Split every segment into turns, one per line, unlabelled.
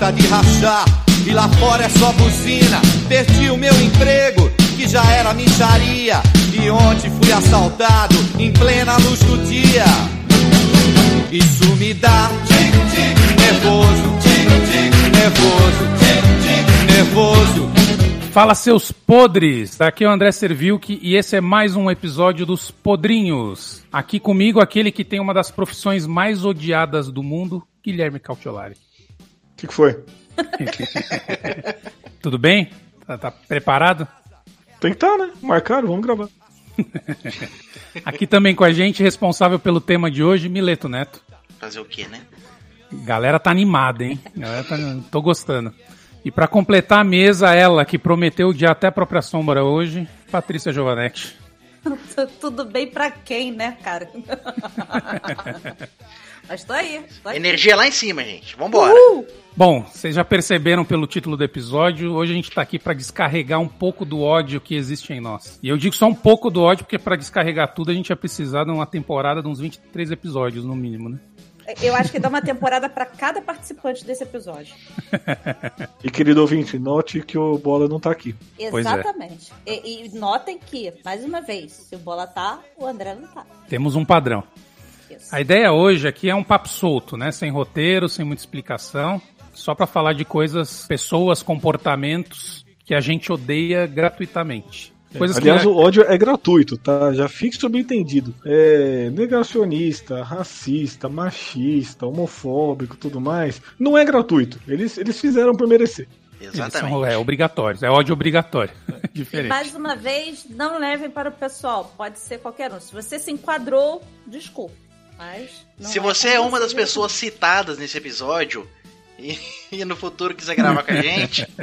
Tá de rachar e lá fora é só buzina. Perdi o meu emprego, que já era micharia. E ontem fui assaltado em plena luz do dia. Isso me dá tic-tic nervoso, tic-tic nervoso, tic-tic nervoso.
Fala seus podres! Aqui é o André Servilk e esse é mais um episódio dos Podrinhos. Aqui comigo aquele que tem uma das profissões mais odiadas do mundo, Guilherme Cautiolari.
O que, que foi?
Tudo bem? Tá, tá preparado?
Tem que estar, tá, né? Marcaram, vamos gravar.
Aqui também com a gente, responsável pelo tema de hoje, Mileto Neto.
Fazer o quê, né?
Galera tá animada, hein? Galera tá... Tô gostando. E para completar a mesa, ela que prometeu o dia até a própria sombra hoje, Patrícia Giovanetti.
Tudo bem para quem, né, cara? Mas tô aí, tô aí.
Energia lá em cima, gente. Vambora.
Uhul! Bom, vocês já perceberam pelo título do episódio, hoje a gente tá aqui para descarregar um pouco do ódio que existe em nós. E eu digo só um pouco do ódio, porque para descarregar tudo a gente ia precisar de uma temporada de uns 23 episódios, no mínimo, né?
Eu acho que dá uma temporada para cada participante desse episódio.
e querido ouvinte, note que o Bola não tá aqui.
É. Exatamente. É. E, e, notem que, mais uma vez, se o Bola tá, o André não tá.
Temos um padrão. Isso. A ideia hoje aqui é um papo solto, né? Sem roteiro, sem muita explicação. Só para falar de coisas, pessoas, comportamentos que a gente odeia gratuitamente.
Coisas Aliás, que... o ódio é gratuito, tá? Já fique subentendido. É negacionista, racista, machista, homofóbico, tudo mais. Não é gratuito. Eles, eles fizeram por merecer.
Exatamente. São, é obrigatório, é ódio obrigatório. Diferente.
Mais uma vez, não levem para o pessoal. Pode ser qualquer um. Se você se enquadrou, desculpe. Mas
se é você é uma das pessoas citadas nesse episódio e, e no futuro quiser gravar com a gente,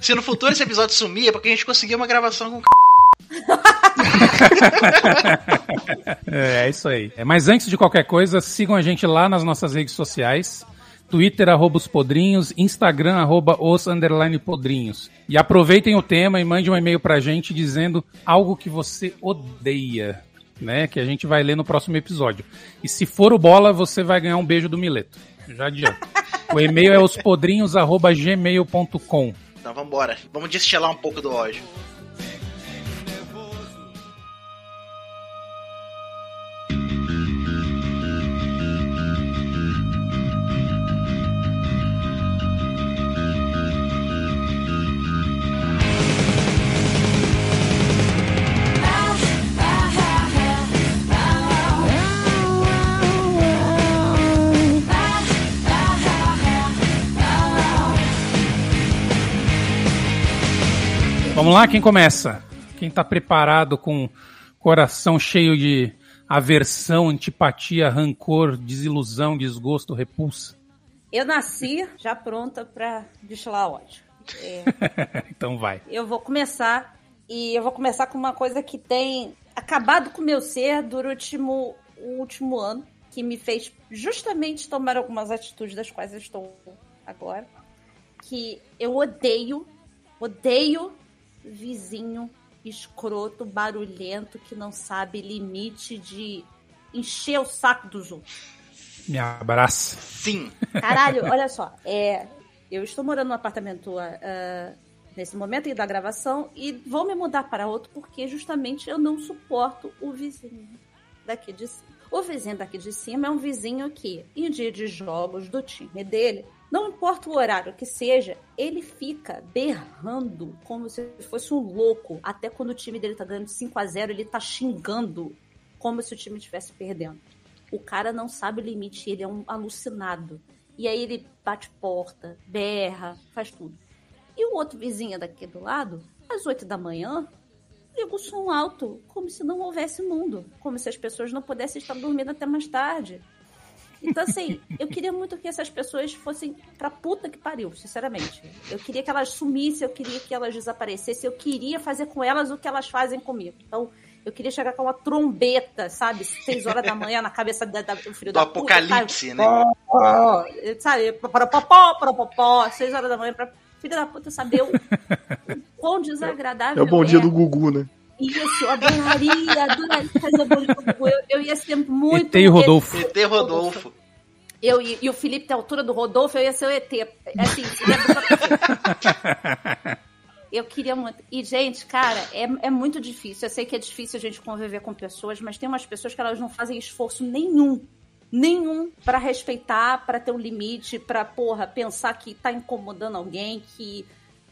Se no futuro esse episódio sumir, é porque a gente conseguiu uma gravação com
é, é isso aí. É, mas antes de qualquer coisa, sigam a gente lá nas nossas redes sociais. Twitter, arroba os podrinhos, Instagram, arroba os underline podrinhos. E aproveitem o tema e mande um e-mail pra gente dizendo algo que você odeia, né? Que a gente vai ler no próximo episódio. E se for o bola, você vai ganhar um beijo do Mileto. Já adianta. o e-mail é ospodrinhos.gmail.com.
Então vamos embora. Vamos destilar um pouco do ódio.
Vamos lá, quem começa? Quem está preparado com coração cheio de aversão, antipatia, rancor, desilusão, desgosto, repulsa?
Eu nasci já pronta para destilar ódio. É...
então vai.
Eu vou começar e eu vou começar com uma coisa que tem acabado com o meu ser durante o último ano, que me fez justamente tomar algumas atitudes das quais eu estou agora. Que eu odeio, odeio vizinho escroto, barulhento, que não sabe limite de encher o saco dos outros.
Me abraça.
Sim.
Caralho, olha só. É, eu estou morando num apartamento uh, nesse momento da gravação e vou me mudar para outro porque justamente eu não suporto o vizinho daqui de cima. O vizinho daqui de cima é um vizinho que, em dia de jogos do time dele, não importa o horário que seja, ele fica berrando como se fosse um louco. Até quando o time dele tá ganhando 5 a 0 ele tá xingando como se o time estivesse perdendo. O cara não sabe o limite, ele é um alucinado. E aí ele bate porta, berra, faz tudo. E o outro vizinho daqui do lado, às 8 da manhã, liga o som alto, como se não houvesse mundo. Como se as pessoas não pudessem estar dormindo até mais tarde. Então, assim, eu queria muito que essas pessoas fossem pra puta que pariu, sinceramente. Eu queria que elas sumissem, eu queria que elas desaparecessem, eu queria fazer com elas o que elas fazem comigo. Então, eu queria chegar com uma trombeta, sabe? Seis horas da manhã na cabeça da, da, do filho
do
da
apocalipse,
puta, né? Oh, sabe? Parapopó, parapopó, seis horas da manhã pra filho da puta saber o, o quão desagradável
É o bom dia é. do Gugu, né?
Isso, eu adoraria, adoraria fazer Gugu. Eu, eu ia ser muito.
ET Rodolfo.
ET Rodolfo.
Eu e, e o Felipe tem a altura do Rodolfo, eu ia ser o ET. Assim, dupla perfeita. Eu queria muito. E, gente, cara, é, é muito difícil. Eu sei que é difícil a gente conviver com pessoas, mas tem umas pessoas que elas não fazem esforço nenhum. Nenhum para respeitar, para ter um limite, pra, porra, pensar que tá incomodando alguém, que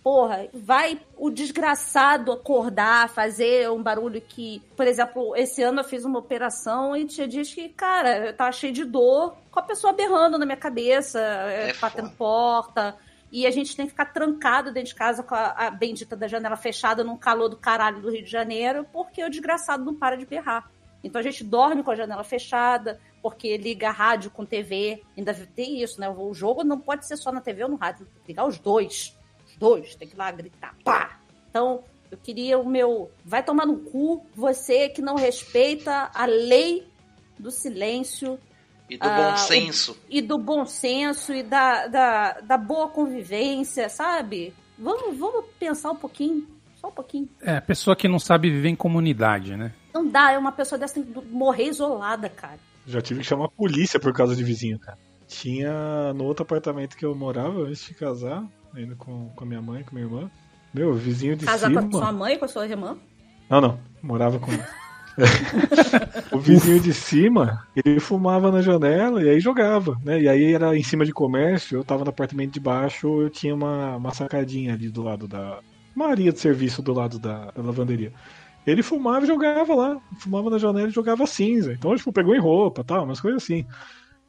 porra, vai o desgraçado acordar, fazer um barulho que, por exemplo, esse ano eu fiz uma operação e tinha dias que, cara, eu tava cheio de dor, com a pessoa berrando na minha cabeça, é batendo porta. E a gente tem que ficar trancado dentro de casa com a, a bendita da janela fechada num calor do caralho do Rio de Janeiro, porque o desgraçado não para de berrar. Então a gente dorme com a janela fechada, porque liga rádio com TV. Ainda tem isso, né? O jogo não pode ser só na TV ou no rádio, tem que ligar os dois dois, tem que ir lá gritar, pá! Então, eu queria o meu. Vai tomar no cu, você que não respeita a lei do silêncio.
E do bom senso.
O, e do bom senso e da, da, da boa convivência, sabe? Vamos, vamos pensar um pouquinho. Só um pouquinho.
É, pessoa que não sabe viver em comunidade, né?
Não dá, é uma pessoa dessa tem que morrer isolada, cara.
Já tive que chamar a polícia por causa de vizinho, cara. Tinha no outro apartamento que eu morava antes de casar, ainda com, com a minha mãe, com minha irmã. Meu, vizinho de
Casar
cima.
com a sua mãe, com a sua irmã?
Não, não. Morava com. o vizinho de cima, ele fumava na janela e aí jogava, né? E aí era em cima de comércio, eu tava no apartamento de baixo, eu tinha uma, uma sacadinha ali do lado da. Maria de serviço do lado da, da lavanderia. Ele fumava e jogava lá. Fumava na janela e jogava cinza. Então, tipo, pegou em roupa tal, umas coisas assim.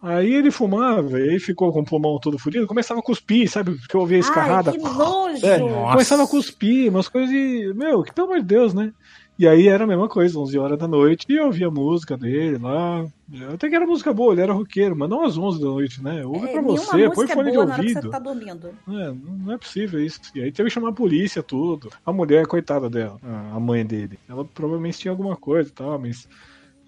Aí ele fumava, e aí ficou com o pulmão todo fodido, começava a cuspir, sabe? Porque eu ouvia a escarrada.
Ai, que nojo!
É, começava a cuspir, umas coisas de. Meu, que pelo amor de Deus, né? E aí era a mesma coisa, 11 horas da noite, e eu ouvia a música dele lá. Até que era música boa, ele era roqueiro, mas não às 11 da noite, né? Ouve é, pra você, põe fone é de ouvido.
tá dormindo.
É, não é possível isso. E aí teve que chamar a polícia, tudo. A mulher, coitada dela, a mãe dele, ela provavelmente tinha alguma coisa e tal, mas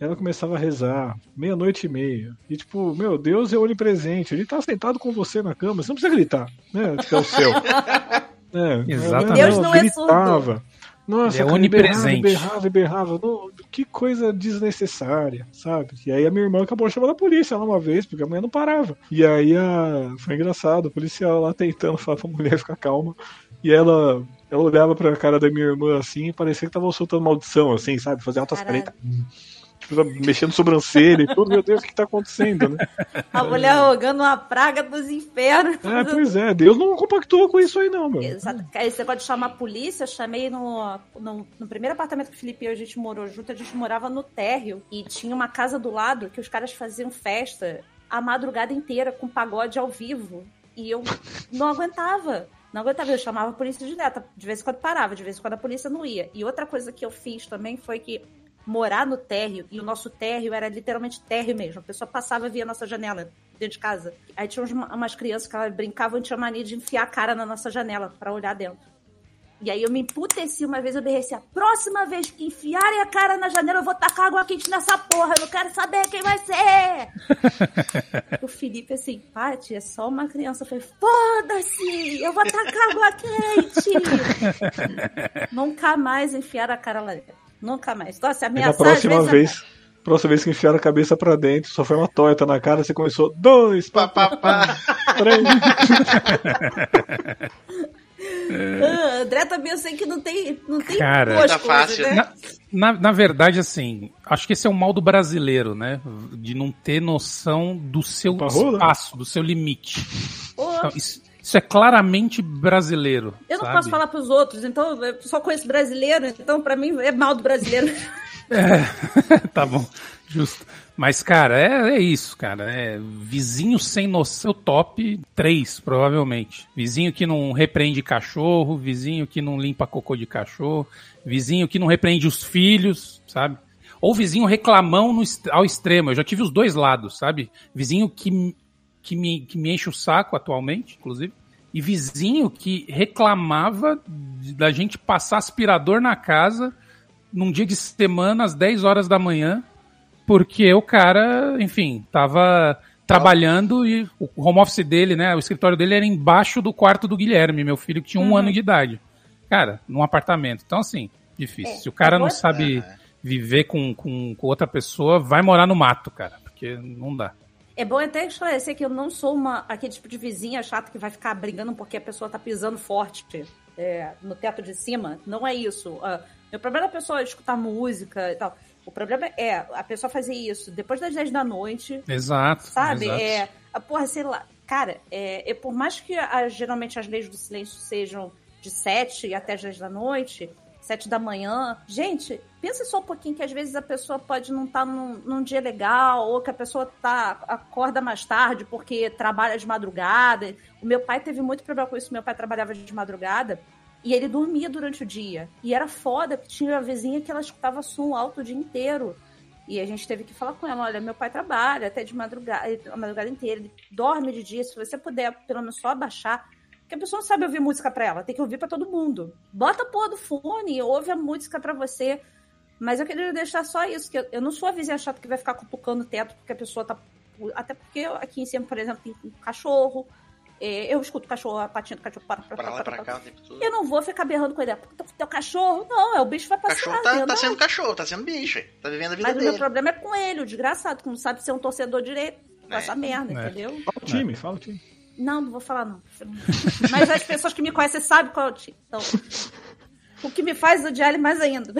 ela começava a rezar, meia-noite e meia. E tipo, meu, Deus é onipresente, ele tá sentado com você na cama, você não precisa gritar, né? Que é o céu.
É, Exatamente.
Deus não, não é surdo.
Nossa,
ele é onipresente.
berrava, berrava, berrava. que coisa desnecessária, sabe? E aí a minha irmã acabou chamando a polícia lá uma vez, porque a mulher não parava. E aí a... foi engraçado, o policial lá tentando falar pra mulher ficar calma. E ela, ela olhava pra cara da minha irmã assim e parecia que tava soltando maldição, assim, sabe? Fazia altas pretas tipo, mexendo sobrancelha e tudo, meu Deus, o que tá acontecendo, né?
A mulher rogando uma praga dos infernos.
É, pois é, Deus não compactou com isso aí, não, meu.
Exato. Aí você pode chamar a polícia, eu chamei no, no, no, primeiro apartamento que o Felipe e eu, a gente morou junto, a gente morava no térreo e tinha uma casa do lado que os caras faziam festa a madrugada inteira com pagode ao vivo. E eu não aguentava. Não aguentava, eu chamava a polícia direto. De vez em quando parava, de vez em quando a polícia não ia. E outra coisa que eu fiz também foi que morar no térreo, e o nosso térreo era literalmente térreo mesmo. A pessoa passava via nossa janela dentro de casa. Aí tinha umas crianças que elas brincavam e tinha mania de enfiar a cara na nossa janela para olhar dentro. E aí eu me emputeci uma vez, eu berrei assim, a próxima vez que enfiarem a cara na janela, eu vou tacar água quente nessa porra, eu não quero saber quem vai ser! o Felipe assim, Paty, é só uma criança. Eu falei, foda-se, eu vou tacar água quente! Nunca mais enfiar a cara lá dentro. Nunca mais. Então, se ameaçar,
na próxima vez, próxima vez que enfiaram a cabeça pra dentro, só foi uma torta na cara, você começou dois, pá, pá, pá, três.
Ah, André também eu sei que não tem, não tem
Cara,
tá fácil.
Né?
Na, na, na, verdade, assim, acho que esse é o mal do brasileiro, né? De não ter noção do seu espaço, do seu limite. Então, isso, isso é claramente brasileiro.
Eu não
sabe?
posso falar para os outros, então eu só conheço brasileiro, então para mim é mal do brasileiro.
É, tá bom, justo. Mas, cara, é, é isso, cara. É vizinho sem noção, top 3, provavelmente. Vizinho que não repreende cachorro, vizinho que não limpa cocô de cachorro, vizinho que não repreende os filhos, sabe? Ou vizinho reclamão no, ao extremo. Eu já tive os dois lados, sabe? Vizinho que que me, que me enche o saco atualmente, inclusive, e vizinho que reclamava da gente passar aspirador na casa num dia de semana às 10 horas da manhã, porque o cara, enfim, tava trabalhando e o home office dele, né, o escritório dele era embaixo do quarto do Guilherme, meu filho que tinha um uhum. ano de idade. Cara, num apartamento. Então, assim, difícil. É, Se o cara não sabe viver com, com, com outra pessoa, vai morar no mato, cara, porque não dá.
É bom até esclarecer que eu não sou uma aquele tipo de vizinha chata que vai ficar brigando porque a pessoa tá pisando forte é, no teto de cima. Não é isso. Uh, meu problema é a pessoa escutar música e tal. O problema é a pessoa fazer isso depois das 10 da noite.
Exato.
Sabe?
exato.
É, a porra, sei lá. Cara, é, é por mais que a, geralmente as leis do silêncio sejam de 7 até as 10 da noite, 7 da manhã. Gente, pensa só um pouquinho que às vezes a pessoa pode não estar tá num, num, dia legal, ou que a pessoa tá, acorda mais tarde porque trabalha de madrugada. O meu pai teve muito problema com isso, meu pai trabalhava de madrugada. E ele dormia durante o dia. E era foda, porque tinha a vizinha que ela escutava som alto o dia inteiro. E a gente teve que falar com ela: olha, meu pai trabalha até de madrugada, a madrugada inteira, ele dorme de dia. Se você puder, pelo menos só abaixar. Porque a pessoa não sabe ouvir música pra ela, tem que ouvir para todo mundo. Bota a porra do fone, ouve a música para você. Mas eu queria deixar só isso, que eu, eu não sou a vizinha chata que vai ficar cutucando o teto porque a pessoa tá. Até porque aqui em cima, por exemplo, tem um cachorro. É, eu escuto o cachorro, a patinha do cachorro para
pra, pra, lá, pra, pra cá.
Eu não vou ficar berrando com ele. Teu cachorro, não, é o bicho vai passar.
O cachorro tá, tá sendo cachorro, tá sendo bicho. Tá vivendo a vida
Mas
dele.
Mas o meu problema é com ele, o desgraçado, que não sabe ser um torcedor direito com é. essa merda, é. entendeu?
Fala o time, fala o time.
Não, não vou falar não. Mas as pessoas que me conhecem sabem qual é o time. Então, o que me faz odiar ele mais ainda.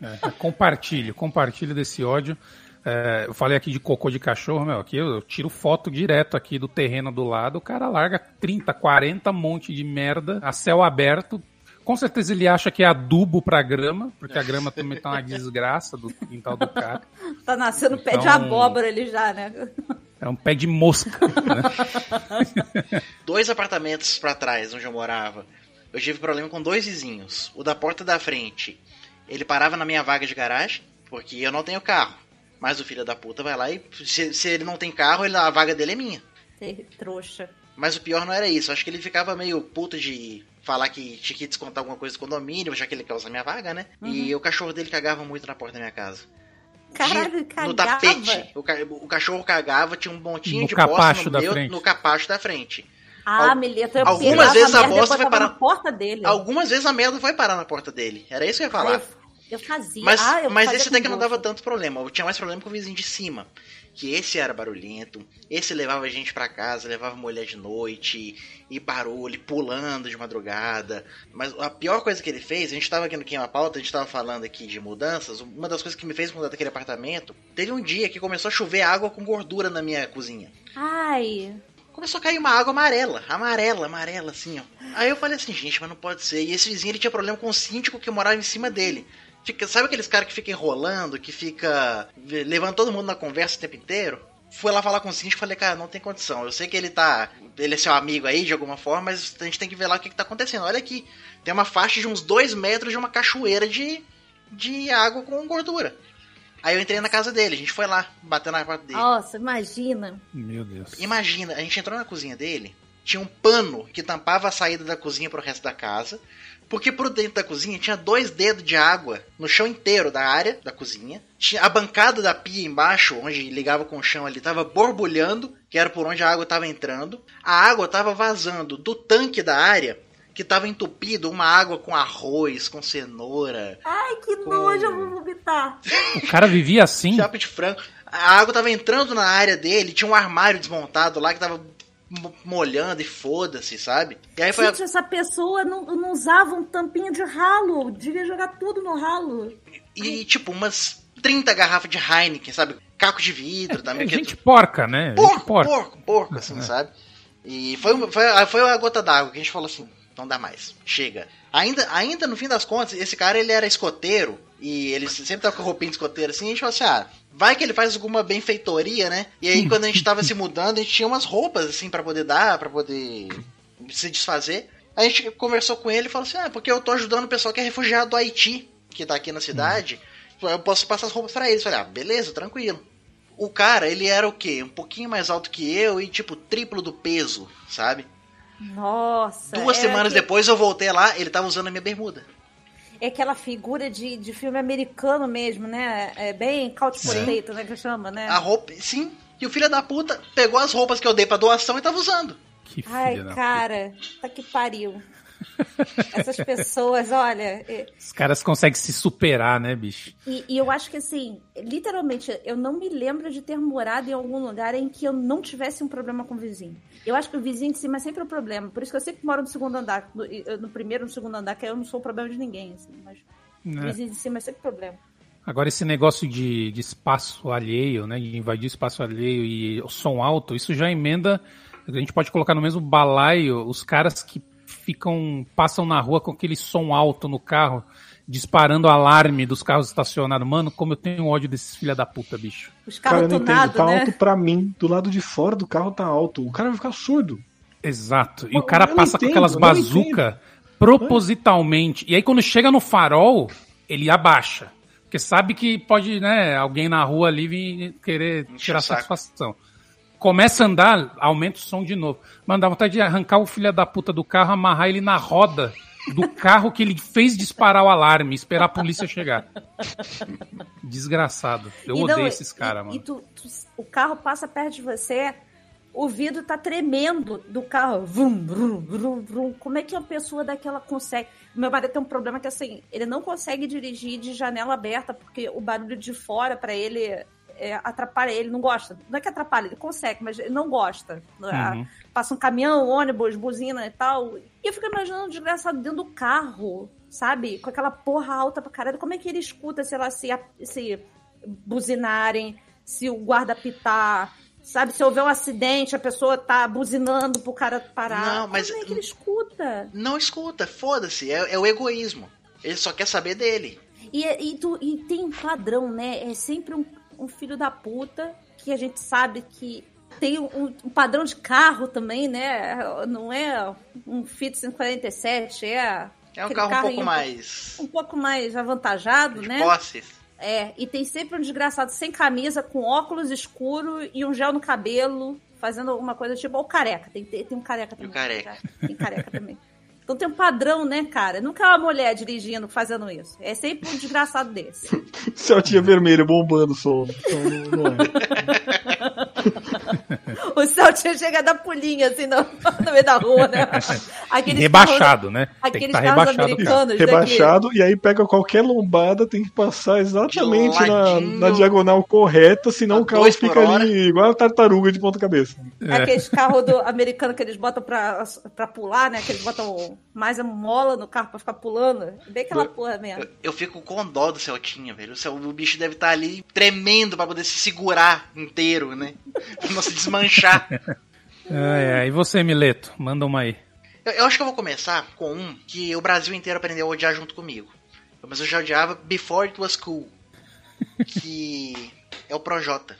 É, compartilhe, compartilhe desse ódio. É, eu falei aqui de cocô de cachorro, meu, aqui eu, eu, tiro foto direto aqui do terreno do lado, o cara larga 30, 40 monte de merda a céu aberto. Com certeza ele acha que é adubo pra grama, porque a grama também tá uma desgraça do quintal do cara.
Tá nascendo então, pé de então, abóbora ele já, né?
É um pé de mosca. Né?
Dois apartamentos para trás, onde eu morava, eu tive problema com dois vizinhos. O da porta da frente, ele parava na minha vaga de garagem, porque eu não tenho carro. Mas o filho da puta vai lá e se, se ele não tem carro, ele, a vaga dele é minha.
Trouxa.
Mas o pior não era isso. Acho que ele ficava meio puto de falar que tinha que descontar alguma coisa do condomínio, já que ele quer usar minha vaga, né? Uhum. E o cachorro dele cagava muito na porta da minha casa.
Caralho, cagava.
No tapete. O, ca o, cachorro cagava, tinha um montinho no de bosta no, meu, no capacho da frente.
Ah, Al Mileta, eu
Algumas vezes a, a bosta foi parar
na porta dele.
Algumas vezes a merda foi parar na porta dele. Era isso que eu ia falar. Ah,
eu fazia.
Mas,
ah, eu
mas esse até que não dava tanto problema. Eu tinha mais problema com o vizinho de cima. Que esse era barulhento, esse levava a gente para casa, levava mulher de noite, e barulho, pulando de madrugada. Mas a pior coisa que ele fez, a gente tava aqui no Queima Pauta, a gente tava falando aqui de mudanças. Uma das coisas que me fez mudar daquele apartamento, teve um dia que começou a chover água com gordura na minha cozinha.
Ai
começou a cair uma água amarela, amarela, amarela, assim, ó. Aí eu falei assim, gente, mas não pode ser. E esse vizinho ele tinha problema com o síndico que morava em cima dele. Fica, sabe aqueles caras que ficam enrolando, que fica levando todo mundo na conversa o tempo inteiro? Fui lá falar com o síndico e falei, cara, não tem condição. Eu sei que ele tá. Ele é seu amigo aí de alguma forma, mas a gente tem que ver lá o que, que tá acontecendo. Olha aqui, tem uma faixa de uns dois metros de uma cachoeira de, de água com gordura. Aí eu entrei na casa dele, a gente foi lá, bater na porta dele.
Nossa, imagina.
Meu Deus.
Imagina, a gente entrou na cozinha dele, tinha um pano que tampava a saída da cozinha pro resto da casa. Porque por dentro da cozinha tinha dois dedos de água no chão inteiro da área da cozinha. Tinha a bancada da pia embaixo, onde ligava com o chão ali, tava borbulhando, que era por onde a água estava entrando. A água estava vazando do tanque da área, que estava entupido, uma água com arroz, com cenoura.
Ai, que com... nojo, eu vou vomitar.
O cara vivia assim?
Chapa de frango. A água estava entrando na área dele, tinha um armário desmontado lá que tava molhando e foda-se, sabe? E
aí foi Gente, a... essa pessoa não, não usava um tampinho de ralo, devia jogar tudo no ralo.
E, tipo, umas 30 garrafas de Heineken, sabe? Caco de vidro também.
É, gente porca, né?
Porco, porco, porco, porco, assim, é. sabe? E foi, foi, foi a gota d'água que a gente falou assim, não dá mais, chega. Ainda, ainda no fim das contas, esse cara ele era escoteiro, e ele sempre tava com roupinha de escoteiro assim, e a gente falou assim, ah, vai que ele faz alguma benfeitoria, né? E aí quando a gente tava se mudando, a gente tinha umas roupas assim para poder dar, para poder se desfazer. A gente conversou com ele e falou assim: "Ah, porque eu tô ajudando o pessoal que é refugiado do Haiti, que tá aqui na cidade. Eu posso passar as roupas para eles". Eu falei: "Ah, beleza, tranquilo". O cara, ele era o quê? Um pouquinho mais alto que eu e tipo triplo do peso, sabe?
Nossa.
Duas semanas que... depois eu voltei lá, ele tava usando a minha bermuda
é aquela figura de, de filme americano mesmo, né? É bem couch potato, né? Que chama, né?
A roupa, sim. E o filho da puta pegou as roupas que eu dei pra doação e tava usando.
Que Ai, cara, puta. tá que pariu. Essas pessoas, olha. é-
Os caras conseguem se superar, né, bicho?
E, e eu acho que assim, literalmente, eu não me lembro de ter morado em algum lugar em que eu não tivesse um problema com o vizinho. Eu acho que o vizinho de cima é sempre o problema. Por isso que eu sempre moro no segundo andar. No, no primeiro, no segundo andar, que eu não sou o problema de ninguém, assim. Mas o
Né?
vizinho de cima é sempre o problema.
Agora, esse negócio de, de espaço alheio, né? De invadir espaço alheio e o som alto, isso já emenda. A gente pode colocar no mesmo balaio os caras que ficam. passam na rua com aquele som alto no carro, disparando alarme dos carros estacionados. Mano, como eu tenho ódio desses filha da puta, bicho.
Os
Cara, eu
carros
não entendo.
tunados,
Tá
né?
alto pra mim. Do lado de fora do carro tá alto. O cara vai ficar surdo.
Exato. E
Eu
o cara passa com
entendo,
aquelas
eu não
bazuca propositalmente. E aí quando chega no farol, ele abaixa. Porque sabe que pode, né, alguém na rua ali vir querer tirar satisfação. Começa a andar, aumenta o som de novo. Mano, dá vontade de arrancar o filho da puta do carro, amarrar ele na roda do carro que ele fez disparar o alarme, esperar a polícia chegar. Desgraçado. Eu odeio esses caras, mano.
E tu- tu- o carro passa perto de você, o vidro tá tremendo do carro. Vrum, vrum, vrum, vrum. Como é que uma pessoa daquela consegue? Meu marido tem um problema que assim, ele não consegue dirigir de janela aberta porque o barulho de fora pra ele é, atrapalha ele, não gosta. Não é que atrapalha, ele consegue, mas ele não gosta. Ah,
Uhum.
Passa um caminhão, ônibus, buzina e tal. E eu fico imaginando o desgraçado dentro do carro, sabe? Com aquela porra alta pra caralho. Como é que ele escuta, sei lá, se, a- se buzinarem, se o guarda pitar, sabe? Se houver um acidente, a pessoa tá buzinando pro cara parar.
Não, mas-
Como é que ele escuta?
Não escuta, foda-se, é, é o egoísmo. Ele só quer saber dele.
E, e, tu- e tem um padrão, né? É sempre um, um filho da puta que a gente sabe que tem um, um padrão de carro também, né? Não é um Fit 147, é.
É um
aquele
carro um
carro
pouco
aí
mais
Um pouco mais avantajado,
de
né?
posses.
É, e tem sempre um desgraçado sem camisa, com óculos escuro e um gel no cabelo, fazendo alguma coisa tipo. Ou careca, tem, tem, tem um careca também.
careca.
Tem careca também. Então tem um padrão, né, cara? Nunca é uma mulher dirigindo, fazendo isso. É sempre um desgraçado desse.
Celtinha vermelha bombando o som. Então, não é.
O Celtinha chega a dar pulinha assim no, no meio da rua, né? Aqueles
Rebaixado, né?
carros-
Tem que
Aqueles
estar
carros
rebaixado. o carro.
americanos daqui.
Rebaixado, e aí pega qualquer lombada, tem que passar exatamente na, na diagonal correta, senão
A
o carro fica
hora.
ali igual a tartaruga de ponta cabeça.
É.
Aqueles carros do americano que eles botam pra, pra pular, né? Que eles botam mais a mola no carro pra ficar pulando. Bem aquela porra mesmo.
Eu, eu fico com dó do Celtinha, velho. O, Cel- o bicho deve estar ali tremendo pra poder se segurar inteiro, né? Não se desmanchar.
É, é. E você, Mileto? Manda uma aí.
Eu, eu acho que eu vou começar com um que o Brasil inteiro aprendeu a odiar junto comigo. Mas eu já odiava Before It Was Cool. Que é o Projota.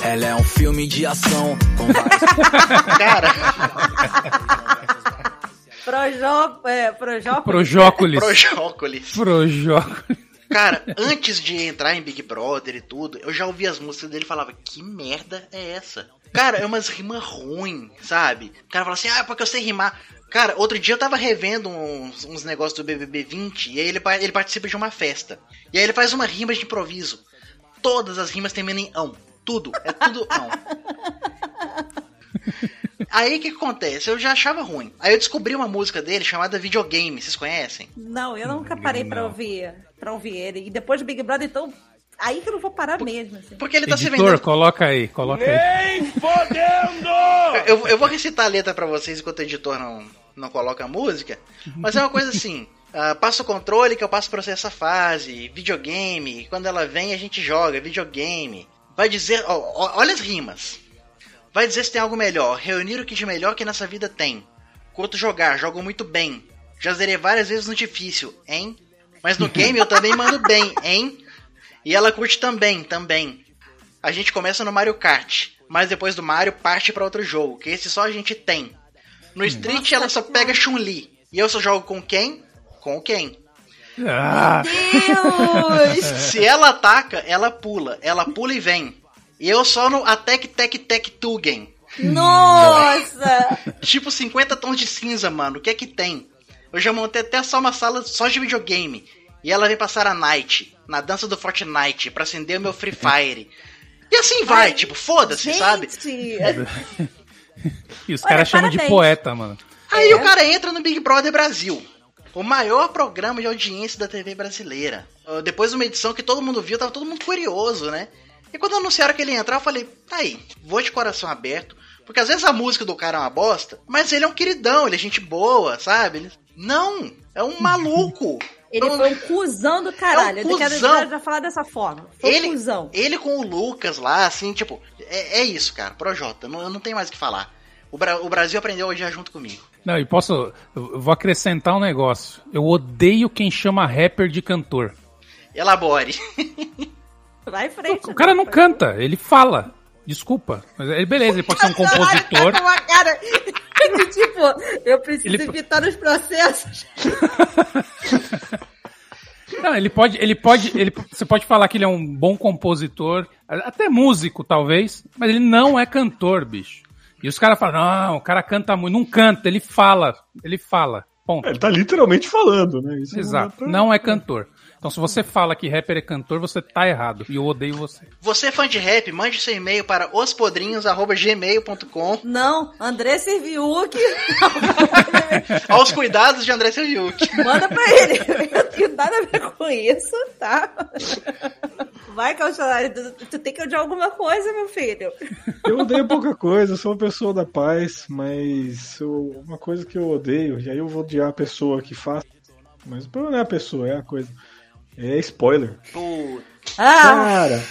Ela é um filme de ação com vários
Cara,
Projó, é, Projópolis.
Projócolis.
Projócolis.
Projócolis.
Cara, antes de entrar em Big Brother e tudo, eu já ouvia as músicas dele e falava, que merda é essa? Cara, é umas rimas ruins, sabe? O cara fala assim, ah, porque eu sei rimar. Cara, outro dia eu tava revendo uns, uns negócios do BBB 20 e aí ele, ele participa de uma festa. E aí ele faz uma rima de improviso. Todas as rimas terminam em ão. Tudo, é tudo ão. Aí o que, que acontece? Eu já achava ruim. Aí eu descobri uma música dele chamada Videogame, vocês conhecem?
Não, eu nunca parei pra
Não.
ouvir, pra ouvir ele. E depois do Big Brother, então, aí que eu não vou parar mesmo. Assim.
Porque ele tá se
Editor,
vendendo
coloca aí, coloca aí.
Eu, eu vou recitar a letra pra vocês enquanto o editor não, não coloca a música. Mas é uma coisa assim. ah, passa o controle que eu passo pra você essa fase. Videogame. Quando ela vem, a gente joga. Videogame. Vai dizer. ó, ó, olha as rimas. Vai dizer se tem algo melhor. Reunir o que de melhor que nessa vida tem. Curto jogar, jogo muito bem. Já zerei várias vezes no difícil, hein? Mas no game eu também mando bem, hein? E ela curte também, também. A gente começa no Mario Kart, mas depois do Mario parte pra outro jogo, que esse só a gente tem. No Street ela só pega Chun-Li. E eu só jogo com quem? Com quem?
Ah,
Deus!
Se ela ataca, ela pula. Ela pula e vem. E eu só no Attack Tech Tech Tugen.
Nossa!
Tipo 50 tons de cinza, mano. O que é que tem? Eu já montei até só uma sala só de videogame. E ela vem passar a night, na dança do Fortnite, pra acender o meu Free Fire. E assim vai,
Ai,
tipo, foda-se, sabe?
E os caras chamam de poeta, mano.
Aí
É.
o cara entra no Big Brother Brasil. O maior programa de audiência da TV brasileira. Uh, Depois de uma edição que todo mundo viu, tava todo mundo curioso, né? E quando anunciaram que ele ia entrar, eu falei, tá aí, vou de coração aberto. Porque às vezes a música do cara é uma bosta, mas ele é um queridão, ele é gente boa, sabe? Ele- Não, é um maluco.
Ele
Não-
foi um cuzão do caralho.
É um
eu quero
cuzão.
já falar dessa forma. Foi
ele,
um cuzão.
ele com o Lucas lá, assim, tipo, é, é isso, cara, Projota, não, eu não tenho mais o que falar. O, Bra- o Brasil aprendeu a odiar junto comigo.
Não, e posso. Eu vou acrescentar um negócio. Eu odeio quem chama rapper de cantor.
Elabore.
Vai em frente.
O cara não
né?
canta, ele fala. Desculpa. Mas ele, beleza, ele pode ser um compositor.
De tipo, eu preciso
Ele-
evitar os processos.
Não, ele pode, ele pode, ele, você pode falar que ele é um bom compositor, até músico talvez, mas ele não é cantor, bicho. E os caras falam, não, o cara canta muito, não canta, ele fala, ele fala, ponto.
É, Ele tá literalmente falando, né? Isso
Exato,
dá pra-
não é cantor. Então se você fala que rapper é cantor, você tá errado. E eu odeio você.
Você é fã de rap, mande seu e-mail para ospodrinhos.gmail.com
Não, André Serviuc,
aos cuidados de André Serviuk.
manda pra ele. Eu não tenho nada a ver com isso, tá? Vai, Cauchalari, tu, tu tem que odiar alguma coisa, meu filho.
Eu odeio pouca coisa, eu sou uma pessoa da paz, mas eu- uma coisa que eu odeio, e aí eu vou odiar a pessoa que faz, mas o problema não é a pessoa, é a coisa. É spoiler.
Pô,
Ah,
Cara,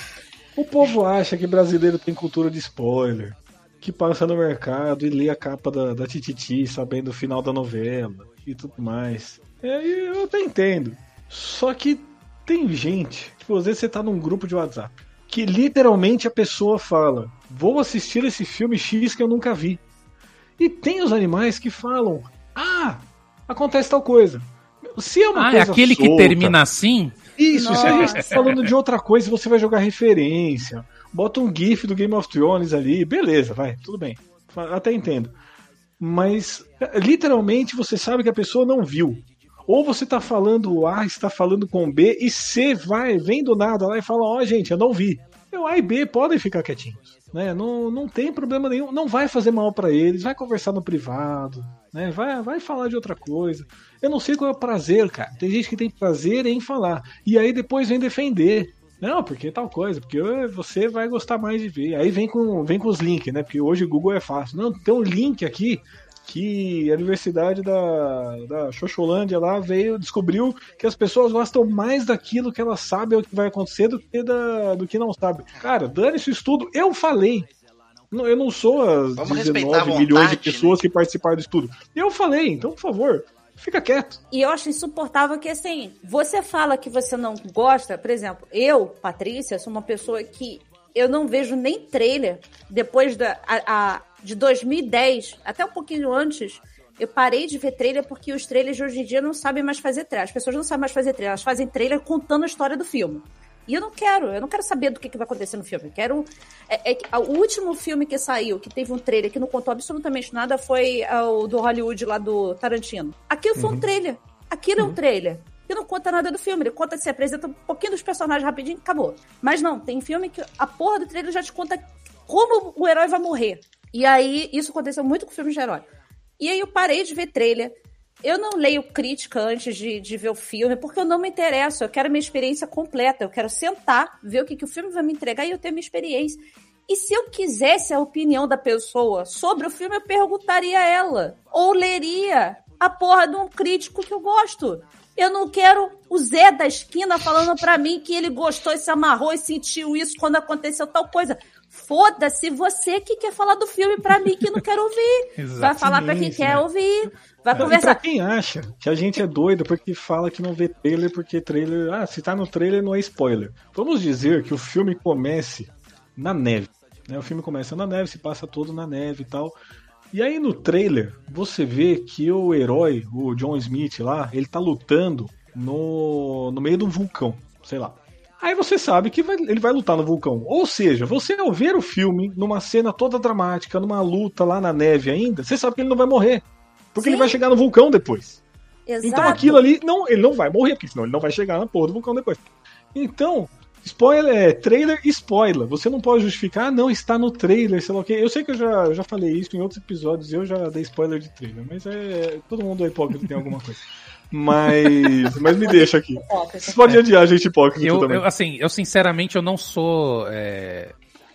o povo acha que brasileiro tem cultura de spoiler. Que passa no mercado e lê a capa da, da Tititi sabendo o final da novela e tudo mais. É, eu até entendo. Só que tem gente, tipo, às vezes você tá num grupo de WhatsApp, que literalmente a pessoa fala: Vou assistir esse filme X que eu nunca vi. E tem os animais que falam: Ah, acontece tal coisa. Se é uma
Ah, é
coisa
aquele que
solta,
termina assim?
isso, se a gente
Nossa.
tá falando de outra coisa, você vai jogar referência. Bota um GIF do Game of Thrones ali, beleza, vai, tudo bem. Até entendo. Mas, literalmente, você sabe que a pessoa não viu. Ou você tá falando A, está falando com B, e C vai, vem do nada lá e fala: Ó, gente, eu não vi. O A e B podem ficar quietinhos. Né? Não, não tem problema nenhum. Não vai fazer mal pra eles, vai conversar no privado. Né? Vai, vai falar de outra coisa. Eu não sei qual é o prazer, cara. Tem gente que tem prazer em falar. E aí depois vem defender. Não, porque tal coisa, porque você vai gostar mais de ver. Aí vem com, vem com os links, né? Porque hoje o Google é fácil. Não, tem um link aqui que a Universidade da, da Xoxolândia lá veio, descobriu que as pessoas gostam mais daquilo que elas sabem o que vai acontecer do que da, do que não sabem. Cara, dane-se o estudo. Eu falei. Não, eu não sou as
Vamos respeitar a
19 milhões de
vontade,
pessoas que participaram do estudo. Eu falei, então, por favor, fica quieto.
E eu acho insuportável que, assim, você fala que você não gosta, por exemplo, eu, Patrícia, sou uma pessoa que eu não vejo nem trailer depois da, a, a- de 2010, até um pouquinho antes. Eu parei de ver trailer porque os trailers de hoje em dia não sabem mais fazer trailer. As pessoas não sabem mais fazer trailer, elas fazem trailer contando a história do filme. E eu não quero, eu não quero saber do que, que vai acontecer no filme. Eu quero. É, é o último filme que saiu, que teve um trailer que não contou absolutamente nada, foi ah, o do Hollywood lá do Tarantino. Aquilo foi um trailer. Aquilo é um trailer. Que não conta nada do filme. Ele conta, se apresenta um pouquinho dos personagens rapidinho acabou. Mas não, tem filme que a porra do trailer já te conta como o herói vai morrer. E aí, isso aconteceu muito com filmes de herói. E aí eu parei de ver trailer. Eu não leio crítica antes de, de ver o filme, porque eu não me interesso. Eu quero minha experiência completa. Eu quero sentar, ver o que, que o filme vai me entregar e eu ter minha experiência. E se eu quisesse a opinião da pessoa sobre o filme, eu perguntaria a ela. Ou leria a porra de um crítico que eu gosto. Eu não quero o Zé da esquina falando pra mim que ele gostou e se amarrou e sentiu isso quando aconteceu tal coisa. Foda-se você que quer falar do filme pra mim que não quero ouvir. Vai falar pra quem
Exatamente,
quer
né?
ouvir. Vai
E pra
conversar.
quem acha que a gente é doido porque fala que não vê trailer, porque trailer. Ah, se tá no trailer não é spoiler. Vamos dizer que o filme comece na neve. Né? O filme começa na neve, se passa todo na neve e tal. E aí no trailer você vê que o herói, o John Smith lá, ele tá lutando no, no meio de um vulcão, sei lá. Aí você sabe que vai- ele vai lutar no vulcão. Ou seja, você ao ver o filme, numa cena toda dramática, numa luta lá na neve ainda, você sabe que ele não vai morrer. Porque ele
Sim.
vai chegar no vulcão depois.
Exato.
Então aquilo ali, não, ele não vai morrer, porque senão ele não vai chegar na porra do vulcão depois. Então, Spoiler é trailer spoiler. Você não pode justificar, ah, não, está no trailer, sei lá o quê. Eu sei que eu já, já falei isso em outros episódios eu já dei spoiler de trailer, mas é. Todo mundo é hipócrita tem alguma coisa. Mas. Mas me deixa aqui. Você pode adiar a gente hipócrita
Eu,
também.
eu, assim, eu sinceramente eu não sou é,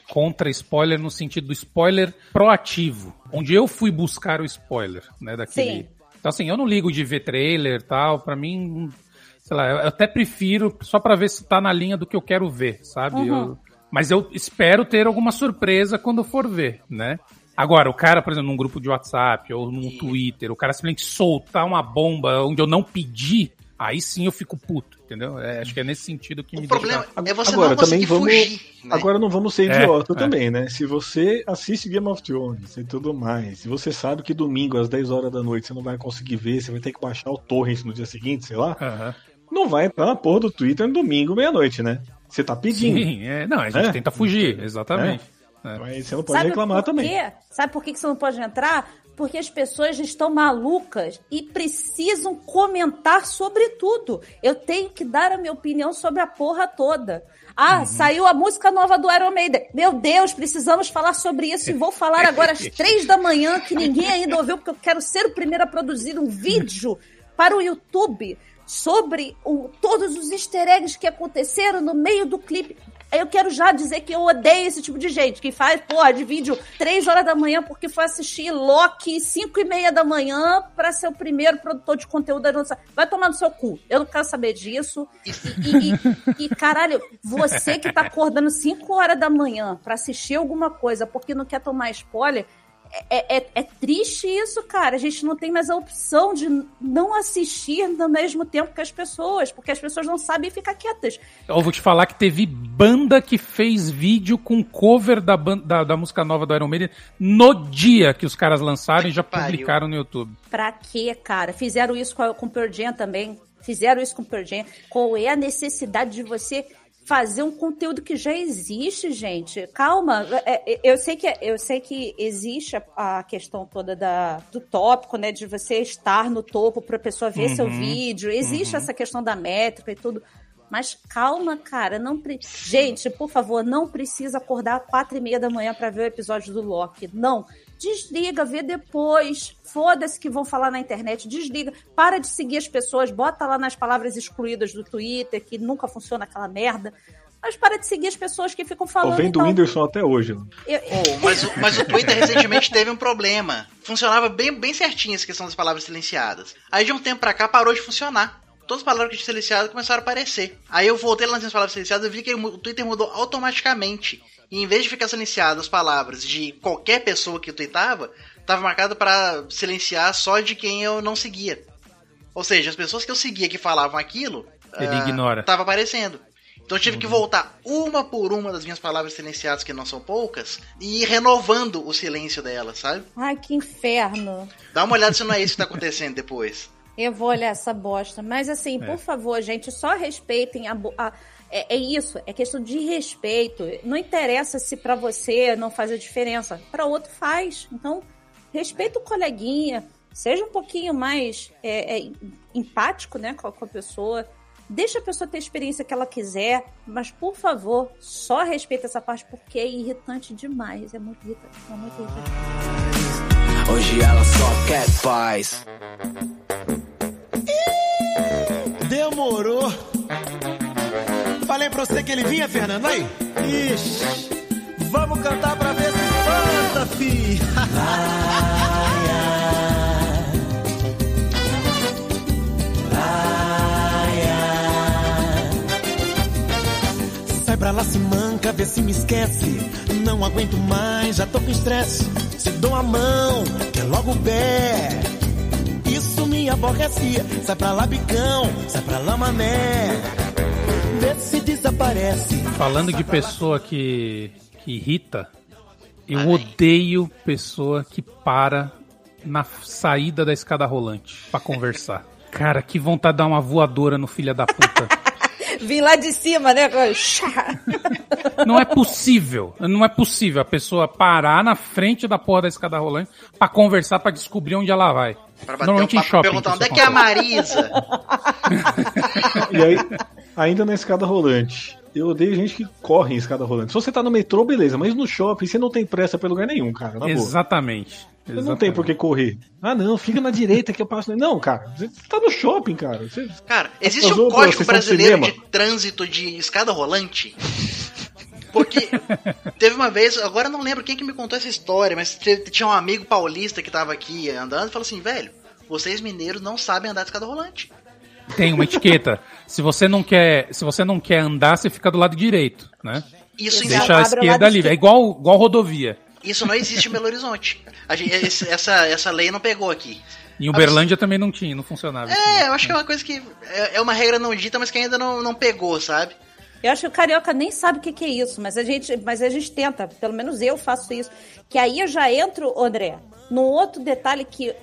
contra spoiler no sentido do spoiler proativo, onde eu fui buscar o spoiler, né, daquele.
Sim.
Então assim, eu não ligo de ver trailer, tal, Pra mim, sei lá, eu até prefiro só pra ver se tá na linha do que eu quero ver, sabe?
Uhum.
Eu- mas eu espero ter alguma surpresa quando for ver, né? Agora, o cara, por exemplo, num grupo de WhatsApp ou num Twitter, o cara simplesmente soltar uma bomba onde eu não pedi, aí sim eu fico puto, entendeu? É, acho que é nesse sentido que me
O problema
deixa...
é você
Agora,
não
também vamos-
fugir. Né?
Agora não vamos ser
É,
idiota
é.
também, né? Se você assiste Game of Thrones e tudo mais, se você sabe que domingo às 10 horas da noite você não vai conseguir ver, você vai ter que baixar o torrent no dia seguinte, sei lá,
Aham.
não vai entrar na porra do Twitter no domingo, meia-noite, né? Você tá pedindo.
Sim, é, não, a gente
É?
tenta fugir, exatamente. É.
Mas você não pode reclamar
por
também.
quê? Sabe por que você não pode entrar? Porque as pessoas estão malucas e precisam comentar sobre tudo. Eu tenho que dar a minha opinião sobre a porra toda. Ah, saiu a música nova do Iron Maiden. Meu Deus, precisamos falar sobre isso e vou falar agora às três da manhã, que ninguém ainda ouviu, porque eu quero ser o primeiro a produzir um vídeo para o YouTube sobre o- todos os easter eggs que aconteceram no meio do clipe. Eu quero já dizer que eu odeio esse tipo de gente que faz, porra, de vídeo 3 horas da manhã porque foi assistir Loki 5 e meia da manhã pra ser o primeiro produtor de conteúdo da nossa. Vai tomar no seu cu. Eu não quero saber disso. E, e- e- e, caralho, você que tá acordando 5 horas da manhã pra assistir alguma coisa porque não quer tomar spoiler. É, é- é triste isso, cara. A gente não tem mais a opção de não assistir no mesmo tempo que as pessoas, porque as pessoas não sabem ficar quietas.
Eu vou te falar que teve banda que fez vídeo com cover da, ban- da, da música nova do Iron Maiden no dia que os caras lançaram e já publicaram no YouTube.
Pra quê, cara? Fizeram isso com, com o Pearl Jam também. Fizeram isso com o Pearl Jam. Qual é a necessidade de você fazer um conteúdo que já existe, gente? Calma. É, é, Eu sei que, eu sei que existe a, a questão toda da, do tópico, né? De você estar no topo pra pessoa ver seu vídeo. Existe essa questão da métrica e tudo. Mas calma, cara, não pre... gente, por favor, não precisa acordar às quatro e meia da manhã pra ver o episódio do Loki. Não, desliga, vê depois. Foda-se que vão falar na internet, desliga. Para de seguir as pessoas, bota lá nas palavras excluídas do Twitter que nunca funciona aquela merda. Mas para de seguir as pessoas que ficam falando.
vendo o
então.
Whindersson até hoje. né?
Eu-
Oh, mas, o- mas o Twitter recentemente teve um problema. Funcionava bem, bem certinho essa questão das palavras silenciadas. Aí de um tempo pra cá parou de funcionar. Todas as palavras que tinham silenciado começaram a aparecer. Aí eu voltei lá nas palavras silenciadas e vi que o Twitter mudou automaticamente. E em vez de ficar silenciado as palavras de qualquer pessoa que tweetava, tava marcado pra silenciar só de quem eu não seguia. Ou seja, as pessoas que eu seguia que falavam aquilo,
Ele
ah,
ignora.
tava aparecendo. Então eu tive que voltar uma por uma das minhas palavras silenciadas, que não são poucas, e ir renovando o silêncio delas, sabe?
Ai, que inferno.
Dá uma olhada se não é isso que tá acontecendo depois.
Eu vou olhar essa bosta. Mas assim, por favor, gente, só respeitem a. a- é, é isso, é questão de respeito. Não interessa se pra você não faz a diferença. Pra outro faz. Então, respeita o coleguinha. Seja um pouquinho mais é, é, empático né, com a, com a pessoa. Deixa a pessoa ter a experiência que ela quiser. Mas, por favor, só respeita essa parte porque é irritante demais. É muito irritante. É muito irritante.
Hoje ela só quer paz.
Demorou. Você que ele vinha, Fernando, aí? Ixi, vamos cantar pra ver se canta, fi. Sai pra lá, se manca, vê se me esquece. Não aguento mais, já tô com estresse. Se dou a mão, quer logo o pé. Isso me aborrece. Sai pra lá, bicão, sai pra lá, mané. Vê se desaparece.
Falando de pessoa que, que irrita, eu odeio pessoa que para na saída da escada rolante pra conversar. Cara, que vontade de dar uma voadora no filho da puta.
Vim lá de cima, né?
Não é possível. Não é possível a pessoa parar na frente da porra da escada rolante pra conversar, pra descobrir onde ela vai.
Pra bater
Normalmente
um
em
papo,
shopping.
perguntar onde é que é a. Marisa.
E aí, ainda na escada rolante. Eu odeio gente que corre em escada rolante. Se você tá no metrô, beleza, mas no shopping você não tem pressa pra lugar nenhum, cara. Na boa.
Exatamente.
Você não tem
Exatamente.
por que correr. Ah, não, fica na direita que eu passo. Não, cara, você tá no shopping, cara. Você-
Cara, existe um código brasileiro
cinema?
de trânsito de escada rolante? Porque teve uma vez, agora eu não lembro quem que me contou essa história, mas tinha um amigo paulista que tava aqui andando e falou assim, velho, vocês mineiros não sabem andar de escada rolante.
Tem uma etiqueta. Se você não quer, se você não quer andar, você fica do lado direito, né?
Isso,
Deixa a esquerda ali. É igual, igual rodovia.
isso não existe em Belo Horizonte. A gente- essa, essa lei não pegou aqui.
Em Uberlândia também não tinha, não funcionava.
É, eu acho que é uma coisa que é, é uma regra não dita, mas que ainda não, não pegou, sabe?
Eu acho que o carioca nem sabe o que, que é isso, mas a gente, mas a gente tenta, pelo menos eu faço isso. Que aí eu já entro, André, num outro detalhe que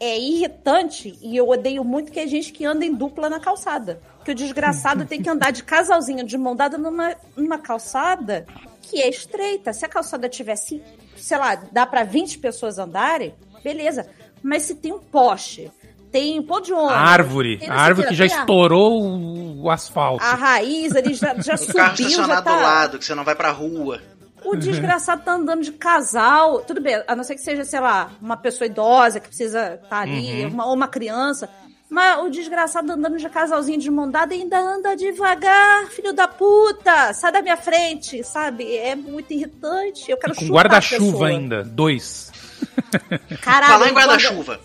é irritante e eu odeio muito que é gente que anda em dupla na calçada. Que o desgraçado tem que andar de casalzinho, de mão dada numa, numa calçada que é estreita. Se a calçada tivesse, sei lá, dá pra 20 pessoas andarem, beleza. Mas se tem um poste, tem um pó de ônibus.
A árvore. A
o
árvore que já estourou o, o asfalto.
A raiz ali já, já
O carro
subiu, já
estacionado
tá...
do lado, que você não vai pra rua.
O desgraçado tá andando de casal. Tudo bem, a não ser que seja, sei lá, uma pessoa idosa que precisa estar ali, uma, ou uma criança. Mas o desgraçado andando de casalzinho de mão dada ainda anda devagar, filho da puta! Sai da minha frente, sabe? É muito irritante. Eu quero
Com guarda-chuva ainda. Dois.
Caralho,
Falar em
guarda-
guarda-chuva.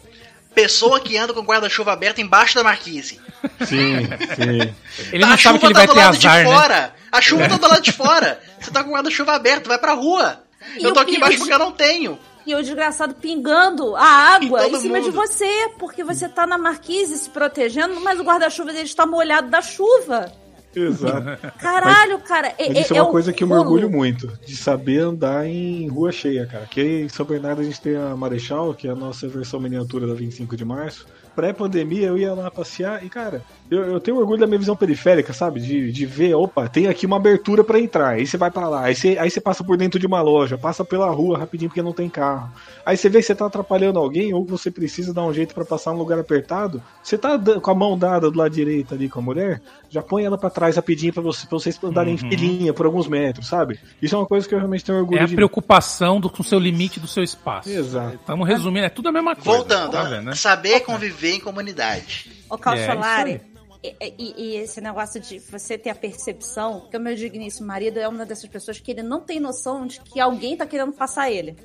Pessoa que anda com guarda-chuva aberto embaixo da marquise.
Sim, sim.
Ele não
a
sabe
chuva
que ele
tá
vai
do
ter
lado
azar,
de
né?
A chuva tá do lado de fora. Você tá com o guarda-chuva aberto, vai pra rua.
E
eu tô aqui embaixo
de-
porque eu não tenho.
E o desgraçado pingando a água
Em
em, cima de
mundo.
você, porque você tá na marquise se protegendo, mas o guarda-chuva dele está molhado da chuva.
Exato.
Caralho, cara. É,
Mas isso é,
é
uma coisa que eu me orgulho muito, de saber andar em rua cheia, cara. Que em São Bernardo a gente tem a Marechal, que é a nossa versão miniatura da 25 de março. Pré-pandemia eu ia lá passear e, cara, eu, eu tenho orgulho da minha visão periférica, sabe? De, de ver, opa, tem aqui uma abertura pra entrar. Aí você vai pra lá, aí você, aí você passa por dentro de uma loja, passa pela rua rapidinho porque não tem carro. Aí você vê que você tá atrapalhando alguém ou que você precisa dar um jeito pra passar num lugar apertado. Você tá com a mão dada do lado direito ali com a mulher, já põe ela pra trás rapidinho pra, você, pra vocês andarem em filinha por alguns metros, sabe? Isso é uma coisa que eu realmente tenho orgulho
É a
de
preocupação do, com o seu limite do seu espaço.
Exato.
Estamos resumindo, é tudo a mesma coisa.
Voltando,
tá vendo, né?
saber conviver em comunidade.
Ô, Calciolari,
É,
e, e- e esse negócio de você ter a percepção que o meu digníssimo marido é uma dessas pessoas que ele não tem noção de que alguém tá querendo passar ele.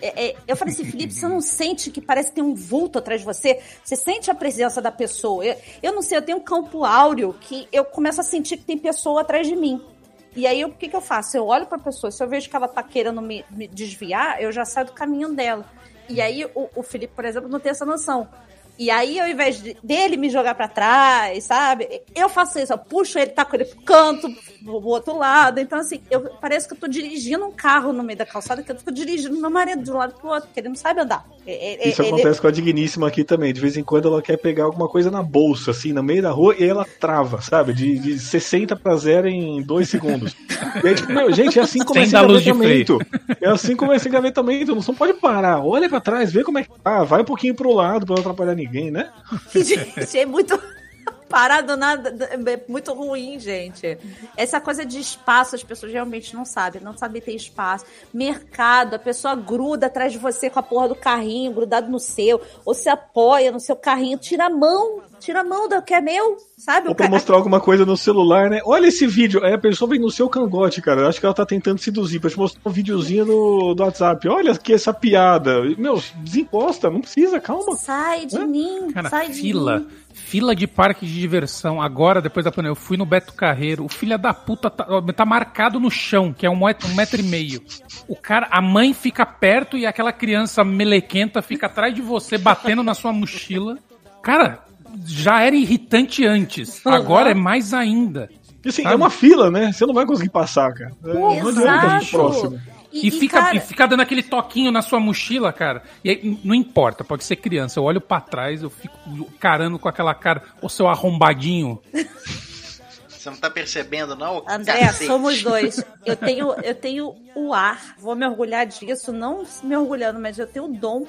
É, é, eu falei assim, Felipe, você não sente que parece que tem um vulto atrás de você? Você sente a presença da pessoa? Eu, eu não sei, eu tenho um campo áureo que eu começo a sentir que tem pessoa atrás de mim. E aí, o que, que eu faço? Eu olho pra pessoa, se eu vejo que ela tá querendo me, me desviar, eu já saio do caminho dela. E aí, o, o Felipe, por exemplo, não tem essa noção. E aí, ao invés de- dele me jogar pra trás, sabe? Eu faço isso, eu puxo ele, taco ele pro canto, pro outro lado. Então, assim, eu parece que eu tô dirigindo um carro no meio da calçada, que eu tô dirigindo meu marido de um lado pro outro, porque ele não sabe andar.
Isso
ele-
acontece com a digníssima aqui também. De vez em quando ela quer pegar alguma coisa na bolsa, assim, no meio da rua, e ela trava, sabe? De, de 60 pra 0 em 2 segundos. E aí, tipo, meu, gente, é assim
luz de
engavetamento. É assim como esse engavetamento. Você não pode parar. Olha pra trás, vê como é que tá. Vai um pouquinho pro lado pra não atrapalhar ninguém, né?
gente, é muito parado nada, é muito ruim, gente. Essa coisa de espaço, as pessoas realmente não sabem, não sabem ter espaço. Mercado, a pessoa gruda atrás de você com a porra do carrinho, grudado no seu, ou se apoia no seu carrinho, tira a mão, tira a mão do que é meu, sabe?
Ou pra mostrar alguma coisa no celular, né? Olha esse vídeo. Aí a pessoa vem no seu cangote, cara. Eu acho que ela tá tentando seduzir pra te mostrar um videozinho do, do WhatsApp. Olha aqui essa piada. Meu, desencosta, não precisa, calma.
Sai de
Hã?
mim,
Cara,
sai de
fila.
mim.
Fila de parque de diversão. Agora, depois da pandemia, eu fui no Beto Carreiro. O filho da puta tá, tá marcado no chão, que é um metro, um metro e meio. O cara, a mãe fica perto e aquela criança melequenta fica atrás de você, batendo na sua mochila. Cara, já era irritante antes. Agora é mais ainda.
E assim,
Sabe?
é uma fila, né? Você não vai conseguir passar, cara. É, não adianta próximo.
E, fica,
cara,
e fica dando aquele toquinho na sua mochila, cara. E aí, não importa, pode ser criança. Eu olho pra trás, eu fico carando com aquela cara, ô seu arrombadinho.
Você não tá percebendo, não?
André,
Cacete.
somos dois. Eu tenho, eu tenho o ar, vou me orgulhar disso, não me orgulhando, mas eu tenho o dom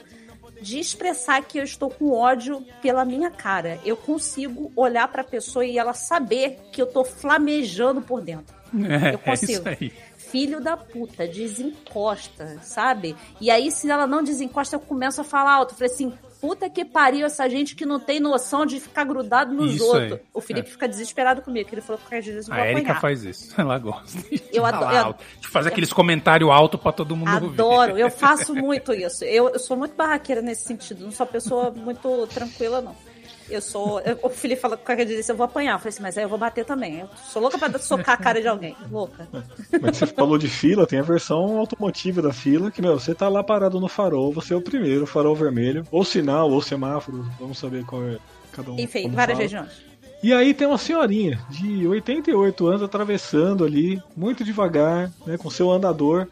de expressar que eu estou com ódio pela minha cara. Eu consigo olhar pra pessoa e ela saber que eu tô flamejando por dentro.
É,
Eu consigo.
é isso aí.
Filho da puta, desencosta, sabe? E aí, se ela não desencosta, eu começo a falar alto. Eu falei assim, puta que pariu essa gente que não tem noção de ficar grudado nos
Isso
outros.
aí.
O Felipe
É.
fica desesperado comigo, que ele falou que às vezes vou
A Erika faz isso. Ela gosta.
Eu adoro-
alto, de fazer aqueles comentários altos pra todo mundo
Adoro,
ouvir.
eu faço muito isso. Eu, eu sou muito barraqueira nesse sentido, não sou uma pessoa muito tranquila, não. Eu sou. eu- o Felipe falou que qualquer dia desse eu vou apanhar. Eu falei assim, mas aí eu vou bater também. Eu sou louca pra socar a cara de alguém. Louca.
Mas você falou de fila, tem a versão automotiva da fila, que, meu, você tá lá parado no farol, você é o primeiro, farol vermelho, ou sinal, ou semáforo, vamos saber qual é cada um.
Enfim, várias
fala.
regiões.
E aí tem uma senhorinha de 88 anos atravessando ali, muito devagar, né, com seu andador.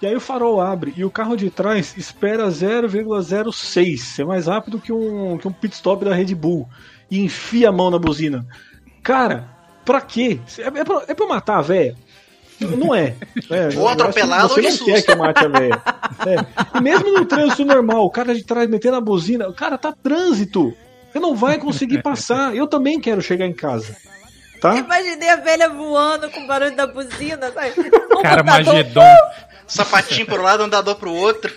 E aí o farol abre e o carro de trás espera 0,06. É mais rápido que um, que um pit stop da Red Bull. E enfia a mão na buzina. Cara, pra quê? É, é, pra, é pra matar a véia? Não é. é eu
Ou atropelá-la
Você não quer que eu mate a véia. É. E mesmo no trânsito normal, o cara de trás metendo a buzina, cara, tá trânsito. Você não vai conseguir passar. Eu também quero chegar em casa. Tá?
Imaginei a velha voando com o barulho da buzina, sabe?
Cara. Magedon.
Sapatinho pro lado, andador pro outro.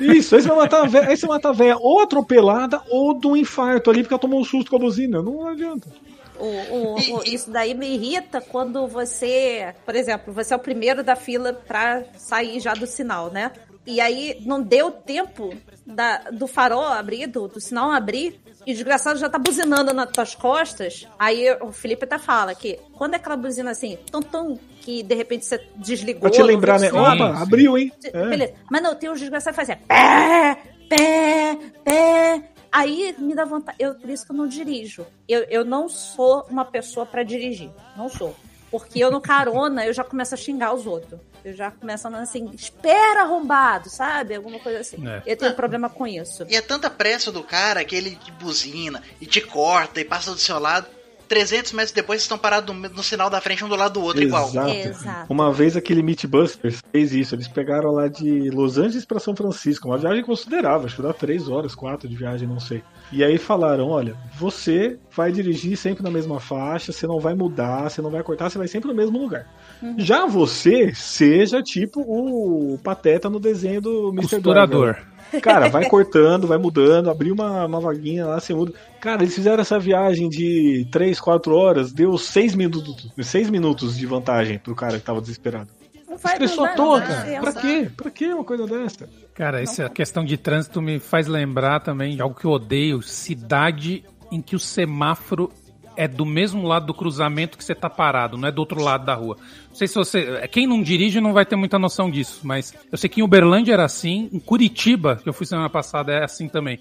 Isso, aí você vai matar a véia, aí você mata a véia ou atropelada ou de um infarto ali, porque ela tomou um susto com a buzina. Não adianta.
O- o- o- isso daí me irrita quando você, por exemplo, você é o primeiro da fila pra sair já do sinal, né? E aí não deu tempo da- do farol abrir, do, do sinal abrir, e o desgraçado já tá buzinando nas tuas costas. Aí o Felipe até fala que quando é aquela buzina assim, tum, tum, que de repente você desligou.
Pra te lembrar, né? Opa, abriu, hein? É.
Beleza. Mas não, tem os desgraçados que fazem pé, pé, pé. Aí me dá vontade. Eu, por isso que eu não dirijo. Eu, eu não sou uma pessoa pra dirigir. Não sou. Porque eu no carona, eu já começo a xingar os outros. Eu já começo andando assim, espera arrombado, sabe? Alguma coisa assim.
É.
Eu tenho problema com isso.
E é tanta pressa do cara que ele te buzina e te corta e passa do seu lado. 300 metros depois vocês estão parados no, no sinal da frente um do lado do outro igual.
Exato.
Exato.
Uma vez aquele Meatbusters fez isso. Eles pegaram lá de Los Angeles pra São Francisco. Uma viagem considerável, acho que dá três horas, quatro de viagem, não sei. E aí falaram: olha, você vai dirigir sempre na mesma faixa, você não vai mudar, você não vai cortar, você vai sempre no mesmo lugar.
Uhum.
Já você seja tipo o pateta no desenho do Mr.
Costurador.
Driver. Cara, vai cortando, vai mudando, abriu uma, uma vaguinha lá, você muda. Cara, eles fizeram essa viagem de 3, 4 horas, deu 6 minutos, 6 minutos de vantagem pro cara que tava desesperado.
Não vai
Estressou
não ser
Pra quê? Pra quê uma coisa dessa?
Cara, essa questão de trânsito me faz lembrar também de algo que eu odeio: cidade em que o semáforo é do mesmo lado do cruzamento que você tá parado, não é do outro lado da rua. Não sei se você. Quem não dirige não vai ter muita noção disso, mas eu sei que em Uberlândia era assim, em Curitiba, que eu fui semana passada, é assim também.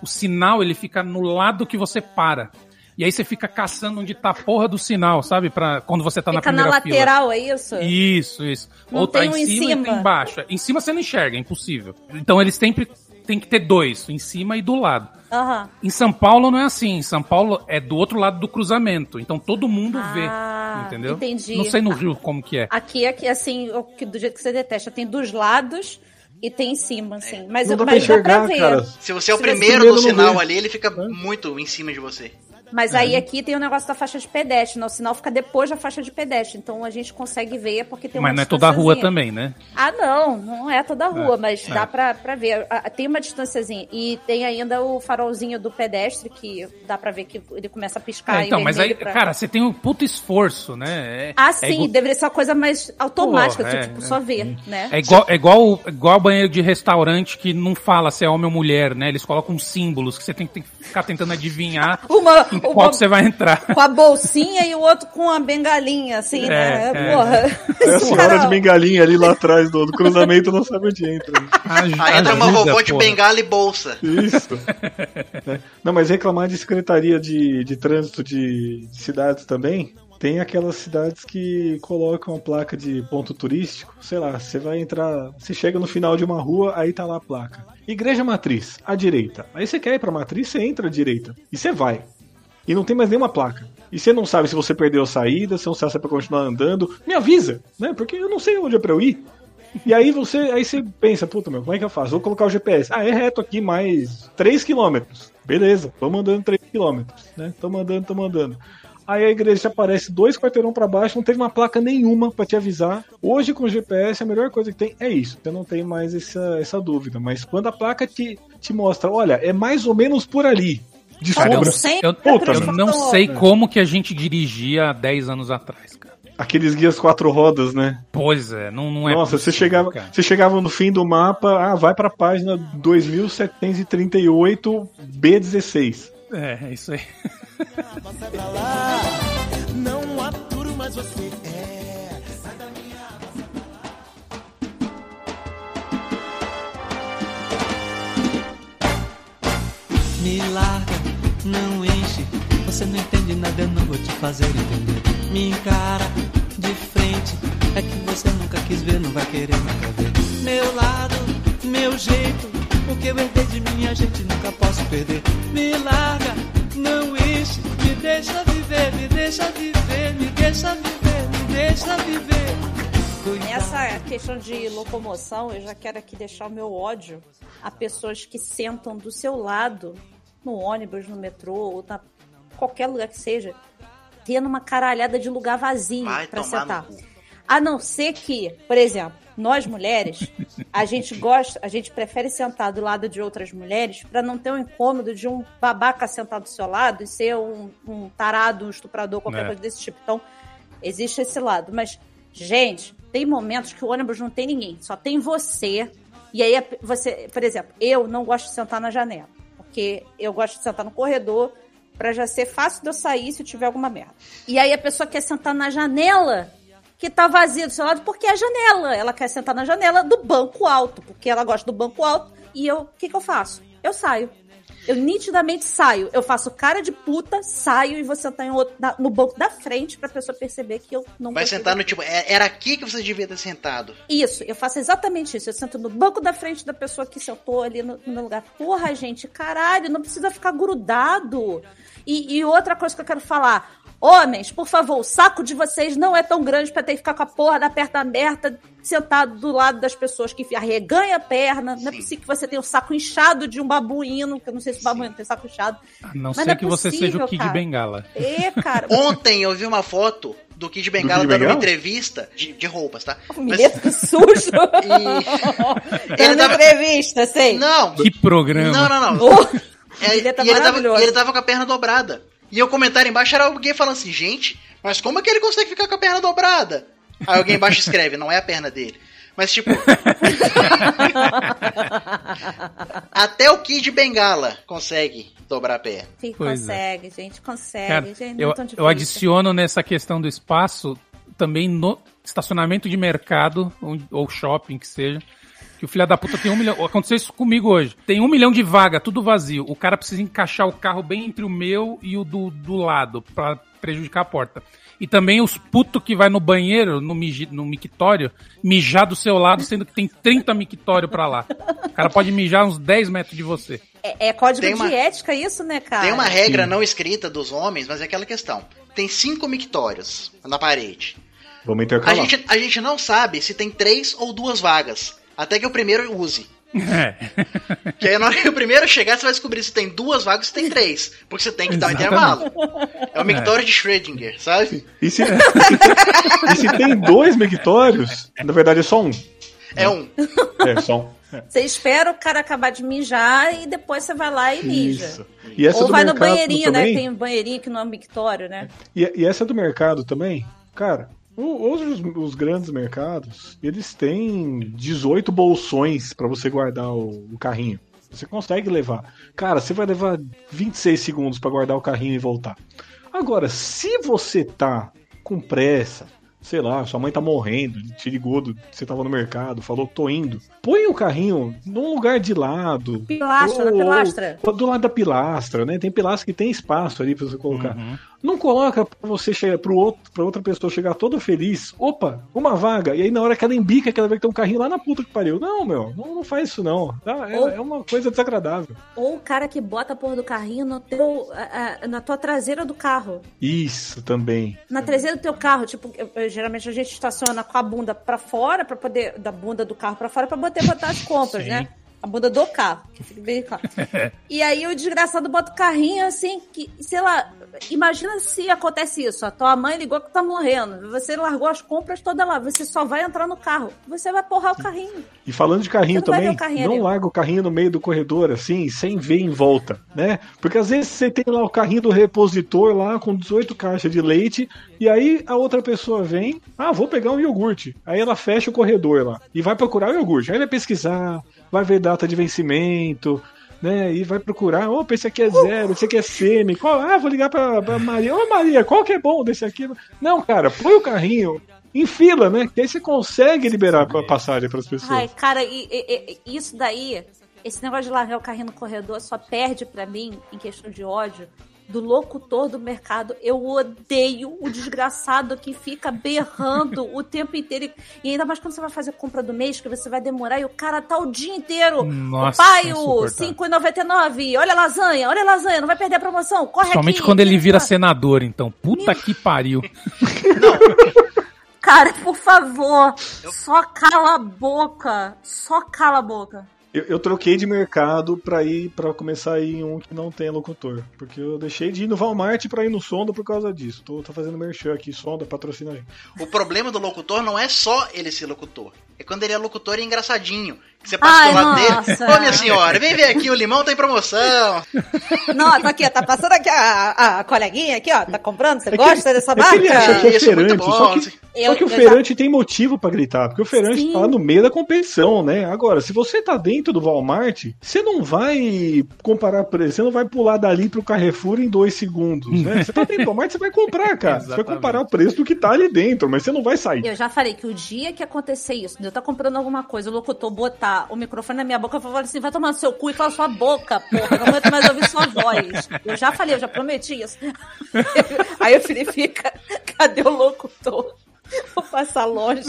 O sinal ele fica no lado que você para. E aí você fica caçando onde tá a porra do sinal, sabe? Pra quando você tá na
Fica na
primeira fila.
lateral, é isso?
Isso, isso.
Não
Ou tá
tem
em
um em
cima, e
cima.
tem embaixo. Em cima você não enxerga, é impossível. Então eles sempre tem que ter dois, em cima e do lado.
Aham.
Em São Paulo não é assim. Em São Paulo é do outro lado do cruzamento. Então todo mundo
Ah,
vê. Entendeu?
entendi.
Não sei no Rio como que é.
Aqui, aqui, assim, o que- do jeito que você detesta, tem dos lados e tem em cima, assim. Mas,
Não dá pra
mas dá pra
enxergar,
ver.
cara.
Se você é o primeiro
primeiro
no
não
sinal ali, ele fica muito em cima de você.
Mas aí aqui tem o negócio da faixa de pedestre, né? O sinal fica depois da faixa de pedestre. Então a gente consegue ver porque tem uma
Mas não é toda a rua também, né?
Ah, não, não é toda a rua,
É,
mas
é.
dá pra, pra ver. Ah, Tem uma distanciazinha. E tem ainda o farolzinho do pedestre, que dá pra ver que ele começa a piscar.
É, então, mas aí,
pra-
cara, você tem um puto esforço, né? É,
Ah,
é
sim,
igual-
deveria ser uma coisa mais automática,
é,
tipo,
é.
só ver, né?
É igual, é igual, igual banheiro de restaurante que não fala se é homem ou mulher, né? Eles colocam símbolos que você tem que ficar tentando adivinhar
Uma,
em
uma-
qual que você vai entrar.
com a bolsinha e o outro com a bengalinha, assim,
É,
né?
é.
Porra.
É a senhora
cara-
de bengalinha ali lá atrás do, do cruzamento não sabe onde entra. né?
Aí entra uma
Ajuda,
vovó de bengala e bolsa.
Isso. Não, mas reclamar de secretaria de, de trânsito de, de cidades também. Tem aquelas cidades que colocam a placa de ponto turístico. Sei lá, você vai entrar. Você chega no final de uma rua, aí tá lá a placa. Igreja Matriz, à direita. Aí você quer ir pra Matriz, você entra à direita. E você vai. E não tem mais nenhuma placa. E você não sabe se você perdeu a saída, você não sabe se é pra continuar andando. Me avisa, né? Porque eu não sei onde é pra eu ir. E aí você, aí você pensa, puta, meu, como é que eu faço? Vou colocar o GPS. Ah, é reto aqui mais 3 km. Beleza, tô mandando 3 km, né? Tô mandando, tô mandando. Aí a igreja aparece dois quarteirão para baixo, não teve uma placa nenhuma para te avisar. Hoje com o GPS a melhor coisa que tem é isso, você não tem mais essa, essa dúvida. Mas quando a placa te, te mostra, olha, é mais ou menos por ali.
Cara, eu,
Puta,
eu não sei como que a gente dirigia há 10 anos atrás, cara.
Aqueles guias quatro rodas, né?
Pois é, não, não é
Nossa, você
possível,
chegava,
cara.
você chegava no fim do mapa, ah, vai pra página 2738 B16.
É, é isso aí.
Sai pra lá, não aturo mais você.
Me larga, não enche. Você não entende nada, eu não vou te fazer entender. Me encara de frente. É que você nunca quis ver, não vai querer nunca ver. Meu lado, meu jeito. O que eu herdei de minha gente nunca posso perder. Me larga, não enche. Me deixa viver, me deixa viver, me deixa viver, me deixa viver.
Nessa questão de locomoção, eu já quero aqui deixar o meu ódio a pessoas que sentam do seu lado no ônibus, no metrô, ou na qualquer lugar que seja, tendo uma caralhada de lugar vazio
tomar
sentar. A não ser que, por exemplo, nós mulheres, a gente gosta, a gente prefere sentar do lado de outras mulheres pra não ter o incômodo de um babaca sentar do seu lado e ser um, um tarado, um estuprador, qualquer
É.
coisa desse tipo. Então, existe esse lado. Mas, gente, tem momentos que o ônibus não tem ninguém, só tem você. E aí, você, por exemplo, eu não gosto de sentar na janela, porque eu gosto de sentar no corredor pra já ser fácil de eu sair se tiver alguma merda. E aí a pessoa quer sentar na janela que tá vazia do seu lado porque é a janela. Ela quer sentar na janela do banco alto, porque ela gosta do banco alto. E eu, o que que eu faço? Eu saio. Eu nitidamente saio. Eu faço cara de puta, saio e vou sentar em outro, na- no banco da frente pra pessoa perceber que eu não
Vai sentar no tipo, é- era aqui que você devia ter sentado.
Isso, eu faço exatamente isso. Eu sento no banco da frente da pessoa que sentou ali no, no meu lugar. Porra, gente, caralho, não precisa ficar grudado. E, e outra coisa que eu quero falar. Homens, por favor, o saco de vocês não é tão grande pra ter que ficar com a porra da perna aberta, sentado do lado das pessoas que arreganha a perna. Não é
Sim.
possível que você tenha o saco inchado de um babuíno, que eu não sei se o babuíno tem saco inchado.
A não
Mas
ser
não é
que você seja
possível,
o Kid
cara.
Bengala.
É, cara.
Ontem eu vi uma foto do Kid Bengala
Kid
dando uma entrevista de, de roupas, tá? Mas-
meto que sujo.
E- Ele tava-
entrevista, sei.
Não,
Que programa.
não, não, não.
Oh,
É,
Ele tá
e ele tava,
maravilhoso.
ele tava com a perna dobrada. E o comentário embaixo era alguém falando assim, gente, mas como é que ele consegue ficar com a perna dobrada? Aí alguém embaixo escreve, não é a perna dele. Mas tipo. até o Kid Bengala consegue dobrar a perna.
Sim,
Pois é.
consegue, gente, consegue,
Cara,
gente. não
eu,
é tão
eu adiciono nessa questão do espaço também no estacionamento de mercado ou, ou shopping que seja. Que o filho da puta tem um milhão. Aconteceu isso comigo hoje. Tem um milhão de vaga, tudo vazio. O cara precisa encaixar o carro bem entre o meu e o do, do lado, pra prejudicar a porta. E também os putos que vai no banheiro, no, miji, no mictório, mijar do seu lado, sendo que tem 30 mictório pra lá. O cara pode mijar uns 10 metros de você.
É, é código
uma-
de ética isso, né, cara?
Tem uma regra não escrita dos homens, mas é aquela questão. Tem cinco mictórios na parede.
Vamos
A
intercalar.
gente, a gente não sabe se tem três ou duas vagas. Até que o primeiro use.
É.
Que aí na hora que o primeiro chegar, você vai descobrir se tem duas vagas ou se tem três. Porque você tem que dar um intervalo. É o mictório de Schrödinger, sabe?
E se, e se tem, dois mictórios, na verdade é só um.
É um.
É, só um.
Você espera o cara acabar de mijar e depois você vai lá e mija.
Isso. E essa
Ou vai no banheirinho, né?
também,
que Tem um banheirinho que não é um mictório, né?
E, e essa do mercado também, cara, hoje os, os grandes mercados, eles têm 18 bolsões pra você guardar o, o carrinho. Você consegue levar. Cara, você vai levar 26 segundos pra guardar o carrinho e voltar. Agora, se você tá com pressa, sei lá, sua mãe tá morrendo, te ligou, do- você tava no mercado, falou, tô indo. Põe o carrinho num lugar de lado.
Pilastra, na
Ou-
pilastra.
ou Do lado da pilastra, né? Tem pilastra que tem espaço ali pra você colocar.
Uhum.
Não coloca pra você chegar pro outro, pra outra pessoa chegar toda feliz. Opa, uma vaga. E aí na hora que ela embica, que ela vai ter um carrinho lá na puta que pariu. Não, meu, não, não faz isso não. Tá? É,
Ou-
é uma coisa desagradável.
Ou o cara que bota a porra do carrinho no teu, a- a- na tua traseira do carro.
Isso também.
Na traseira do teu carro, tipo, eu- eu- geralmente a gente estaciona com a bunda pra fora, pra poder. Da bunda do carro pra fora, pra poder botar as compras,
Sim.
né? A bunda do carro, que fica bem claro. e aí o desgraçado bota o carrinho assim, que, sei lá, imagina se acontece isso. A tua mãe ligou que tá morrendo. Você largou as compras todas lá. Você só vai entrar no carro. Você vai porrar o carrinho.
E falando de carrinho também,
carrinho
não
ali.
larga o carrinho no meio do corredor, assim, sem ver em volta, né? Porque às vezes você tem lá o carrinho do repositor lá com 18 caixas de leite, e aí a outra pessoa vem, ah, vou pegar um iogurte. Aí ela fecha o corredor lá e vai procurar o iogurte. Aí vai pesquisar, vai ver data de vencimento. Né, e vai procurar, opa, esse aqui é zero, esse aqui é semi, qual, ah, vou ligar pra, pra Maria, ô Maria, qual que é bom desse aqui? Não, cara, põe o carrinho em fila, né, que aí você consegue liberar a passagem para as pessoas.
Ai, cara, e, e- e- isso daí, esse negócio de largar o carrinho no corredor só perde pra mim, em questão de ódio, do locutor do mercado. Eu odeio o desgraçado que fica berrando o tempo inteiro. E ainda mais quando você vai fazer compra do mês, que você vai demorar e o cara tá o dia inteiro.
Nossa,
o pai, o
insuportável.
5,99. Olha a lasanha, olha a lasanha, não vai perder a promoção. Corre
Somente
aqui.
quando ele vira senador, então. Puta que pariu.
Cara, por favor, só cala a boca. Só cala a boca.
Eu, eu troquei de mercado pra ir para começar a ir em um que não tem locutor. Porque eu deixei de ir no Walmart pra ir no Sonda por causa disso. Tô, tô fazendo merchan aqui, Sonda, patrocina a gente.
O problema do locutor não é só ele ser locutor. É quando ele é locutor e engraçadinho. Que você passa
Ai, nossa.
dele. Ô, minha senhora, vem ver aqui, o limão tá em promoção.
Não, tá aqui, ó, tá passando aqui a, a, a coleguinha aqui, ó, tá comprando, você gosta dessa
É que ele acha
marca?
que é
Isso, muito
feirante,
bom.
só que,
Eu-
só que o
eu já-
tem motivo pra gritar, porque o feirante
Sim.
tá no meio da competição, né? Agora, se você tá dentro do Walmart, você não vai comparar preço, você não vai pular dali pro Carrefour em dois segundos, né? Você tá dentro do Walmart, você vai comprar, cara. Você vai comparar o preço do que tá ali dentro, mas você não vai sair.
Eu já falei que o dia que acontecer isso, eu estar comprando alguma coisa, o locutor botar o microfone na minha boca, eu falar assim, vai tomar no seu cu e cala sua boca, porra, eu não aguento mais ouvir sua voz. Eu já falei, eu já prometi isso. Aí o Felipe fica, cadê o locutor? Vou passar longe.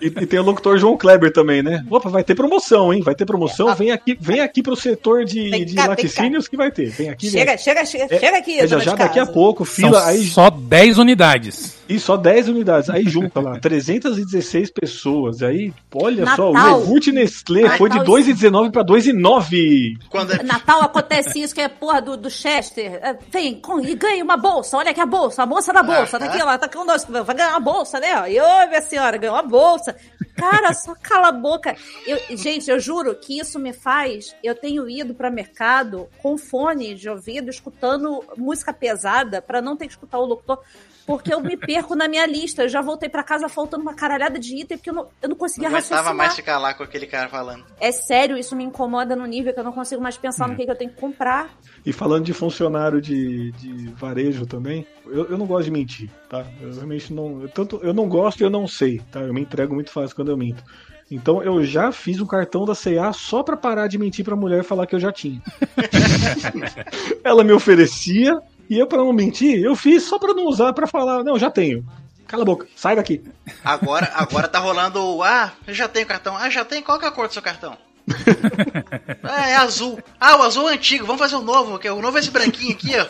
E, e tem o locutor João Kleber também, né? Opa, vai ter promoção, hein? Vai ter promoção. Vem aqui, vem aqui pro setor de, de
cá, vem
laticínios que vai ter. Vem aqui, vem
Chega, chega, chega, chega aqui,
É, já
dona
já
de
daqui a pouco,
São
fila, aí
só 10 unidades.
E só 10 unidades. Aí junta lá, 316 pessoas. Aí, olha só, o
Natal.
iogurte Nestlé
Natal
foi de 2,19 para 2,9.
Quando é-
Natal acontece isso, que é porra do, do Chester. É, Vem com, e ganha uma bolsa. Olha aqui a bolsa, a bolsa da bolsa. Tá aqui, ela tá com nós. Vai ganhar uma bolsa, né? ó. E ô, minha senhora, ganhou uma bolsa. Cara, só cala a boca. Eu, gente, eu juro que isso me faz. Eu tenho ido pra mercado com fone de ouvido, escutando música pesada, pra não ter que escutar o locutor. Porque eu me perco na minha lista. Eu já voltei pra casa faltando uma caralhada de item, porque eu não, eu não conseguia
não aguentava
raciocinar.
mais ficar lá com aquele cara falando.
É sério, isso me incomoda no nível que eu não consigo mais pensar no que, que eu tenho que comprar.
E falando de funcionário de, de varejo também, eu, eu não gosto de mentir, tá? Eu realmente não. eu tanto eu não gosto e eu não sei, tá? Eu me entrego muito fácil quando eu minto. Então eu já fiz um cartão da CA só pra parar de mentir pra mulher e falar que eu já tinha. Ela me oferecia e eu, pra não mentir, eu fiz só pra não usar pra falar, não, já tenho. Cala a boca, sai daqui.
Agora, agora tá rolando o. Ah, já tenho cartão. Ah, já tem? Qual que é a cor do seu cartão? Ah, é azul. Ah, o azul é antigo. Vamos fazer o novo, que o novo é esse branquinho aqui, ó.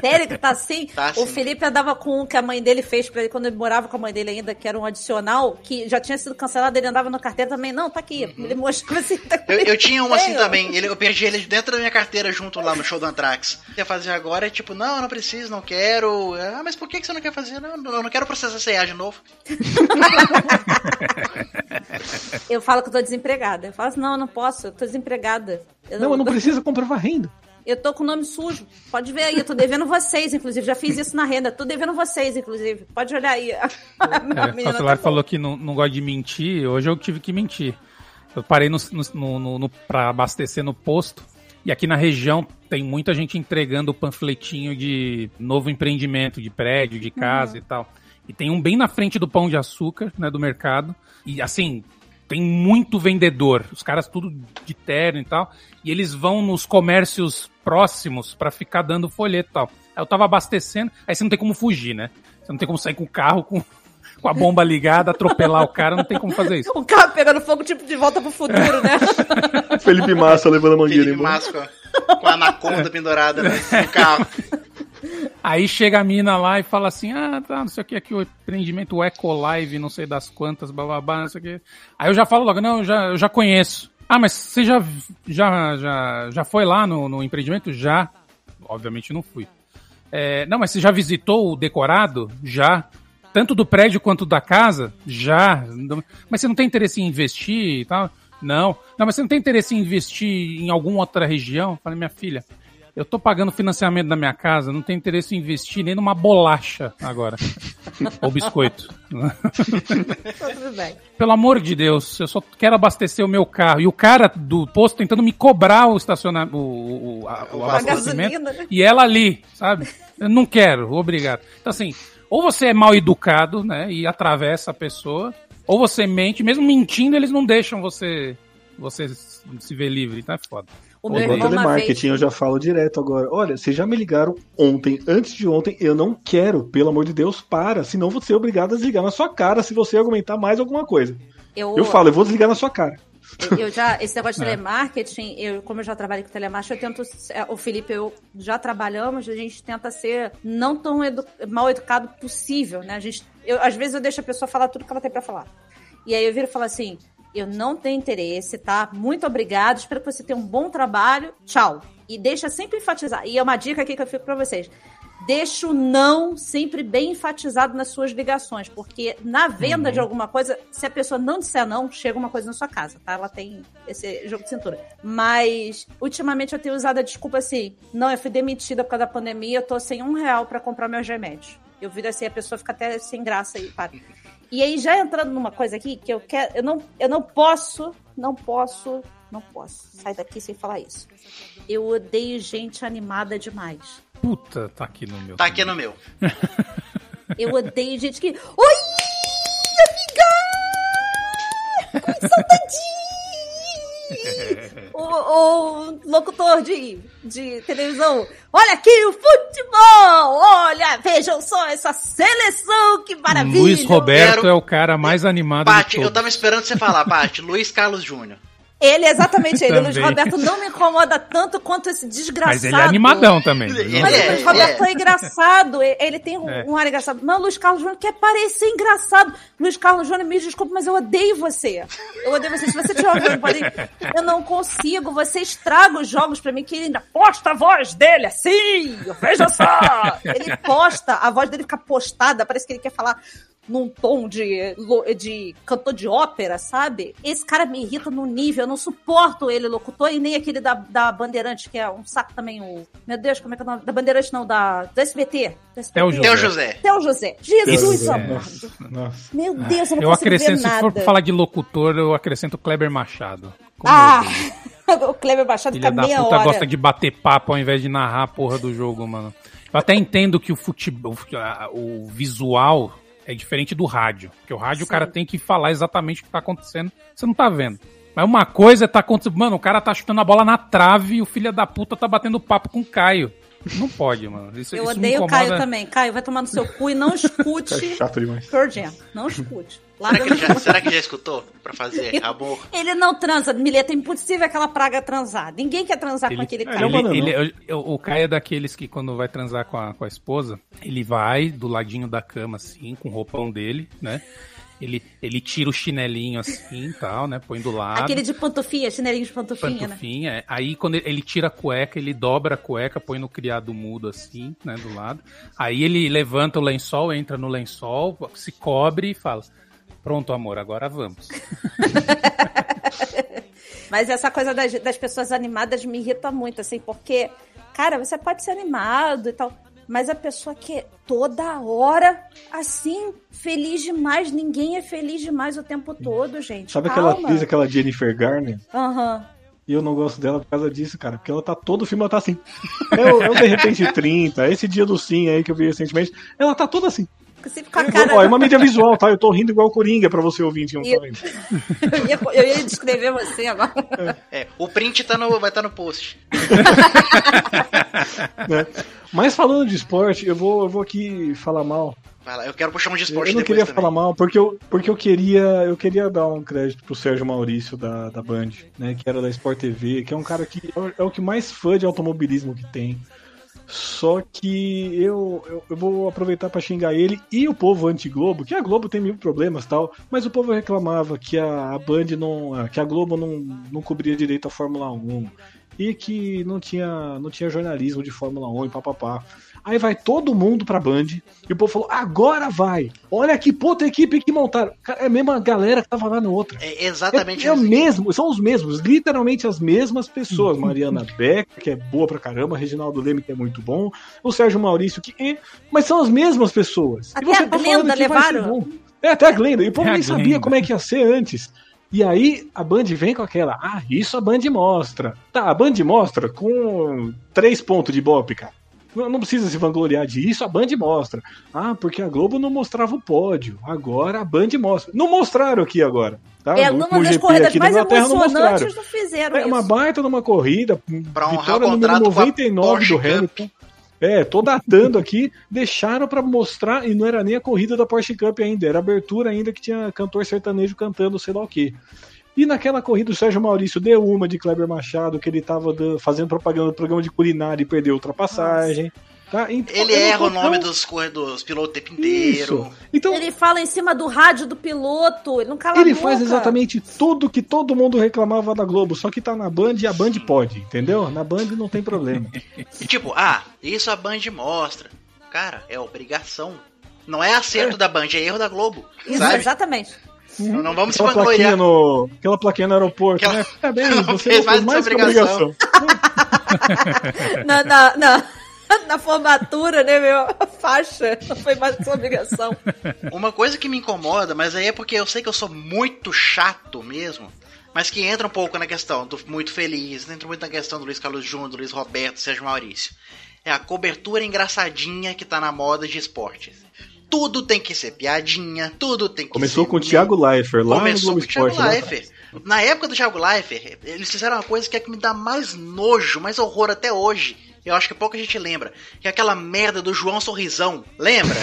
Sério que tá assim?
Tá
o
assim.
Felipe andava com um que a mãe dele fez pra ele quando ele morava com a mãe dele ainda, que era um adicional, que já tinha sido cancelado, ele andava na carteira também. Não, tá aqui. Ele mostrava assim. Tá
Uhum. Eu, eu tinha um assim também. Ele, eu perdi ele dentro da minha carteira junto lá no show do Anthrax. O que ia fazer agora é tipo, não, eu não preciso, não quero. Ah, mas por que que você não quer fazer? Não, eu não quero processar CA de novo.
Eu falo que eu tô desempregada. Eu falo assim, não, eu não posso, eu tô desempregada. Eu
Não, eu não preciso comprovar renda.
Eu tô com o nome sujo. Pode ver aí, eu tô devendo vocês, inclusive. Já fiz isso na renda. Tô devendo vocês, inclusive. Pode olhar aí. A
É, o Celular
tá
falou que não, não gosta de mentir, hoje eu tive que mentir. Eu parei no, no, no, no, pra abastecer no posto, e aqui na região tem muita gente entregando o panfletinho de novo empreendimento, de prédio, de casa e tal. E tem um bem na frente do pão de açúcar, né, do mercado. E assim, tem muito vendedor, os caras tudo de terno e tal, e eles vão nos comércios próximos pra ficar dando folheto e tal. Aí eu tava abastecendo, aí você não tem como fugir, né? Você não tem como sair com o carro com, com a bomba ligada, atropelar o cara, não tem como fazer isso.
O carro pegando fogo, tipo, de volta pro futuro, né?
Felipe Massa levando a mangueira
Felipe. Massa com a- anaconda pendurada né, no carro.
Aí chega a mina lá e fala assim: ah, tá, não sei o que, aqui o empreendimento Eco Live, não sei das quantas, bababá, não sei o que. Aí eu já falo logo: não, eu já, eu já conheço. Ah, mas você já, já, já, já foi lá no, no empreendimento? Já. Obviamente não fui. É, não, mas você já visitou o decorado? Já. Tanto do prédio quanto da casa? Já. Mas você não tem interesse em investir e tal? Não. Não, mas você não tem interesse em investir em alguma outra região? Falei, minha filha, eu tô pagando financiamento da minha casa, não tenho interesse em investir nem numa bolacha agora. Ou biscoito.
Tá tudo bem.
Pelo amor de Deus, eu só quero abastecer o meu carro. E o cara do posto tentando me cobrar o estacionamento, o, o, a- o abastecimento.
gasolina, né?
E ela ali, sabe? Eu não quero, obrigado. Então assim, ou você é mal educado, né, e atravessa a pessoa, ou você mente, mesmo mentindo eles não deixam você você se ver livre, então é foda.
O meu
Igual
irmão
telemarketing,
vez...
eu já falo direto agora. Olha, vocês já me ligaram ontem, antes de ontem, eu não quero, pelo amor de Deus, para. Senão vou ser obrigado a desligar na sua cara se você argumentar mais alguma coisa.
Eu,
Eu falo, eu vou desligar na sua cara.
Eu- Eu já, esse negócio de
É.
telemarketing, eu, como eu já trabalhei com telemarketing, eu tento. é, O Felipe e eu já trabalhamos, a gente tenta ser não tão edu- mal educado possível, né? A gente, eu, às vezes eu deixo a pessoa falar tudo que ela tem pra falar. E aí eu viro e falo assim: eu não tenho interesse, tá? Muito obrigado, espero que você tenha um bom trabalho, tchau. E deixa sempre enfatizar. E é uma dica aqui que eu fico pra vocês. Deixa o não sempre bem enfatizado nas suas ligações, porque na venda
Uhum.
de alguma coisa, se a pessoa não disser não, chega uma coisa na sua casa, tá? Ela tem esse jogo de cintura. Mas, ultimamente eu tenho usado a desculpa assim: não, eu fui demitida por causa da pandemia, eu tô sem um real pra comprar meus remédios. Eu viro assim, a pessoa fica até sem graça e para. E aí, já entrando numa coisa aqui que eu quero. Eu não, eu não posso, não posso, não posso sair daqui sem falar isso. Eu odeio gente animada demais.
Puta, tá aqui no meu.
Tá aqui no meu.
Eu odeio gente que. Oi, amiga! Com saudadinho! o, o locutor de, de televisão. Olha aqui o futebol! Olha, vejam só essa seleção, que maravilha!
Luiz Roberto
Quero-
é o cara mais animado
Paty,
de
eu tava esperando você falar, Paty. Luiz Carlos Júnior.
Ele, exatamente ele. O Luiz. Roberto não me incomoda tanto quanto esse desgraçado.
Mas ele é animadão também.
Ele
Mas
é,
o Luiz Roberto
é.
é engraçado, ele tem um,
É.
um ar engraçado. Mas o Luiz Carlos Júnior quer parecer engraçado. Luiz Carlos Júnior, me desculpe, mas eu odeio você. Eu odeio você. Se você tiver ouvindo, pode... eu não consigo. Você estraga os jogos pra mim, que ele ainda posta a voz dele assim. Veja só! Ele posta, a voz dele fica postada, parece que ele quer falar num tom de, de cantor de ópera, sabe? Esse cara me irrita no nível, eu não suporto ele, locutor, e nem aquele da, da Bandeirante, que é um saco também, o... Meu Deus, como é que é o nome? Da Bandeirante não, da, do SBT.
Theo José.
Theo José.
Jesus amado. Meu Deus, eu não
Eu acrescento,
ver
se for pra falar de locutor, eu acrescento Kleber Machado. Como
Ah! o Kleber Machado
Filha
fica
da
meia
puta
hora.
gosta de bater papo ao invés de narrar a porra do jogo, mano. Eu até entendo que o futebol, o visual é diferente do rádio. Porque o rádio o cara tem que falar exatamente o que tá acontecendo. Você não tá vendo. Mas uma coisa tá acontecendo. Mano, o cara tá chutando a bola na trave e o filho da puta tá batendo papo com o Caio. Não pode, mano. Isso,
Eu
isso
odeio o. Caio também. Caio, vai tomar no seu cu e não escute
É chato demais.
Pearl Jam. Não escute.
Será que, já, será que já escutou? Pra fazer amor?
Ele não transa, Mileta, é impossível aquela praga transar. Ninguém quer transar com
Ele,
aquele
ele
cara.
é Não,
ele-
não.
ele- o, o Caio é daqueles que quando vai transar com a, com a esposa, ele vai do ladinho da cama, assim, com o roupão dele, né? Ele, ele tira o chinelinho assim e tal, né? Põe do lado.
Aquele de pantufinha, chinelinho de pantufinha, né?
pantufinha. é. Aí quando ele, ele tira a cueca, ele dobra a cueca, põe no criado mudo assim, né, do lado. Aí ele levanta o lençol, entra no lençol, se cobre e fala: "Pronto, amor, agora vamos".
Mas essa coisa das, das pessoas animadas me irrita muito, assim, porque, cara, você pode ser animado e tal, mas a pessoa que é toda hora, assim, feliz demais, ninguém é feliz demais o tempo todo, gente.
Sabe aquela
Calma.
atriz, aquela Jennifer Garner?
Aham.
E eu não gosto dela por causa disso, cara. Porque ela tá todo filme, ela tá assim. O, é o De Repente 30, esse dia do sim aí que eu vi recentemente. Ela tá toda assim.
Com a cara.
Ó, é uma mídia visual, tá? Eu tô rindo igual Coringa pra você que não tá vendo.
eu, ia, eu ia descrever você agora.
É, o print tá no, vai estar no post.
né? Mas falando de esporte, eu vou, eu vou aqui falar mal.
Vai lá, eu quero puxar um de
Eu
esporte
não
depois
queria
também.
falar mal, porque eu, porque eu queria eu queria dar um crédito pro Sérgio Maurício da, da Band, né? Que era da Sport TV, que é um cara que é o- é o que mais fã de automobilismo que tem. Só que eu, eu, eu vou aproveitar para xingar ele e o povo anti-Globo, que a Globo tem mil problemas tal, mas o povo reclamava que a, a Band não. que a Globo não, não cobria direito a Fórmula 1 e que não tinha, não tinha jornalismo de Fórmula 1 e papapá. Aí vai todo mundo pra Band e o povo falou: agora vai! Olha que puta equipe que montaram. Cara, é a mesma galera que tava lá no outro.
É exatamente
É, é o
assim.
mesmo, são os mesmos, literalmente as mesmas pessoas. Mariana Becker, que é boa pra caramba, Reginaldo Leme, que é muito bom, o Sérgio Maurício, que é, mas são as mesmas pessoas.
Até a Glenda
que vai ser
levaram?
bom. É, até a Glenda, e o povo
a
nem sabia
Glenda.
como é que ia ser antes. E aí a Band vem com aquela, ah, isso a Band mostra. Tá, a Band mostra com três pontos de Ibope, cara. Não, não precisa se vangloriar disso, a Band mostra. Ah, porque a Globo não mostrava o pódio. Agora a Band mostra. Não mostraram aqui agora. Tá?
É uma das
GP
corridas mais emocionantes não fizeram
É
isso.
uma baita numa corrida,
Pra
vitória número
contrato com a
99
Porsche
do Hamilton. É, tô datando aqui, deixaram pra mostrar, e não era nem a corrida da Porsche Cup ainda, era a abertura ainda que tinha cantor sertanejo cantando sei lá o quê. E naquela corrida o Sérgio Maurício deu uma de Kleber Machado, que ele tava dan- fazendo propaganda do programa de culinária e perdeu a ultrapassagem. Tá? Então,
Ele erra o nome
tão-
dos, pilotos o tempo inteiro.
Isso. Então,
Ele fala em cima do rádio do piloto, ele não cala
ele
a boca.
faz exatamente tudo que todo mundo reclamava da Globo, só que tá na Band e a Band pode, entendeu? Na Band não tem problema.
E tipo, ah, isso a Band mostra. Cara, é obrigação. Não é acerto da Band, é erro da Globo.
Isso,
sabe?
exatamente.
Não, não vamos se
Aquela
vangloriar.
no, aquela plaquinha no aeroporto,
Aquela-
né? Parabéns,
Não
você
fez
não
mais
mais
obrigação.
obrigação.
na, na, na, na formatura, né, meu? A faixa. Não foi mais sua obrigação.
Uma coisa que me incomoda, mas aí é porque eu sei que eu sou muito chato mesmo. Mas que entra um pouco na questão do muito feliz, entra muito na questão do Luiz Carlos Júnior, do Luiz Roberto, Sérgio Maurício. É a cobertura engraçadinha que tá na moda de esportes. Tudo tem que ser piadinha, tudo tem que
Começou
ser
com o Thiago Leifert, lá no
Começou
Globo
com o Thiago
né?
Leifert. Na época do Thiago Leifert, eles fizeram uma coisa que é que me dá mais nojo, mais horror até hoje. Eu acho que pouca gente lembra. Que é aquela merda do João Sorrisão. Lembra?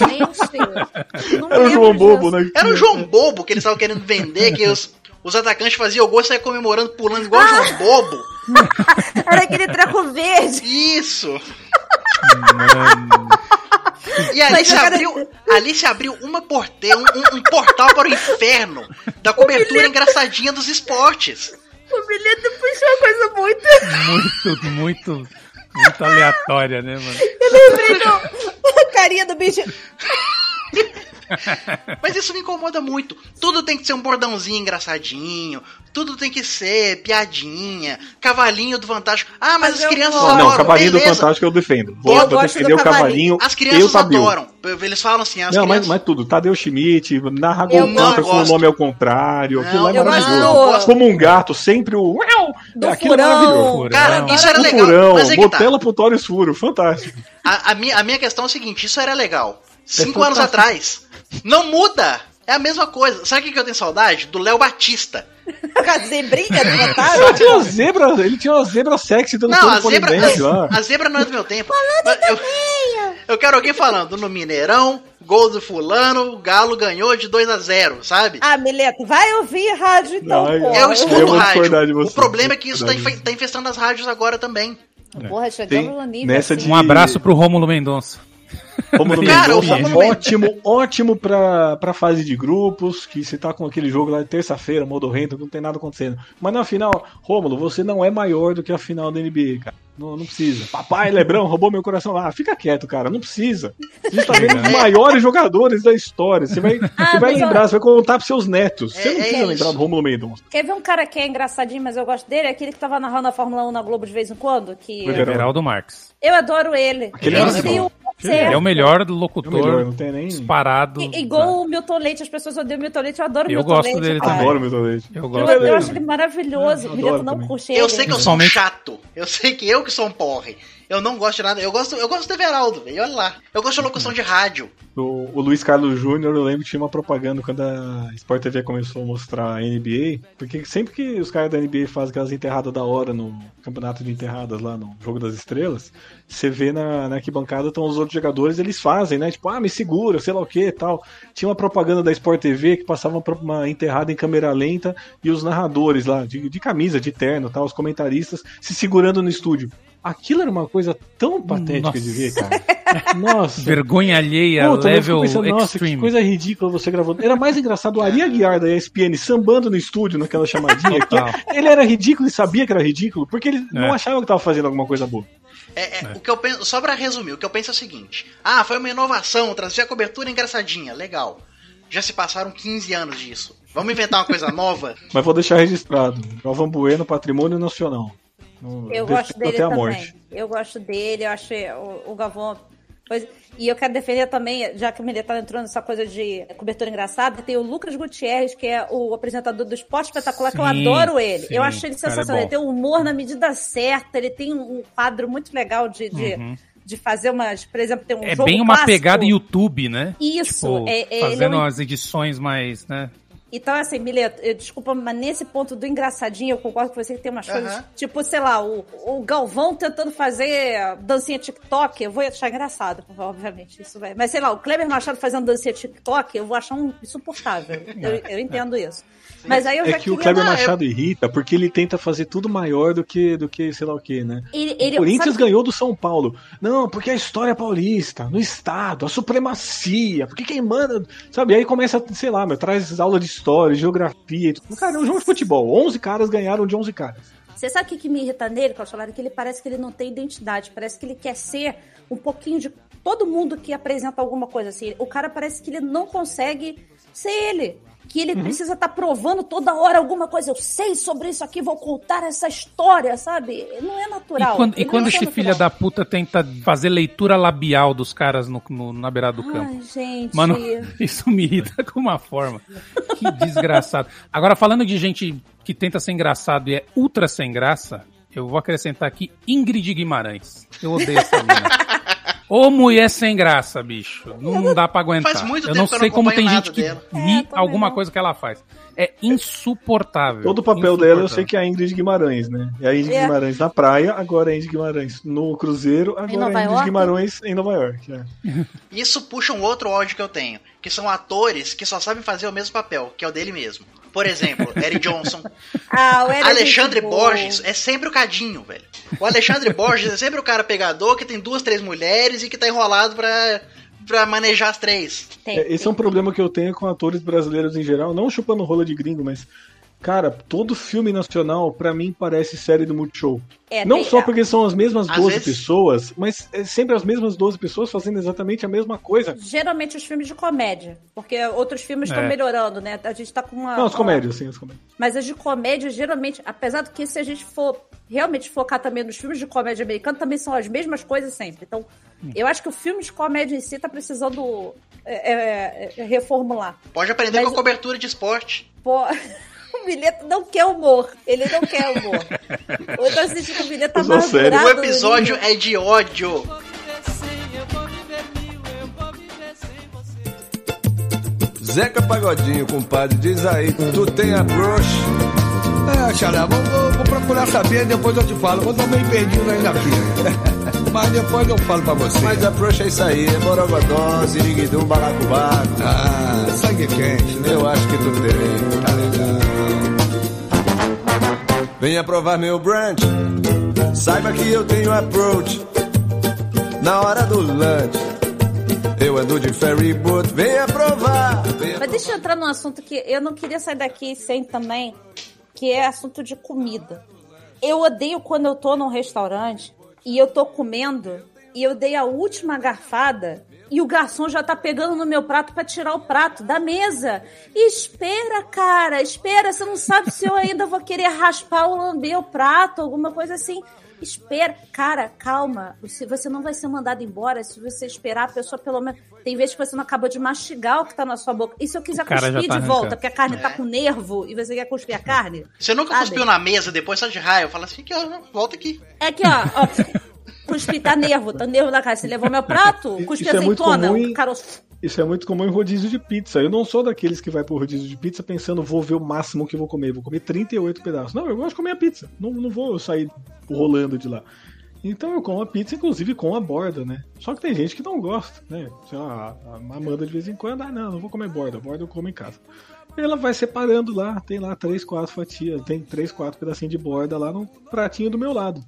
Gente, não
Era o João Bobo, né?
Era o João Bobo que eles estavam querendo vender, que os, os atacantes faziam o gol e saiam comemorando, pulando igual o João Bobo.
Era aquele treco verde.
Isso!
Mano.
E se,
eu quero-
abriu, ali se abriu uma porte, um, um- um portal para o inferno da cobertura engraçadinha dos esportes.
O bilhete puxou uma coisa muito.
Muito, muito, muito aleatória, né, mano?
Eu lembrei do. A carinha do bicho.
Mas isso me incomoda muito. Tudo tem que ser um bordãozinho engraçadinho. Tudo tem que ser piadinha. Cavalinho do Fantástico. Ah, mas,
Mas
as crianças.
Não,
adoram.
não, Cavalinho do
Beleza.
Fantástico eu defendo. Vou,
Eu
vou
gosto
defender
do
o Cavalinho.
As crianças adoram. Eles falam assim, as
Não, mas,
crianças...
mas tudo. Tadeu Schmidt, narra contra com o nome ao contrário. Aquilo lá é maravilhoso. Como um gato, sempre o. Uau!
Do
Aquilo é
furão.
maravilhoso.
Furão.
Cara, isso era
O
legal.
furão,
mas é que tá.
botela pro Tório Furo, fantástico.
A, a minha, a minha questão é o seguinte, isso era legal. Cinco
É
anos
fantástico.
atrás. Não muda! É a mesma coisa. Sabe o que eu tenho saudade? Do Léo Batista.
Com a zebrinha do
Ele
fantasma.
tinha uma zebra, ele tinha uma zebra sexy dando
Não, a zebra, a, a zebra não é do meu tempo. Mas eu, eu quero alguém falando no Mineirão, gol do fulano, o Galo ganhou de 2 a 0 sabe?
Ah, Mileto, vai ouvir rádio então,
Ai,
porra.
eu
eu
escuto rádio. O problema é que isso tá, infe- tá infestando as rádios agora também.
Porra, chegamos
Tem-
no nível
nessa
assim.
de-
Um abraço pro Rômulo Mendonça.
Romulo
Cara,
Mendonça,
o Romulo
ótimo, ótimo pra, pra fase de grupos, que você tá com aquele jogo lá de terça-feira, modorrento, não tem nada acontecendo. Mas na final, Rômulo, você não é maior do que a final da NBA, cara. Não, não precisa. Papai Lebrão roubou meu coração lá. Fica quieto, cara. Não precisa. A gente tá vendo os maiores jogadores da história. Você vai,
Ah,
você vai
ó,
lembrar, você vai contar pros seus netos. Você
É-
não
é
precisa
isso.
lembrar do Rômulo Mendonça.
Quer ver um cara que é engraçadinho, mas eu gosto dele? Aquele que tava narrando a Fórmula 1 na Globo de vez em quando? Que
Foi Geraldo.
Marques.
eu adoro ele.
Aquele
ele
é
tem o
Ele é o melhor
É o
locutor
melhor, não tem nem.
disparado.
I- Igual o Milton Leite, as pessoas odeiam o Milton Leite, eu adoro o
Eu
Milton
gosto
Leite.
dele
cara.
também.
Adoro meu leite.
Eu
Eu,
gosto
eu
dele.
acho ele maravilhoso.
Eu
O Mileto
adoro
não curte
Eu
ele.
sei que eu sou um chato. Eu sei que eu que sou um porre. Eu não gosto de nada. Eu gosto, eu gosto do Everaldo, velho. Olha lá. Eu gosto de locução de rádio.
O, o Luiz Carlos Júnior, eu lembro que tinha uma propaganda quando a Sport TV começou a mostrar a NBA, porque sempre que os caras da NBA fazem aquelas enterradas da hora no campeonato de enterradas lá no Jogo das Estrelas, você vê na, na arquibancada estão os outros jogadores, eles fazem, né? Tipo, ah, me segura, sei lá o que tal. Tinha uma propaganda da Sport TV que passava uma, enterrada em câmera lenta e os narradores lá, de, de camisa, de terno tal, os comentaristas se segurando no estúdio. Aquilo era uma coisa tão patética
Nossa.
de ver, cara. Nossa.
Vergonha alheia,
Puta,
level
pensando, nossa, que
extreme.
coisa ridícula você gravando. Era mais engraçado o Ari Aguiar da ESPN sambando no estúdio naquela chamadinha. que ele era ridículo e sabia que era ridículo, porque ele não
É.
achava que tava fazendo alguma coisa boa.
É, é, O que eu penso, só pra resumir, o que eu penso é o seguinte: ah, foi uma inovação, trazer a cobertura engraçadinha, legal. Já se passaram 15 anos disso. Vamos inventar uma coisa nova?
Mas vou deixar registrado. Galvão Bueno, Patrimônio Nacional.
Eu gosto dele
até a
também.
morte.
Eu gosto dele, eu acho o, o Galvão. Coisa... E eu quero defender também, já que o Milê tá entrando nessa coisa de cobertura engraçada, tem o Lucas Gutierrez, que é o apresentador do Esporte Espetacular, que eu
Sim,
adoro ele.
sim,
eu acho ele
é
sensacional.
bom.
ele tem um humor na medida certa, ele tem um quadro muito legal de, de, de fazer umas. Por exemplo, tem um
Uhum. É
jogo
bem uma
clássico.
pegada YouTube, né?
Isso,
Tipo,
é- é- ele
fazendo
é um-
umas edições mais, né?
Então, assim, Mileto, eu, desculpa, mas nesse ponto do engraçadinho, eu concordo com você que tem umas
Aham.
coisas, tipo, sei lá, o, o Galvão tentando fazer dancinha TikTok, eu vou achar engraçado, obviamente, isso vai. Mas sei lá, o Kleber Machado fazendo dancinha TikTok, eu vou achar um insuportável. Eu, eu entendo isso. Mas aí eu
É
já
que o. Kleber
Não,
Machado irrita porque ele tenta fazer tudo maior do que, do que sei lá o que, né?
Ele,
O
ele,
Corinthians
sabe-
ganhou do São Paulo. Não, porque a história é paulista, no Estado, a supremacia, porque quem manda. Sabe? Aí começa, sei lá, meu, traz aula de história, geografia e tudo. Cara, é um jogo de futebol. 11 caras ganharam de 11 caras.
Você sabe o que, que me irrita nele, Claudio Que ele parece que ele não tem identidade. Parece que ele quer ser um pouquinho de todo mundo que apresenta alguma coisa assim. O cara parece que ele não consegue ser ele. Que ele precisa estar provando toda hora alguma coisa. Eu sei sobre isso aqui, vou contar essa história, sabe? Não é
E
natural.
quando, e quando
é
esse filho da puta tenta fazer leitura labial dos caras no, no- na beirada do campo?
Ai, gente.
Mano, isso me irrita com uma forma. Que desgraçado. Agora, falando de gente que tenta ser engraçado e é ultra sem graça, eu vou acrescentar aqui Ingrid Guimarães. Eu odeio essa mina. Ô mulher sem graça, bicho. Não dá pra aguentar.
Faz muito
eu não
que eu
sei
não
como tem gente
nada
que
dela.
É,
ri
também
alguma
não.
coisa que ela faz. É insuportável.
Todo o papel dela eu sei que é a Ingrid Guimarães, né? É a Ingrid
É.
Guimarães na praia, agora é a Ingrid Guimarães no Cruzeiro, agora é a Ingrid
York?
Guimarães em Nova York. é.
Isso puxa um outro ódio que eu tenho, que são atores que só sabem fazer o mesmo papel, que é o dele mesmo. Por exemplo, Eric Johnson.
Ah, o Eric é
Alexandre. Borges é sempre o cadinho, velho. O Alexandre Borges é sempre o cara pegador que tem duas, três mulheres e que tá enrolado pra, pra manejar as três.
Tem,
É, esse é um problema que eu tenho com atores brasileiros em geral, não chupando rola de gringo, mas. Cara, todo filme nacional, pra mim, parece série do Multishow.
É,
não só porque são as mesmas
Às
12
vezes-
pessoas, mas é sempre as mesmas 12 pessoas fazendo exatamente a mesma coisa.
Geralmente os filmes de comédia. Porque outros filmes estão
É.
melhorando, né? A gente tá com uma.
Não, as
uma-
comédias, sim, as comédias.
Mas as de comédia, geralmente, apesar do que se a gente for realmente focar também nos filmes de comédia americano, também são as mesmas coisas sempre. Então, eu acho que o filme de comédia em si tá precisando é, é, é, reformular.
Pode aprender
Mas
com a cobertura de esporte.
Pô, o Mileto não quer humor. Ele não quer humor. Eu tô sentindo que o Mileto tá
sério.
amargurado.
O episódio é de ódio.
Zeca Pagodinho, compadre, diz aí, tu tem a brush?
É, Xará, vou, vou- vou procurar saber, depois eu te falo. Eu tô meio perdido ainda aqui. Mas depois eu falo pra você.
Mas a brush é isso aí, é borogodó, ziriguidum, balacobaco.
Ah, sangue quente, né?
Eu acho que tu tem.
Tá legal.
Venha provar meu brunch, saiba que eu tenho approach. Na hora do lunch, eu ando de ferry boat, venha provar. Venha
Mas deixa eu entrar num assunto que eu não queria sair daqui sem também, que é assunto de comida. Eu odeio quando eu tô num restaurante e eu tô comendo e eu dei a última garfada e o garçom já tá pegando no meu prato pra tirar o prato da mesa. Espera, cara, espera, você não sabe se eu ainda vou querer raspar ou lamber o prato, alguma coisa assim. Espera, cara, calma. Você, você não vai ser mandado embora se você esperar a pessoa pelo menos. Tem vezes que você não acabou de mastigar o que tá na sua boca. E se eu quiser cuspir
tá
de volta, porque a carne tá
É.
com nervo e você quer cuspir a carne?
Você nunca
Sabe?
cuspiu na mesa depois só de raio? Fala assim, que ó, volta aqui.
É que, ó, ó cuspi, tá nervo, tá nervo na cara. Você levou meu prato, cuspi
Isso é muito
azeitona,
comum em-
o caroço.
Isso é muito comum em rodízio de pizza. Eu não sou daqueles que vai pro rodízio de pizza pensando, vou ver o máximo que eu vou comer. Vou comer 38 pedaços. Não, eu gosto de comer a pizza. Não, não vou sair rolando de lá. Então eu como a pizza, inclusive com a borda, né? Só que tem gente que não gosta, né? Lá, a Amanda de vez em quando, ah, não, não vou comer borda. Borda eu como em casa. Ela vai separando lá, tem lá três, quatro fatias, tem três, quatro pedacinhos de borda lá no pratinho do meu lado.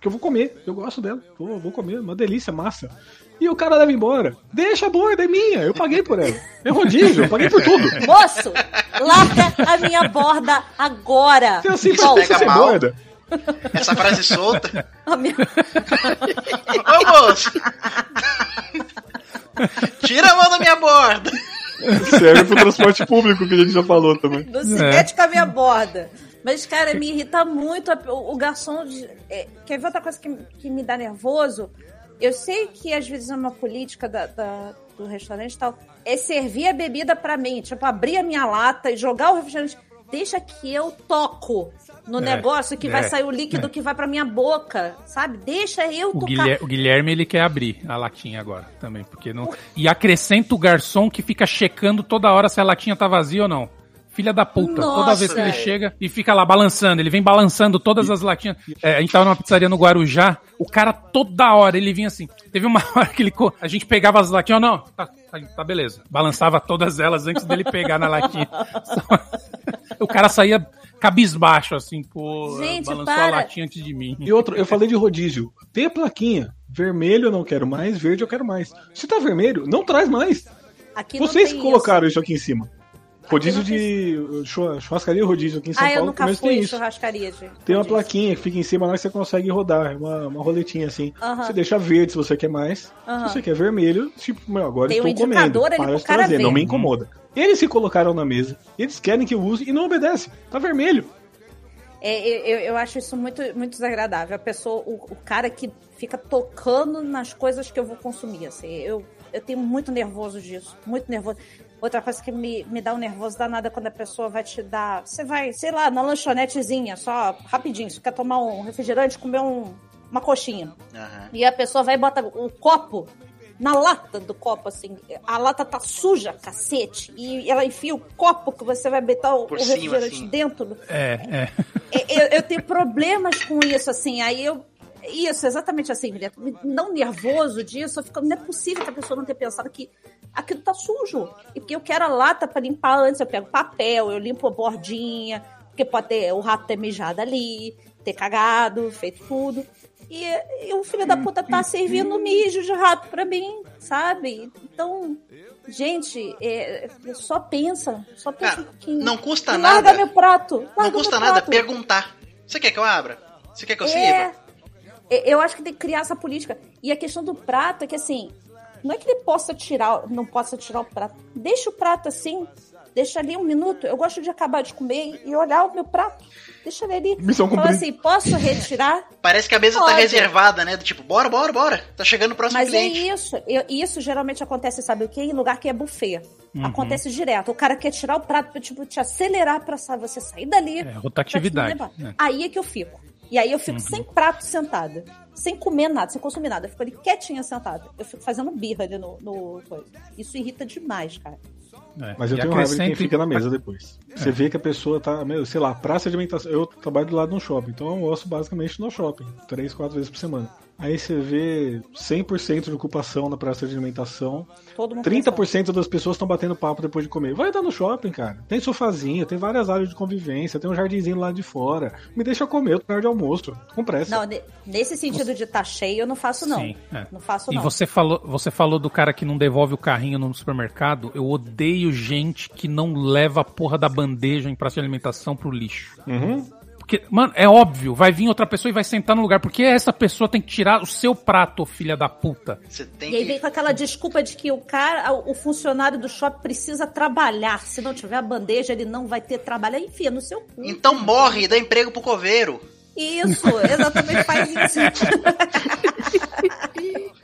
Porque eu vou comer, eu gosto dela. Vou, vou comer, uma delícia, massa. E o cara leva embora. Deixa a borda, é minha, eu paguei por ela. É rodízio, eu paguei por tudo.
Moço, larga a minha borda agora.
Se é assim,
Volta.
precisa ser
mal.
borda.
Essa frase solta.
Minha-
Ô, moço! Tira a mão da minha borda!
Serve pro transporte público, que a gente já falou também.
Não se mete com a minha borda. Mas, cara, me irrita muito o, o garçom. de- é, quer ver outra coisa que, que me dá nervoso? Eu sei que às vezes é uma política da- da- do restaurante e tal. É servir a bebida pra mim. Tipo, abrir a minha lata e jogar o refrigerante. Deixa que eu toco no
É,
negócio que vai
é,
sair o líquido
é.
que vai pra minha boca. Sabe? Deixa eu
O
tocar.
Guilherme, o Guilherme, ele quer abrir a latinha agora também, porque não. E acrescenta o garçom que fica checando toda hora se a latinha tá vazia ou não. Filha da puta. toda
Nossa,
vez que ele chega e fica lá balançando, ele vem balançando todas as latinhas. É, a gente tava numa pizzaria no Guarujá, o cara toda hora ele vinha assim. Teve uma hora que ele. A gente pegava as latinhas, ó, não, tá, tá, tá beleza. Balançava todas elas antes dele pegar na latinha. o cara saía cabisbaixo, assim, pô,
Gente,
balançou a
para.
latinha antes de mim.
E outro, eu falei de rodízio. Tem a plaquinha. Vermelho eu não quero mais, verde eu quero mais. Se tá vermelho, não traz mais.
Aqui
Vocês colocaram isso. aqui em cima. Rodízio de. churra- Churrascaria rodízio aqui em São
Ah, eu
Paulo,
nunca
mas
fui
tem
em
isso.
churrascaria, gente.
Tem uma plaquinha que fica em cima lá que você consegue rodar, uma, uma roletinha assim.
Aham.
Você deixa verde se você quer mais.
Aham.
Se você quer vermelho, tipo, meu, agora
Tem um
estou comendo.
indicador ali
Para trazer,
ver.
não me incomoda. Eles se colocaram na mesa, eles querem que eu use e não obedece. Tá vermelho.
É, eu, eu acho isso muito, muito desagradável. A pessoa, o, o cara que fica tocando nas coisas que eu vou consumir. Assim, eu, eu tenho muito nervoso disso. Muito nervoso. Outra coisa que me, me dá um nervoso danado é quando a pessoa vai te dar. Você vai, sei lá, na lanchonetezinha, só rapidinho. Você quer tomar um refrigerante, comer um, uma coxinha.
Aham.
E a pessoa vai e bota o copo na lata do copo, assim. A lata tá suja, cacete. E ela enfia o copo que você vai botar o, o
cima,
refrigerante
assim.
dentro do,
É, é.
eu, eu tenho problemas com isso, assim. Aí eu. Isso, exatamente assim. Me- Não nervoso disso, eu fico, não é possível que a pessoa não tenha pensado que aquilo tá sujo. E porque eu quero a lata pra limpar antes, eu pego papel, eu limpo a bordinha, porque pode ter o rato ter mijado ali, ter cagado, feito tudo. E, e o filho da puta tá servindo mijo de rato pra mim, sabe? Então, gente, é, só pensa, só pensa
Cara,
um pouquinho.
não custa
E
nada.
Larga meu prato.
Não
larga
custa
meu
nada
prato.
perguntar. Você quer que eu abra? Você quer que eu
É,
sirva?
é, eu acho que tem que criar essa política. E a questão do prato é que assim, não é que ele possa tirar, não possa tirar o prato. Deixa o prato assim, deixa ali um minuto. Eu gosto de acabar de comer e olhar o meu prato. Deixa ele ali.
Missão
Fala
cumprida.
assim, posso retirar?
Parece que a mesa tá
Pode.
reservada, né? Do tipo, bora, bora, bora. Tá chegando o próximo
Mas
cliente.
é isso. Eu- isso geralmente acontece, sabe o quê? Em lugar que é buffet.
Uhum.
Acontece direto. O cara quer tirar o prato pra tipo, te acelerar pra você sair dali.
É, rotatividade. né?
Aí é que eu fico. E aí eu fico sem prato sentada. Sem comer nada, sem consumir nada. Eu fico ali quietinha sentada. Eu fico fazendo birra ali no, no coisa. Isso irrita demais, cara.
É.
Mas eu
E
tenho raiva de quem fica na mesa depois. Você vê que a pessoa tá, meu, sei lá, praça de alimentação. Eu trabalho do lado de um shopping, então eu almoço basicamente no shopping, três, quatro vezes por semana. Aí você vê 100% de ocupação na praça de alimentação.
Todo mundo
30% das pessoas estão batendo papo depois de comer. Vai dar no shopping, cara. Tem sofazinho, tem várias áreas de convivência, tem um jardinzinho lá de fora. Me deixa comer, eu tô na hora de almoço. Com pressa.
Não, ne- nesse sentido de estar cheio, eu não faço, não.
Sim, é.
Não faço,
E
não.
você falou, você falou do cara que não devolve o carrinho no supermercado. Eu odeio gente que não leva a porra da bandeja em praça de alimentação pro lixo.
Uhum.
Porque mano, é óbvio, vai vir outra pessoa e vai sentar no lugar, porque essa pessoa tem que tirar o seu prato, filha da puta.
Você tem
E aí
que.
vem com aquela desculpa de que o cara, o funcionário do shopping precisa trabalhar. Se não tiver a bandeja, ele não vai ter trabalho. Aí enfia no seu cu.
Então morre e dá emprego pro coveiro.
Isso, exatamente faz isso.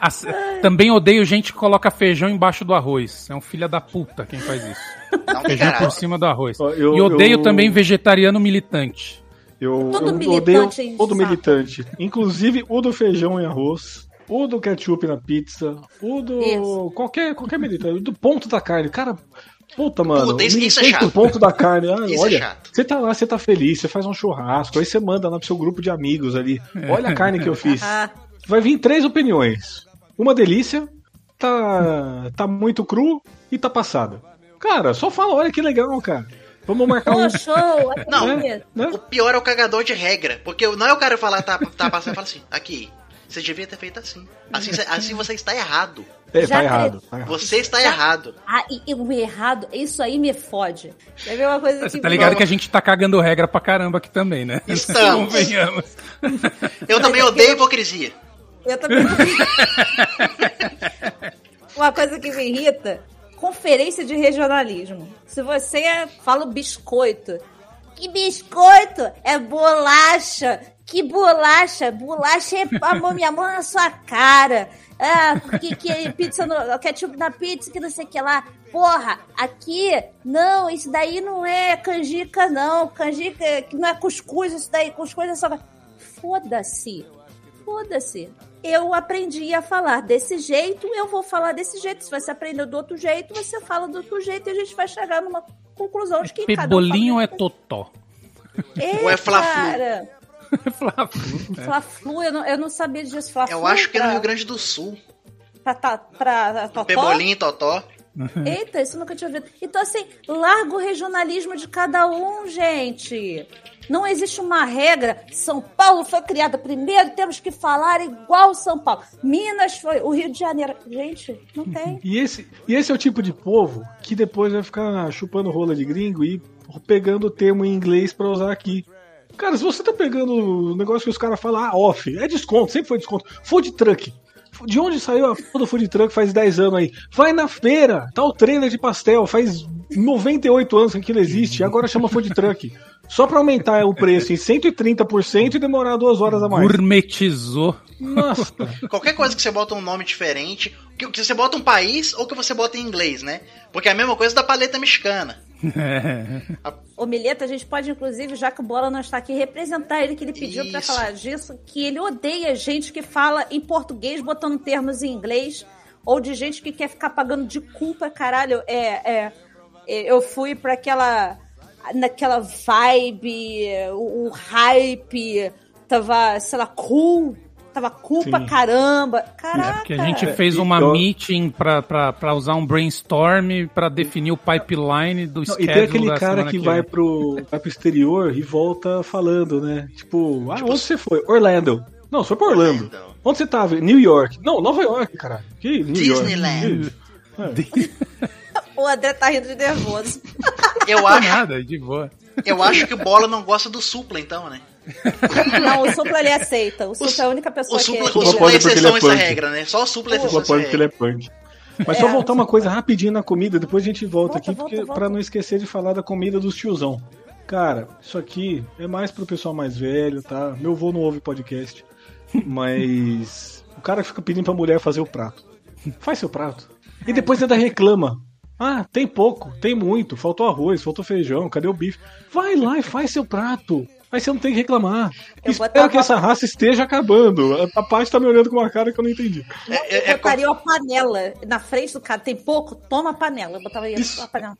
As- também odeio gente que coloca feijão embaixo do arroz. É um filha da puta quem faz isso.
Não
Feijão por
caralho.
cima do arroz.
Eu-
e odeio
eu-
também vegetariano militante.
Eu,
Todo
eu
militante
odeio todo militante. Inclusive o do feijão e arroz, o do ketchup na pizza, o do.
Isso.
Qualquer, qualquer militante, o do ponto da carne. Cara, puta, mano.
Puta, isso- isso é chato.
ponto da carne. Ah,
Isso é
olha,
chato.
você tá lá, você tá feliz, você faz um churrasco, aí você manda lá pro seu grupo de amigos ali. Olha a carne que eu fiz. Vai vir três opiniões. Uma delícia, tá, tá muito cru e tá passada. Cara, só fala, olha que legal, cara. Vamos marcar um.
Show!
Não.
né?
O pior é o cagador de regra. Porque não é o cara falar, tá, tá passando fala assim, aqui, você devia ter feito assim. Assim, assim você está errado.
É,
Já
tá errado. Tá errado.
Você está errado.
Ah, e, e o errado, isso aí me fode. Quer ver uma coisa
Você
que
tá ligado
me-
que a gente tá cagando regra pra caramba aqui também, né?
Estamos.
Convenhamos.
Eu também odeio hipocrisia.
Eu também. Uma coisa que me irrita: conferência de regionalismo. Se você é- fala biscoito, que biscoito? É bolacha. Que bolacha? Bolacha é a mão, minha mão na sua cara. Ah, porque que pizza no, ketchup na pizza, que não sei o que lá. Porra, aqui, não, isso daí não é canjica, não. Canjica é- que não é cuscuz, isso daí, cuscuz é só. Foda-se. Foda-se. Eu aprendi a falar desse jeito, eu vou falar desse jeito. Se você aprendeu do outro jeito, você fala do outro jeito e a gente vai chegar numa conclusão de que cada um
Pebolinho
fala
é totó.
É,
Ou é fla-flu?
cara.
Fla-flu.
Fla-flu, eu não, eu não sabia disso. Fla-flu
Eu acho que é no Rio Grande do Sul.
Pra, pra, pra Totó?
Pebolinho e Totó.
Eita, isso nunca tinha ouvido. Então, assim, larga o regionalismo de cada um, gente. Não existe uma regra. São Paulo foi criada primeiro, temos que falar igual São Paulo. Minas foi, o Rio de Janeiro. Gente, não tem.
E esse, e esse é o tipo de povo que depois vai ficar chupando rola de gringo e pegando o termo em inglês pra usar aqui. Cara, se você tá pegando o negócio que os caras falam, ah, off, é desconto, sempre foi desconto. Food truck. De onde saiu a porra do food truck faz 10 anos aí? Vai na feira, tá o trailer de pastel, faz 98 anos que aquilo existe, e agora chama food truck. Só pra aumentar o preço em 130% e demorar duas horas a mais.
Gourmetizou.
Nossa.
Qualquer coisa que você bota um nome diferente, que, que você bota um país ou que você bota em inglês, né? Porque é a mesma coisa da paleta mexicana.
O Mileta, a gente pode, inclusive, já que o Bola não está aqui, representar ele, que ele pediu pra
Isso.
falar disso, que ele odeia gente que fala em português botando termos em inglês, ou de gente que quer ficar pagando de culpa, caralho. É, é, é, eu fui pra aquela. naquela vibe, o, o hype, tava, sei lá, cool. Tava cool
Sim.
caramba. Caraca.
É porque a gente fez
e
uma
eu-
meeting pra, pra, pra usar um brainstorm pra definir o pipeline do
Não,
schedule
e tem aquele cara que
que
vai pro, vai pro exterior e volta falando, né? Tipo, ah, onde você foi? Orlando. Não, você foi pra Orlando.
Orlando.
Onde você tava? New York. Não, Nova York, caralho. Que New
Disneyland.
York?
O André tá rindo de nervoso.
Eu
Não
acho,
nada, de boa.
eu acho que o Bola não gosta do Supla, então, né?
Não, o Supla ele aceita. O Supla é a única pessoa
O Supla,
que.
o
Supla
Supla é exceção
é
essa regra, né? Só o Supla é exceção a essa
pode porque ele é punk. Mas
É,
só voltar uma coisa rapidinho na comida, depois a gente volta,
Volta,
aqui,
volta,
porque,
volta.
pra não esquecer de falar da comida dos tiozão. Cara, isso aqui é mais pro pessoal mais velho, tá? Meu avô não ouve podcast. Mas o cara fica pedindo pra mulher fazer o prato. Faz seu prato. E depois ainda reclama. Ah, tem pouco, tem muito, faltou arroz, faltou feijão, cadê o bife? Vai lá e faz seu prato. Aí você não tem que reclamar.
Eu
Espero
botava-
que essa raça esteja acabando. A, Paty tá me olhando com uma cara que eu não entendi.
É, é,
Eu
é
botaria uma panela na frente do cara. Tem pouco? Toma a panela. Eu botava isso. a panela.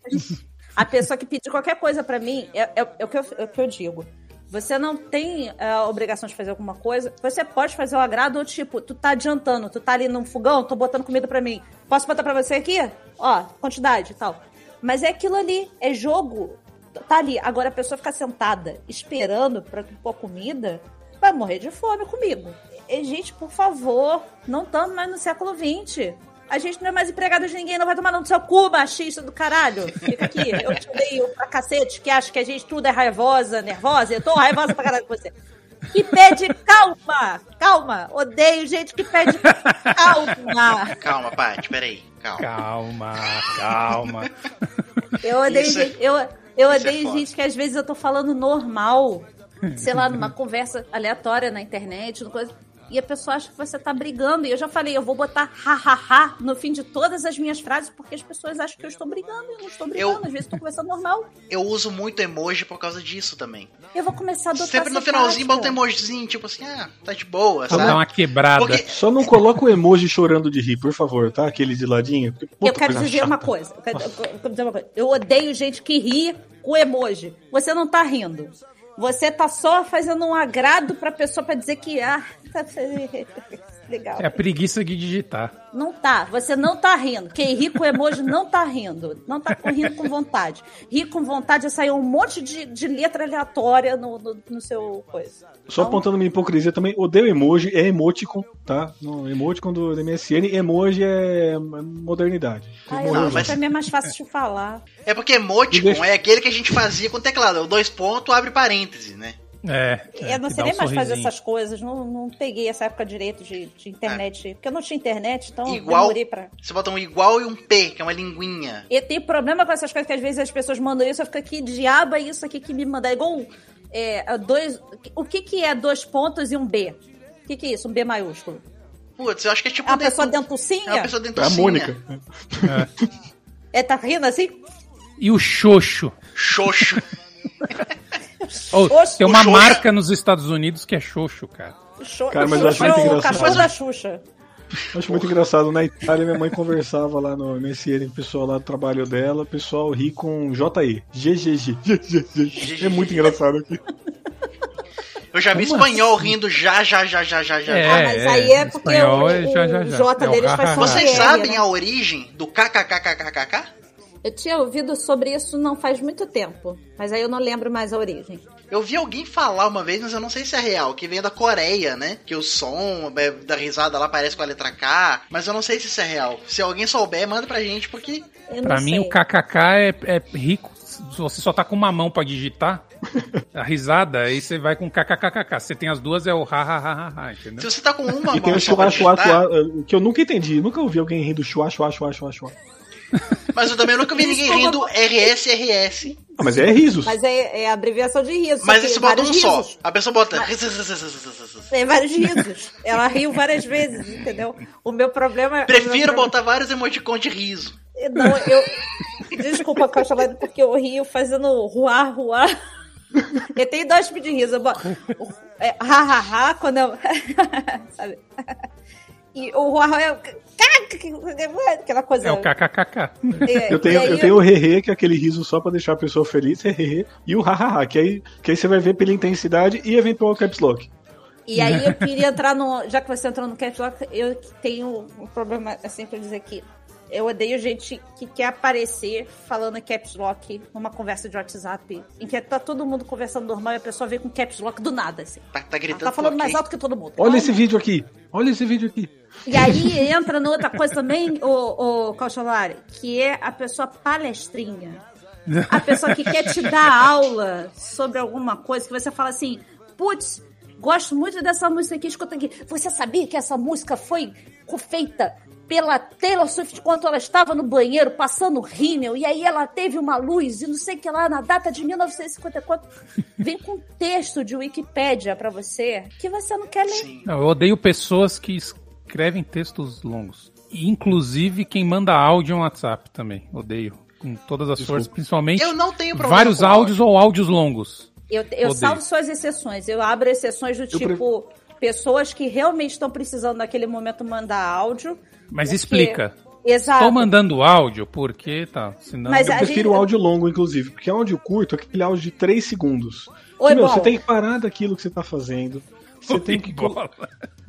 A pessoa que pedir qualquer coisa pra mim, é, é- é o que eu, é o que eu digo. Você não tem é, a obrigação de fazer alguma coisa. Você pode fazer o agrado ou tipo, tu tá adiantando, tu tá ali num fogão, tô botando comida pra mim. Posso botar pra você aqui? Ó, quantidade e tal. Mas é aquilo ali, é jogo. Tá ali. Agora a pessoa ficar sentada esperando pra pôr comida, vai morrer de fome comigo. E, gente, por favor, não estamos mais no século XX. A gente não é mais empregada de ninguém, não vai tomar no seu cu, machista do caralho. Fica aqui, eu te odeio pra cacete, que acha que a gente tudo é raivosa, nervosa. Eu tô raivosa pra caralho com você. Que pede calma, calma. Odeio gente que pede calma.
Calma, Paty, peraí. Calma.
Calma, calma.
Eu odeio
é-
gente, eu, eu
isso é
odeio
foda.
gente que às vezes eu tô falando normal, sei lá, numa conversa aleatória na internet, coisa, e a pessoa acha que você tá brigando. E eu já falei, eu vou botar hahaha no fim de todas as minhas frases, porque as pessoas acham que eu estou brigando e eu não estou brigando. Às vezes eu tô conversando normal.
Eu uso muito emoji por causa disso também.
Eu vou começar a adotar
Sempre no finalzinho bota um emojizinho, tipo assim, ah, tá de boa, sabe?
dar uma quebrada.
Porque-
Só não coloca o emoji chorando de rir, por favor, tá? Aquele de ladinho. porque, puta
Eu quero dizer
chata.
uma coisa. Eu, quero, eu quero dizer uma coisa. Eu odeio gente que ri com emoji. Você não tá rindo. Você tá só fazendo um agrado pra pessoa pra dizer que ah, tá legal.
É a preguiça de digitar.
Não tá, você não tá rindo. Quem ri com emoji não tá rindo. Não tá rindo com vontade. Rir com vontade é sair um monte de, de letra aleatória no, no, no seu coisa.
Só
Então,
apontando minha hipocrisia também, odeio emoji, é emoticon, tá? No emoticon do MSN, emoji é modernidade.
Ah,
junto.
mas... pra mim é mais fácil de falar.
É porque emoticon
Deixa-
é aquele que a gente fazia com teclado. O dois pontos, abre parêntese, né?
É.
eu não
que
sei nem
um
mais fazer
sorrisinho.
essas coisas. Não, não peguei essa época direito de, de internet. Porque eu não tinha internet, então eu
Igual.
demorei pra.
Você bota um igual e um P, que é uma linguinha.
E tem problema com essas coisas que às vezes as pessoas mandam isso, eu fico aqui, diabo é isso aqui que me manda. É igual é, dois. O que, que é dois pontos e um B? O que, que é isso? Um B maiúsculo?
Putz, eu acho que é tipo
É uma
um
pessoa
dentu-
dentucinha?
É uma pessoa
É a
dentucinha.
Mônica.
É, tá rindo assim?
E o xoxo.
Xoxo.
Oh, tem uma
xoxo-
marca nos Estados Unidos que é xoxo, cara.
Xo-
Cara, mas
o
eu acho
é
muito
o
engraçado.
cachorro da Xuxa.
Acho muito engraçado. Na Itália, minha mãe conversava lá no MSN com o pessoal lá do trabalho dela, o pessoal ri com JE. GGG. É muito engraçado aqui.
Eu já vi
Como
espanhol rindo já, já, já, já, já, já.
É,
Ah, mas aí é porque o,
é já, já,
o
já.
J
É o
deles faz.
Vocês sabem
né?
a origem do KKKKKK?
Eu tinha ouvido sobre isso não faz muito tempo, mas aí eu não lembro mais a origem.
Eu vi alguém falar uma vez, mas eu não sei se é real, que vem da Coreia, né? Que o som é, da risada lá parece com a letra K, mas eu não sei se isso é real. Se alguém souber, manda pra gente, porque
Pra
não
mim,
sei.
o KKK é, é rico. Se você só tá com uma mão pra digitar, a risada, aí você vai com KKKKK. Se você tem as duas, é o ha, ha, ha, ha, ha, entendeu?
se você tá com uma
E tem
mão
o chua, chua, chua, que eu nunca entendi. Nunca ouvi alguém rindo chua, chua, chua, chua, chua.
Mas eu também nunca vi ninguém rindo RS, RS.
Ah, mas é risos.
Mas é, é abreviação de riso.
Mas você bota um
vários
só.
risos.
A pessoa bota.
Tem vários risos. Ela riu várias vezes, entendeu? O meu problema é.
Prefiro
meu problema-
botar vários emoticons de riso.
Não, eu. Desculpa, Cachalada, porque eu rio fazendo ruar, ruar. Eu tenho dois tipos de riso. Eu boto. É, ha, ha, ha, quando eu. Sabe? E o ruar é. Aquela coisa.
É o KKKK.
É,
Eu tenho, eu tenho o hehe, que é aquele riso só pra deixar a pessoa feliz, hehe, e o hahaha, que aí, que aí você vai ver pela intensidade e eventual caps lock.
E aí eu queria entrar no. Já que você entrou no Caps Lock, eu tenho um problema assim pra dizer que eu odeio gente que quer aparecer falando Caps Lock numa conversa de WhatsApp, em que tá todo mundo conversando normal e a pessoa vem com Caps Lock do nada, assim.
Tá, tá
Ela
gritando.
tá falando
por
mais alto que todo mundo.
Olha esse vídeo aqui, olha esse vídeo aqui.
E aí entra noutra coisa também, o, o Caucholari, que é a pessoa palestrinha. A pessoa que quer te dar aula sobre alguma coisa, que você fala assim, putz, gosto muito dessa música aqui, escuta aqui. Você sabia que essa música foi feita pela Taylor Swift quando ela estava no banheiro passando rímel, e aí ela teve uma luz e não sei o que lá, na data de 1954. Vem com texto de Wikipédia pra você que você não quer ler.
Sim.
Não, eu odeio pessoas que escrevem textos longos. E, Inclusive quem manda áudio no WhatsApp também. Odeio. Com todas as forças, principalmente
Eu não tenho problema
vários
com
áudios ou áudios longos.
Eu, eu salvo suas exceções. Eu abro exceções do
pre-
tipo pessoas que realmente estão precisando naquele momento mandar áudio.
Mas
porque-
explica.
Exato.
Estou mandando áudio porque tá. Senão.
Mas
Eu prefiro
gente-
o áudio longo, inclusive, porque áudio curto é aquele áudio de 3 segundos.
Oi,
Que, meu, você tem que parar daquilo que você tá fazendo. Você tem que.
Bola.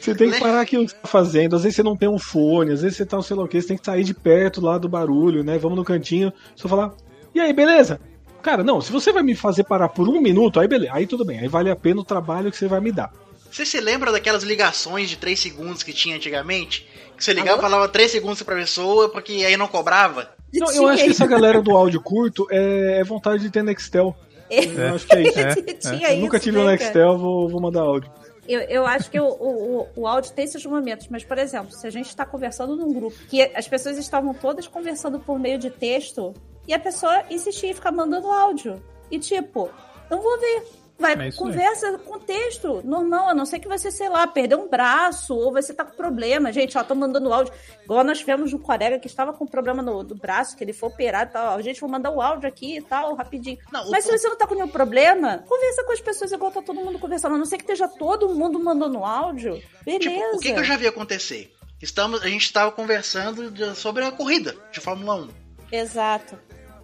Você tem que parar aquilo que você tá fazendo. Às vezes você não tem um fone, às vezes você tá, sei lá o que, você tem que sair de perto lá do barulho, né? Vamos no cantinho, só falar. E aí, beleza? Cara, não, se você vai me fazer parar por um minuto, aí beleza, aí tudo bem, aí vale a pena o trabalho que você vai me dar.
Você se lembra daquelas ligações de 3 segundos que tinha antigamente? Que você ligava e falava 3 segundos pra pessoa, porque aí não cobrava?
Não, eu acho que essa galera do áudio curto é, é vontade de ter Nextel. Eu acho que é isso.
Tinha
Eu nunca tive
né,
um
cara?
Nextel, vou, vou mandar áudio.
Eu, eu acho que o, o, o- o áudio tem esses momentos, mas, por exemplo, se a gente está conversando num grupo que as pessoas estavam todas conversando por meio de texto e a pessoa insistia em ficar mandando áudio. E tipo, não vou ver. Vai,
É
conversa com texto, normal, a não ser que você, sei lá, perdeu um braço ou você tá com problema. Gente, ó, tô mandando áudio. Igual nós tivemos um colega que estava com problema no, do braço, que ele foi operado e tal. Gente, vou mandar o áudio aqui e tal, rapidinho.
Não, o
Mas se você não tá com nenhum problema, conversa com as pessoas igual tá todo mundo conversando. A não ser que esteja todo mundo mandando áudio. Beleza.
Tipo, o que, que eu já vi acontecer? Estamos, a gente estava conversando de- sobre a corrida de Fórmula 1.
Exato.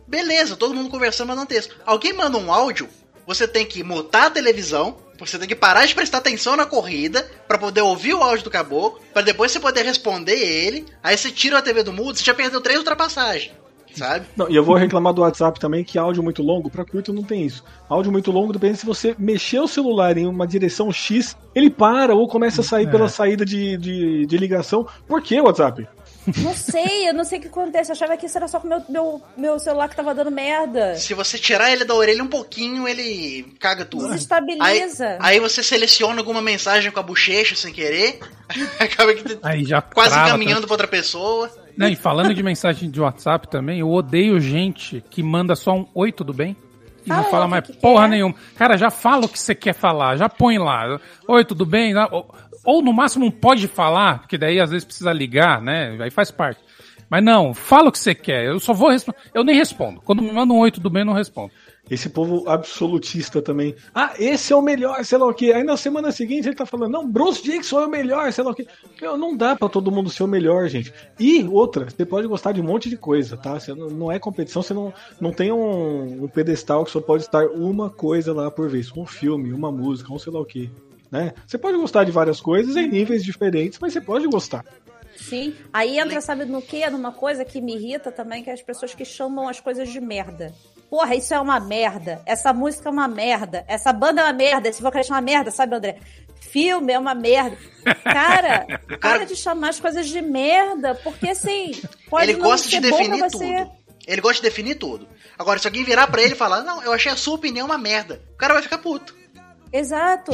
Beleza, todo mundo conversando, mandando texto. Alguém manda um áudio, você tem que mutar a televisão, você tem que parar de prestar atenção na corrida pra poder ouvir o áudio do caboclo, pra depois você poder responder ele. Aí você tira a TV do mudo, você já perdeu três ultrapassagens, sabe?
Não, e eu vou reclamar do WhatsApp também, que áudio muito longo, pra curto não tem isso. Áudio muito longo, depende se você mexer o celular em uma direção X, ele para ou começa a sair pela saída de, de, de ligação. Por que WhatsApp?
Não sei, eu não sei o que acontece. Eu achava que isso era só com o meu, meu, meu celular que tava dando merda.
Se você tirar ele da orelha um pouquinho, ele caga tudo.
Desestabiliza.
Aí, aí você seleciona alguma mensagem com a bochecha sem querer, acaba que
Aí já
quase
trava,
encaminhando pra outra pessoa.
Não, e falando de mensagem de WhatsApp também, eu odeio gente que manda só um oi, tudo bem? E não
Fala
mais
que que
porra
quer.
nenhuma. Cara, já fala o que você quer falar, já põe lá. Oi, tudo bem? Ou, no máximo pode falar, porque daí às vezes precisa ligar, né? Aí faz parte. Mas não, fala o que você quer. Eu só vou responder. Eu nem respondo. Quando me manda um oi, tudo bem, eu não respondo.
Esse povo absolutista também. Ah, esse é o melhor, sei lá o quê. Aí na semana seguinte ele tá falando, não, Bruce Dixon é o melhor, sei lá o quê. Meu, não dá pra todo mundo ser o melhor, gente. E outra, você pode gostar de um monte de coisa, tá? Você não, não é competição, você não, não tem um, um pedestal que só pode estar uma coisa lá por vez. Um filme, uma música, um sei lá o quê. Né? Você pode gostar de várias coisas em níveis diferentes, mas você pode gostar.
Sim. Aí entra, sabe no quê? Numa coisa que me irrita também, que é as pessoas que chamam as coisas de merda. Porra, isso é uma merda. Essa música é uma merda. Essa banda é uma merda. Esse vocalista é uma merda, sabe, André? Filme é uma merda. Cara, para de chamar as coisas de merda, porque assim, pode
ele
não
gosta de
ser bom pra
definir
você.
tudo. Ele gosta de definir tudo. Agora, se alguém virar pra ele e falar, não, eu achei a sua opinião uma merda, o cara vai ficar puto.
Exato.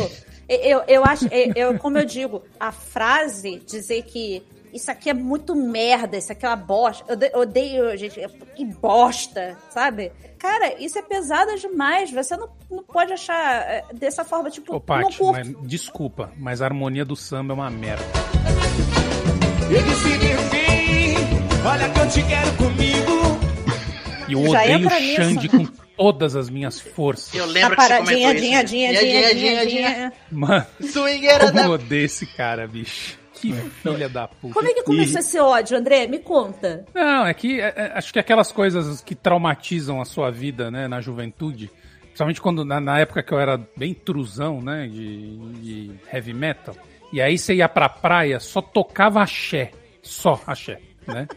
Eu, eu acho, eu, como eu digo, a frase dizer que isso aqui é muito merda, isso aqui é uma bosta. Eu de- odeio, gente, que bosta, sabe? Cara, isso é pesado demais. Você não, não pode achar é, dessa forma, tipo,
Ô,
não
Paty,
curto.
mas, desculpa, mas a harmonia do samba é uma merda.
Eu disse enfim, olha que eu te quero comigo.
E eu
Já
odeio o
entra nisso.
Xande com todas as minhas forças.
Eu
A
lembro que você
paradinha,
comentou
dinha,
isso.
dinha,
Dinha,
dinha,
dinha,
dinha,
dinha,
dinha.
Mano,
Swingueira
como
da...
eu odeio esse cara, bicho. Que filha da puta.
Como é que começou esse ódio, André? Me conta.
Não, é que é- é- acho que aquelas coisas que traumatizam a sua vida, né, na juventude, principalmente quando na, na época que eu era bem truzão, né, de, de heavy metal, e aí você ia pra praia, só tocava axé, só axé, né?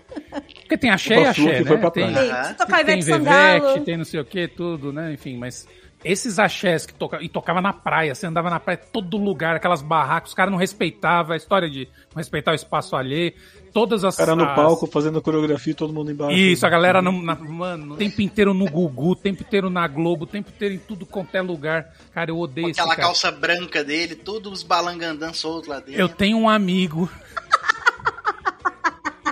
Porque tem axé e axé,
que
né?
foi pra
tem,
tocar
tem
Ivete Sangalo.
Vevete, tem não sei o que, tudo, né? Enfim, mas esses axés que tocava, e tocava na praia, você andava na praia, todo lugar, aquelas barracas, os caras não respeitavam, a história de não respeitar o espaço alheio, todas as...
Cara no
as-
palco fazendo coreografia e todo mundo embaixo.
Isso, a galera, não, na- mano, o tempo inteiro no Gugu, o tempo inteiro na Globo, o tempo inteiro em tudo quanto é lugar. Cara, eu odeio
Com
esse
aquela
cara.
calça branca dele, todos os balangandãs soltos lá dentro.
Eu tenho um amigo.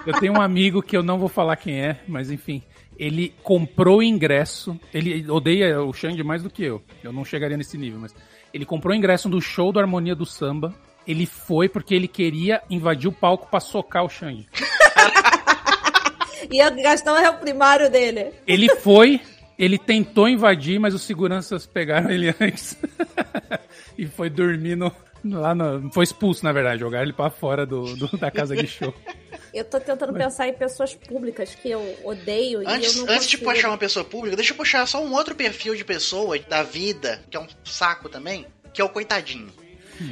Eu tenho um amigo que eu não vou falar quem é, mas enfim. Ele comprou o ingresso. Ele odeia o Xande mais do que eu. Eu não chegaria nesse nível, mas. Ele comprou o ingresso do show do Harmonia do Samba. Ele foi porque ele queria invadir o palco pra socar o Xande.
Gastar o réu primário dele.
Ele foi, ele tentou invadir, mas os seguranças pegaram ele antes. e foi dormir no, lá no. Foi expulso, na verdade, jogaram ele pra fora do, do- da casa de show.
Eu tô tentando pensar em pessoas públicas que eu odeio
Antes,
e eu não
antes de
consigo.
puxar uma pessoa pública, deixa eu puxar só um outro perfil de pessoa da vida, que é um saco também, que é o coitadinho.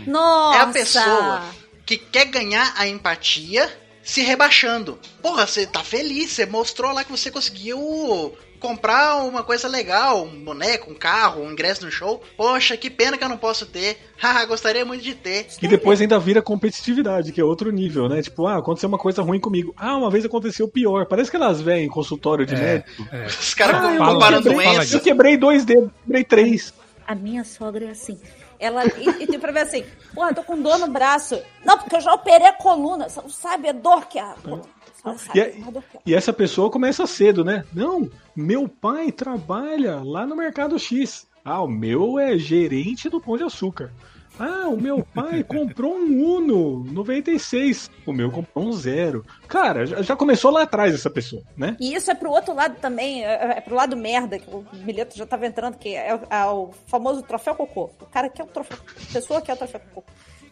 Nossa!
É a pessoa que quer ganhar a empatia se rebaixando. Porra, você tá feliz, você mostrou lá que você conseguiu comprar uma coisa legal, um boneco, um carro, um ingresso no show. Poxa, que pena que eu não posso ter. Haha, gostaria muito de ter.
E depois ainda vira competitividade, que é outro nível, né? Tipo, ah, aconteceu uma coisa ruim comigo. Ah, uma vez aconteceu pior. Parece que elas vêm em consultório de
É,
médico.
é.
Os caras
Ah, quebrei-
doenças.
Eu quebrei dois dedos, quebrei três.
A minha sogra é assim. Ela, e, e tem pra ver assim, porra, tô com dor no braço. Não, porque eu já operei a coluna. Sabe a dor que é. Você não sabe
E, é-
a é.
e essa pessoa começa cedo, né? Não, meu pai trabalha lá no Mercado X. Ah, o meu é gerente do Pão de Açúcar. Ah, o meu pai comprou um Uno 96. O meu comprou um zero. Cara, já, começou lá atrás essa pessoa, né?
E isso é pro outro lado também, é, é pro lado merda, que o Mileto já tava entrando, que é, o- é o famoso troféu cocô. O cara quer o troféu. A pessoa quer o troféu cocô.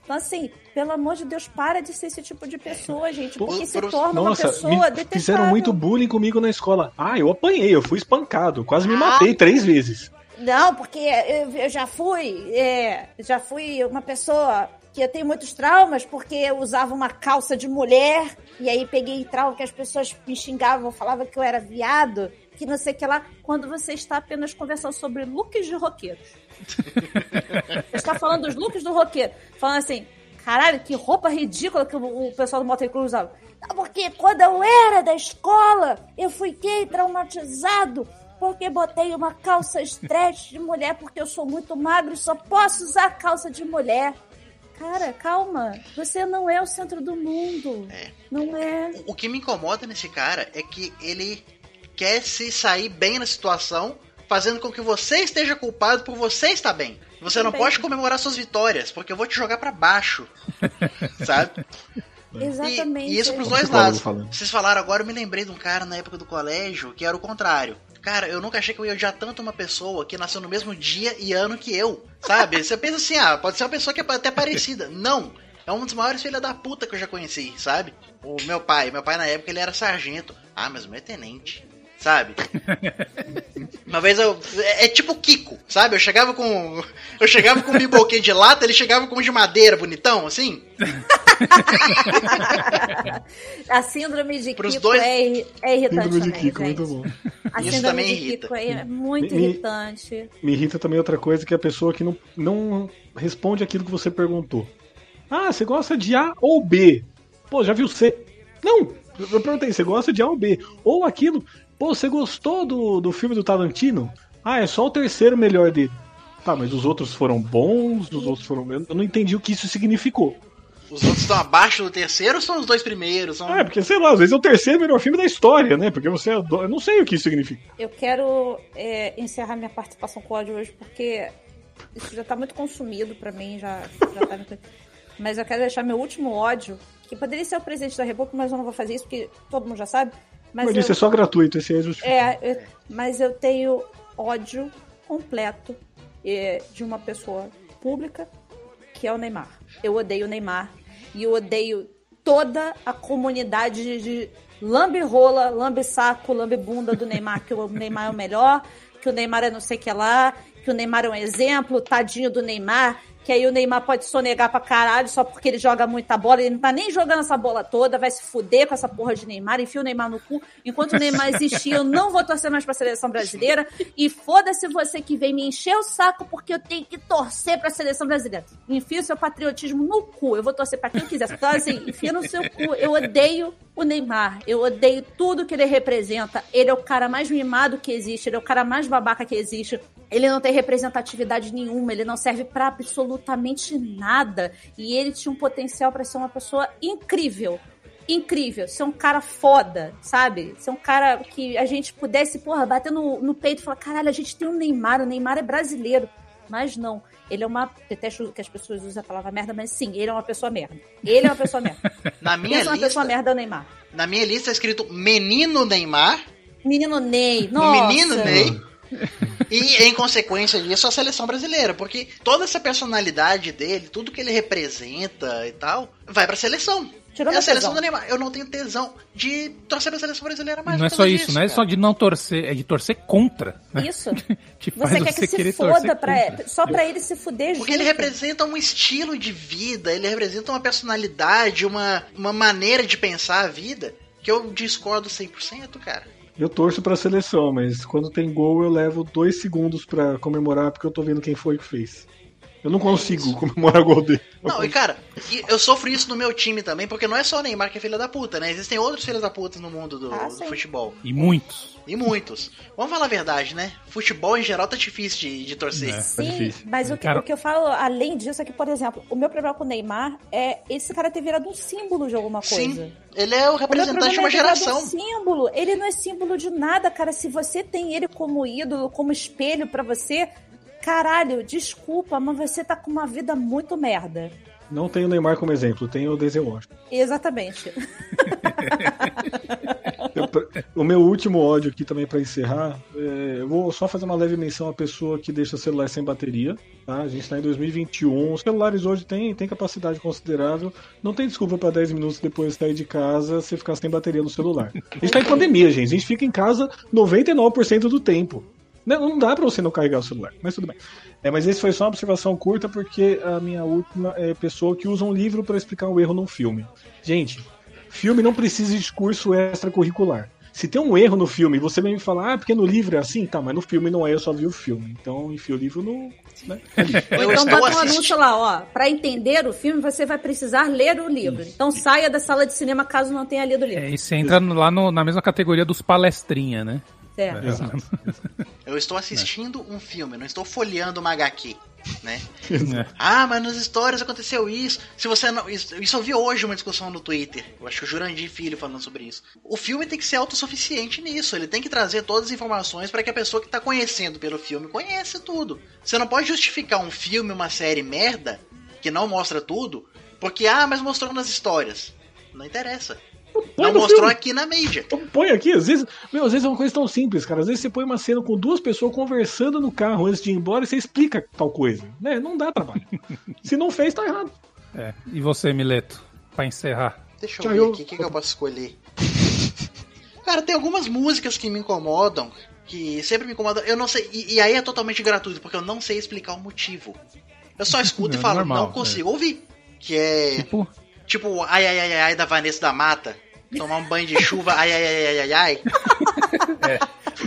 Então, assim, pelo amor de Deus, para de ser esse tipo de pessoa, gente. Porque se
Por-
torna
Nossa,
uma pessoa
me
detestável.
fizeram muito bullying comigo na escola. Ah, eu apanhei, eu fui espancado. Quase me
Ah.
matei três vezes.
Não, porque eu, eu já fui, é, já fui uma pessoa que eu tenho muitos traumas porque eu usava uma calça de mulher e aí peguei trauma que as pessoas me xingavam, falavam que eu era viado, que não sei o que lá, quando você está apenas conversando sobre looks de roqueiros. Está falando dos looks do roqueiro, falando assim, caralho, que roupa ridícula que o, o pessoal do Motley Crue usava. Não, porque quando eu era da escola, eu fiquei traumatizado porque botei uma calça stretch de mulher porque eu sou muito magro e só posso usar calça de mulher. Cara, calma. Você não é o centro do mundo.
É.
Não é.
O que me incomoda nesse cara é que ele quer se sair bem na situação, fazendo com que você esteja culpado por você estar bem. Você não
Também.
pode comemorar suas vitórias, porque eu vou te jogar pra baixo. Sabe?
Exatamente.
E, e isso pros
Como
dois lados. Vocês falaram agora, eu me lembrei de um cara na época do colégio que era o contrário. Cara, eu nunca achei que eu ia odiar tanto uma pessoa que nasceu no mesmo dia e ano que eu. Sabe? Você pensa assim, ah, pode ser uma pessoa que é até parecida. Não. É um dos maiores filha da puta que eu já conheci, sabe? O meu pai, meu pai na época ele era sargento. Ah, mas o meu é tenente. Sabe? Uma vez eu. É, é tipo Kiko, sabe? Eu chegava com. Eu chegava com um biboquê de lata, ele chegava com um de madeira bonitão, assim.
A síndrome de
Pros
Kiko
dois-
é, é irritante
Síndrome de
também,
Kiko,
gente.
muito bom.
A
Isso
síndrome
também
de
irrita.
Kiko é muito
me-
irritante.
Me irrita também outra coisa que é a pessoa que não, não responde aquilo que você perguntou. Ah, você gosta de A ou B? Pô, já viu C? Não! Eu perguntei, você gosta de A ou B? Ou aquilo, pô, você gostou do, do filme do Tarantino? Ah, é só o terceiro melhor dele. Tá, mas os outros foram bons, os outros foram. Eu não entendi o que isso significou.
Os outros estão abaixo do terceiro ou são os dois primeiros? São...
É porque, sei lá, às vezes é o terceiro melhor filme da história, né? Porque você adora. Eu não sei o que isso significa.
Eu quero é, encerrar minha participação com o ódio hoje, porque isso já tá muito consumido pra mim, já, já tá muito... Mas eu quero deixar meu último ódio, que poderia ser o presidente da República, mas eu não vou fazer isso, porque todo mundo já sabe. Mas
Mas
eu,
isso é só gratuito, esse é justificado.
é, eu- mas eu tenho ódio completo é, de uma pessoa pública, que é o Neymar. Eu odeio o Neymar e eu odeio toda a comunidade de, de lambe-rola, lambe-saco, lambe-bunda do Neymar, que o Neymar é o melhor, que o Neymar é não sei o que lá, que o Neymar é um exemplo, tadinho do Neymar, que aí o Neymar pode sonegar pra caralho só porque ele joga muita bola, ele não tá nem jogando essa bola toda, vai se fuder com essa porra de Neymar, enfia o Neymar no cu. Enquanto o Neymar existir, eu não vou torcer mais pra seleção brasileira. E foda-se você que vem me encher o saco porque eu tenho que torcer pra seleção brasileira. Enfia o seu patriotismo no cu. Eu vou torcer pra quem quiser. Então, assim, enfia no seu cu. Eu odeio o Neymar. Eu odeio tudo que ele representa. Ele é o cara mais mimado que existe. Ele é o cara mais babaca que existe. Ele não tem representatividade nenhuma. Ele não serve pra absolutamente nada. E ele tinha um potencial pra ser uma pessoa incrível. Incrível, ser um cara foda, sabe? Ser um cara que a gente pudesse, porra, bater no, no peito e falar: caralho, a gente tem um Neymar, o Neymar é brasileiro. Mas não, ele é uma. Detesto que as pessoas usam a palavra merda, mas sim, ele é uma pessoa merda. Ele é uma pessoa merda.
Na minha
Pensa uma
lista,
pessoa merda é o Neymar.
na minha lista é escrito Menino Neymar,
Menino Ney, nossa.
Menino Ney. E em consequência disso, a seleção brasileira, porque toda essa personalidade dele, tudo que ele representa e tal, vai pra seleção. É
meu
a seleção
tesão.
do Neymar. Eu não tenho tesão de torcer pra seleção brasileira mais.
não é só isso,
disso,
não é só de não torcer, é de torcer contra. né?
Isso. Você quer que se foda pra
contra.
Só pra ele se fuder
Porque ele representa um estilo de vida, ele representa uma personalidade, uma, uma maneira de pensar a vida que eu discordo 100%, cara.
Eu torço pra seleção, mas quando tem gol eu levo dois segundos pra comemorar porque eu tô vendo quem foi que fez. Eu não consigo comemorar gol dele.
Não, e cara, eu sofro isso no meu time também, porque não é só o Neymar que é filho da puta, né? Existem outros filhos da puta no mundo do,
Ah,
do futebol.
E muitos.
E muitos. Vamos falar a verdade, né? Futebol em geral tá difícil de, de torcer.
É.
Sim,
difícil.
mas o que,
Cara-
o que eu falo além disso é que, por exemplo, o meu problema com o Neymar é esse cara ter virado um símbolo de alguma coisa.
Sim, ele é o
O meu
representante de
problema
uma
é
geração.
Um símbolo. Ele não é símbolo de nada, cara. Se você tem ele como ídolo, como espelho pra você, caralho, desculpa, mas você tá com uma vida muito merda.
Não tenho o Neymar como exemplo, tenho o Denzel Washington.
Exatamente.
O meu último ódio aqui também pra encerrar, é, eu vou só fazer uma leve menção à pessoa que deixa o celular sem bateria. Tá? A gente tá em 2021, os celulares hoje têm, têm capacidade considerável. Não tem desculpa pra 10 minutos depois de sair de casa você ficar sem bateria no celular. A gente tá em pandemia, gente. A gente fica em casa 99% do tempo. Não, não dá pra você não carregar o celular, mas tudo bem. É, mas esse foi só uma observação curta porque a minha última é pessoa que usa um livro pra explicar um erro num filme. Gente, filme não precisa de discurso extracurricular. Se tem um erro no filme, você vem me falar, ah, porque no livro é assim, tá, mas no filme não é, eu só vi o filme. Então, enfia o livro no. Né?
Eu
então
estou
bota um anúncio lá, ó. Pra entender o filme, você vai precisar ler o livro. Então saia da sala de cinema caso não tenha lido o livro.
É, e você entra lá no- na mesma categoria dos palestrinha, né?
Certo.
Exato.
Eu estou assistindo um filme, não estou folheando uma HQ, né?
É.
Ah, mas nas histórias aconteceu isso. Se você não. Isso, isso eu vi hoje uma discussão no Twitter. Eu acho que o Jurandir Filho falando sobre isso. O filme tem que ser autossuficiente nisso. Ele tem que trazer todas as informações para que a pessoa que tá conhecendo pelo filme conheça tudo. Você não pode justificar um filme, uma série merda, que não mostra tudo, porque, ah, mas mostrou nas histórias. Não interessa.
Põe
Não mostrou
filme.
aqui na mídia.
Então, Põe aqui, às vezes, meu, às vezes é uma coisa tão simples, cara. Às vezes você põe uma cena com duas pessoas conversando no carro antes de ir embora e você explica tal coisa. Né? Não dá trabalho. Se não fez, tá errado.
É. E você, Mileto? Pra encerrar.
Deixa eu
Tchau,
ver
eu-
aqui, o que, que eu posso escolher? Cara, tem algumas músicas que me incomodam, que sempre me incomodam. Eu não sei, e, e aí é totalmente gratuito, porque eu não sei explicar o motivo. Eu só escuto e
É
falo,
normal,
não consigo ouvir. Que é
Tipo,
tipo, ai ai ai ai ai da Vanessa da Mata. Tomar um banho de chuva, ai ai ai ai ai ai.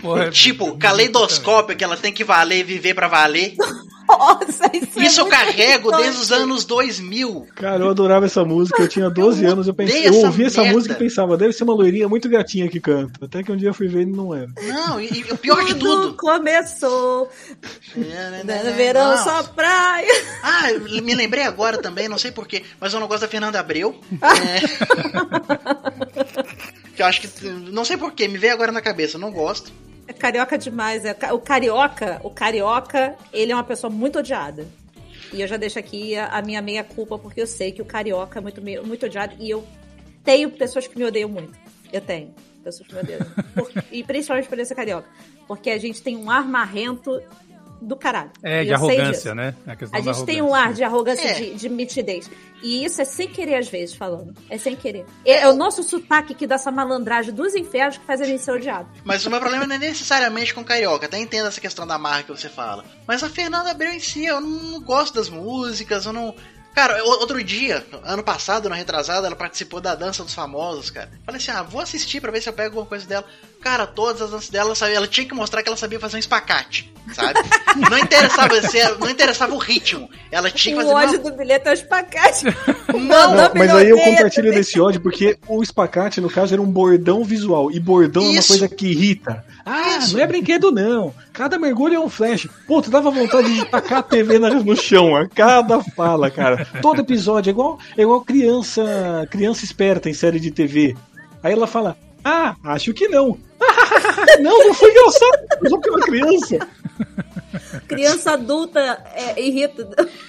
porra, é-
Tipo, caleidoscópio que ela tem que valer e viver pra valer.
Nossa, isso, é
Isso eu
muito
carrego desde os anos 2000.
Cara, eu adorava essa música. Eu tinha 12 anos, eu pensei, eu
essa
ouvi essa
merda.
música e pensava, deve ser uma loirinha muito gatinha que canta. Até que um dia eu fui ver e não era.
Não, e, e o pior de tudo.
começou. No verão
Não.
só praia.
Ah, eu me lembrei agora também, não sei porquê, mas eu não gosto da Fernanda Abreu. É... que eu acho que. Não sei porquê, me veio agora na cabeça, eu não gosto.
É carioca demais. É. O carioca, o carioca, ele é uma pessoa muito odiada. E eu já deixo aqui a, a minha meia culpa, porque eu sei que o carioca é muito, muito odiado. E eu tenho pessoas que me odeiam muito. Eu tenho. Pessoas que me odeiam. Por- e principalmente por esse carioca. Porque a gente tem um ar marrento do caralho.
É, de arrogância, né? A, questão
A
da
gente tem um ar de arrogância,
É.
de, de mitidez. E isso é sem querer, às vezes, falando. É sem querer. É, é o nosso sotaque que dá essa malandragem dos infernos que faz a gente ser odiado.
Mas o meu problema não é necessariamente com carioca, até entendo essa questão da marca que você fala. Mas a Fernanda Abreu em si, eu não gosto das músicas, eu não. Cara, outro dia, ano passado, no retrasado, ela participou da Dança dos Famosos, cara. Falei assim, ah, vou assistir pra ver se eu pego alguma coisa dela. Cara, todas as danças dela, ela, sabia, ela tinha que mostrar que ela sabia fazer um espacate, sabe? não interessava não interessava o ritmo. Ela tinha que
O
fazer
ódio
uma...
do bilhete é o espacate.
Não,
Não, mas aí eu compartilho
desse.
desse ódio porque o espacate, no caso, era um bordão visual. E bordão é uma
Isso.
coisa que irrita. Ah,
Isso.
não é brinquedo, não. Cada mergulho é um flash. Pô, tu dava vontade de tacar a TV no chão a cada fala, cara. Todo episódio é igual, é igual criança, criança esperta em série de TV. Aí ela fala: Ah, acho que não. não, não foi engraçado. Só porque uma criança.
Criança adulta é, irrita.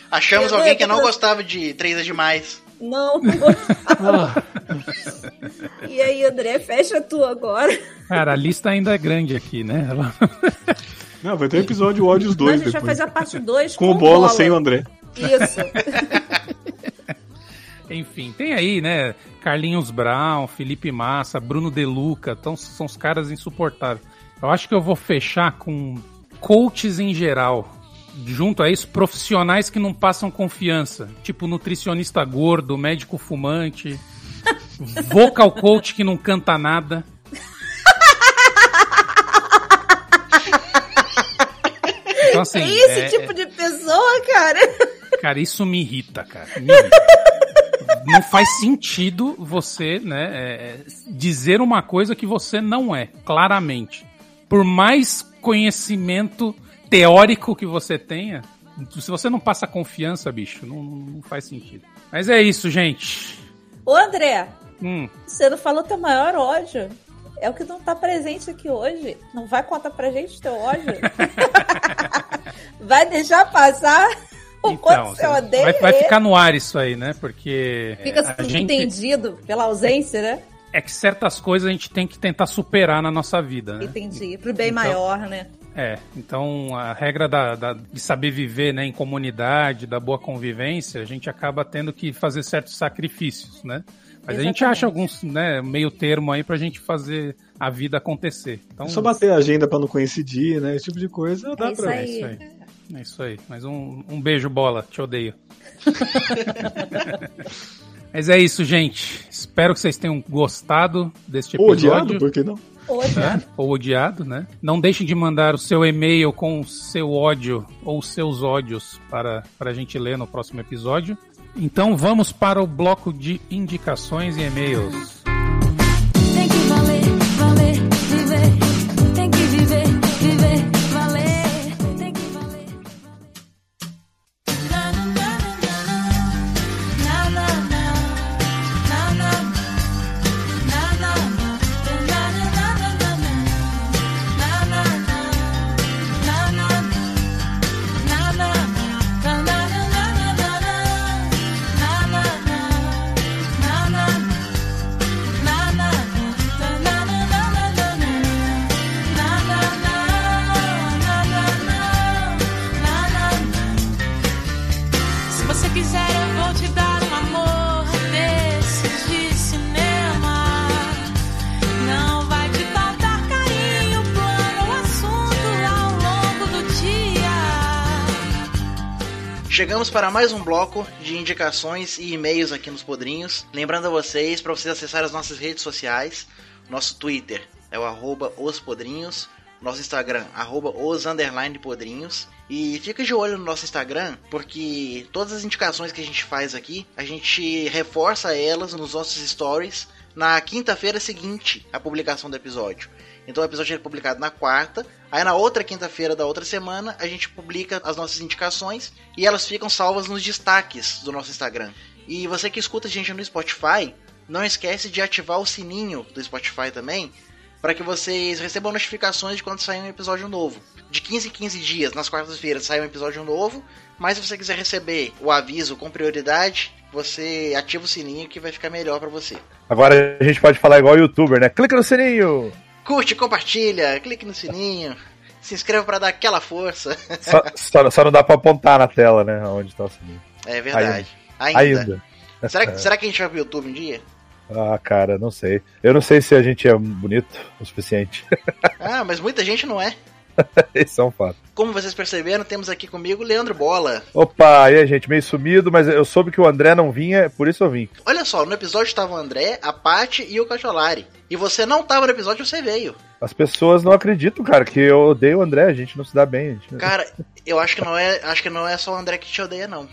Achamos
Eu-
alguém que não gostava de Três é Demais.
Não, não gostava.
Ah,
E aí, André, fecha tu agora.
Cara, a lista ainda é grande aqui, né? Ela-
não, vai ter um episódio ódio os
Mas a gente vai
depois.
fazer a parte 2
Com o bola sem o André.
Isso.
Enfim, tem aí, né? Carlinhos Brown, Felipe Massa, Bruno Deluca, então são os caras insuportáveis. Eu acho que eu vou fechar com coaches em geral. Junto a isso, profissionais que não passam confiança. Tipo nutricionista gordo, médico fumante, vocal coach que não canta nada. Então, assim,
é esse
é...
tipo de pessoa, cara.
Cara, isso me irrita, cara. Me irrita. Não faz sentido você, né, é, dizer uma coisa que você não é, claramente. Por mais conhecimento teórico que você tenha, se você não passa confiança, bicho, não, não faz sentido. Mas é isso, gente.
Ô, André,
Hum,
você não falou teu maior ódio. É o que não tá presente aqui hoje. Não vai contar pra gente teu ódio? vai deixar passar o
então,
quanto você odeia
vai, vai ficar no ar isso aí, né? Porque
Fica
a gente,
entendido pela ausência, né?
é que certas coisas a gente tem que tentar superar na nossa vida, né?
Entendi. Pro bem
Então-
maior, né?
É, então a regra da, da- de saber viver né, em comunidade, da boa convivência, a gente acaba tendo que fazer certos sacrifícios, né? Mas a gente
Exatamente.
acha alguns né, meio termo aí pra gente fazer a vida acontecer. Então,
É só bater a agenda pra não coincidir, né? Esse tipo de coisa dá
É isso
pra.
é
aí.
isso aí. É isso aí. Mas um, um beijo, bola. Te odeio. Mas é isso, gente. Espero que vocês tenham gostado deste
Ou
episódio.
odiado, por que não?
Hoje,
né? Ou odiado, né? Não deixem de mandar o seu e-mail com o seu ódio ou os seus ódios para, para a gente ler no próximo episódio. Então vamos para o bloco de indicações e e-mails.
Chegamos para mais um bloco de indicações e e-mails aqui nos Podrinhos. Lembrando a vocês, para vocês acessarem as nossas redes sociais, nosso Twitter é o arroba os podrinhos, nosso Instagram, arroba os underline podrinhos. E fica de olho no nosso Instagram, porque todas as indicações que a gente faz aqui, a gente reforça elas nos nossos stories na quinta-feira seguinte à publicação do episódio. Então o episódio é publicado na quarta, aí na outra quinta-feira da outra semana a gente publica as nossas indicações e elas ficam salvas nos destaques do nosso Instagram. E você que escuta a gente no Spotify, não esquece de ativar o sininho do Spotify também, para que vocês recebam notificações de quando sair um episódio novo. De 15 em 15 dias, nas quartas-feiras, sai um episódio novo, mas se você quiser receber o aviso com prioridade, você ativa o sininho que vai ficar melhor para você.
Agora a gente pode falar igual youtuber, né? Clica no sininho!
Curte, compartilha, clique no sininho, se inscreva para dar aquela força.
Só, só- só não dá pra apontar na tela, né? Onde tá o sininho.
É verdade.
Ainda.
Ainda.
Ainda.
Será, que, será que a gente vai pro YouTube um dia?
Ah, cara, não sei. Eu não sei se a gente é bonito o suficiente.
Ah, mas muita gente não é.
Esse é um fato.
Como vocês perceberam, temos aqui comigo o Leandro Bola.
Opa, e aí, gente, meio sumido, mas eu soube que o André não vinha, por isso eu vim.
Olha só, no episódio estava o André, a Paty e o Cacholari. E você não tava no episódio, você veio.
As pessoas não acreditam, cara, que eu odeio o André, a gente não se dá bem. gente-
Cara, eu acho que não é, acho que não é só o André que te odeia não.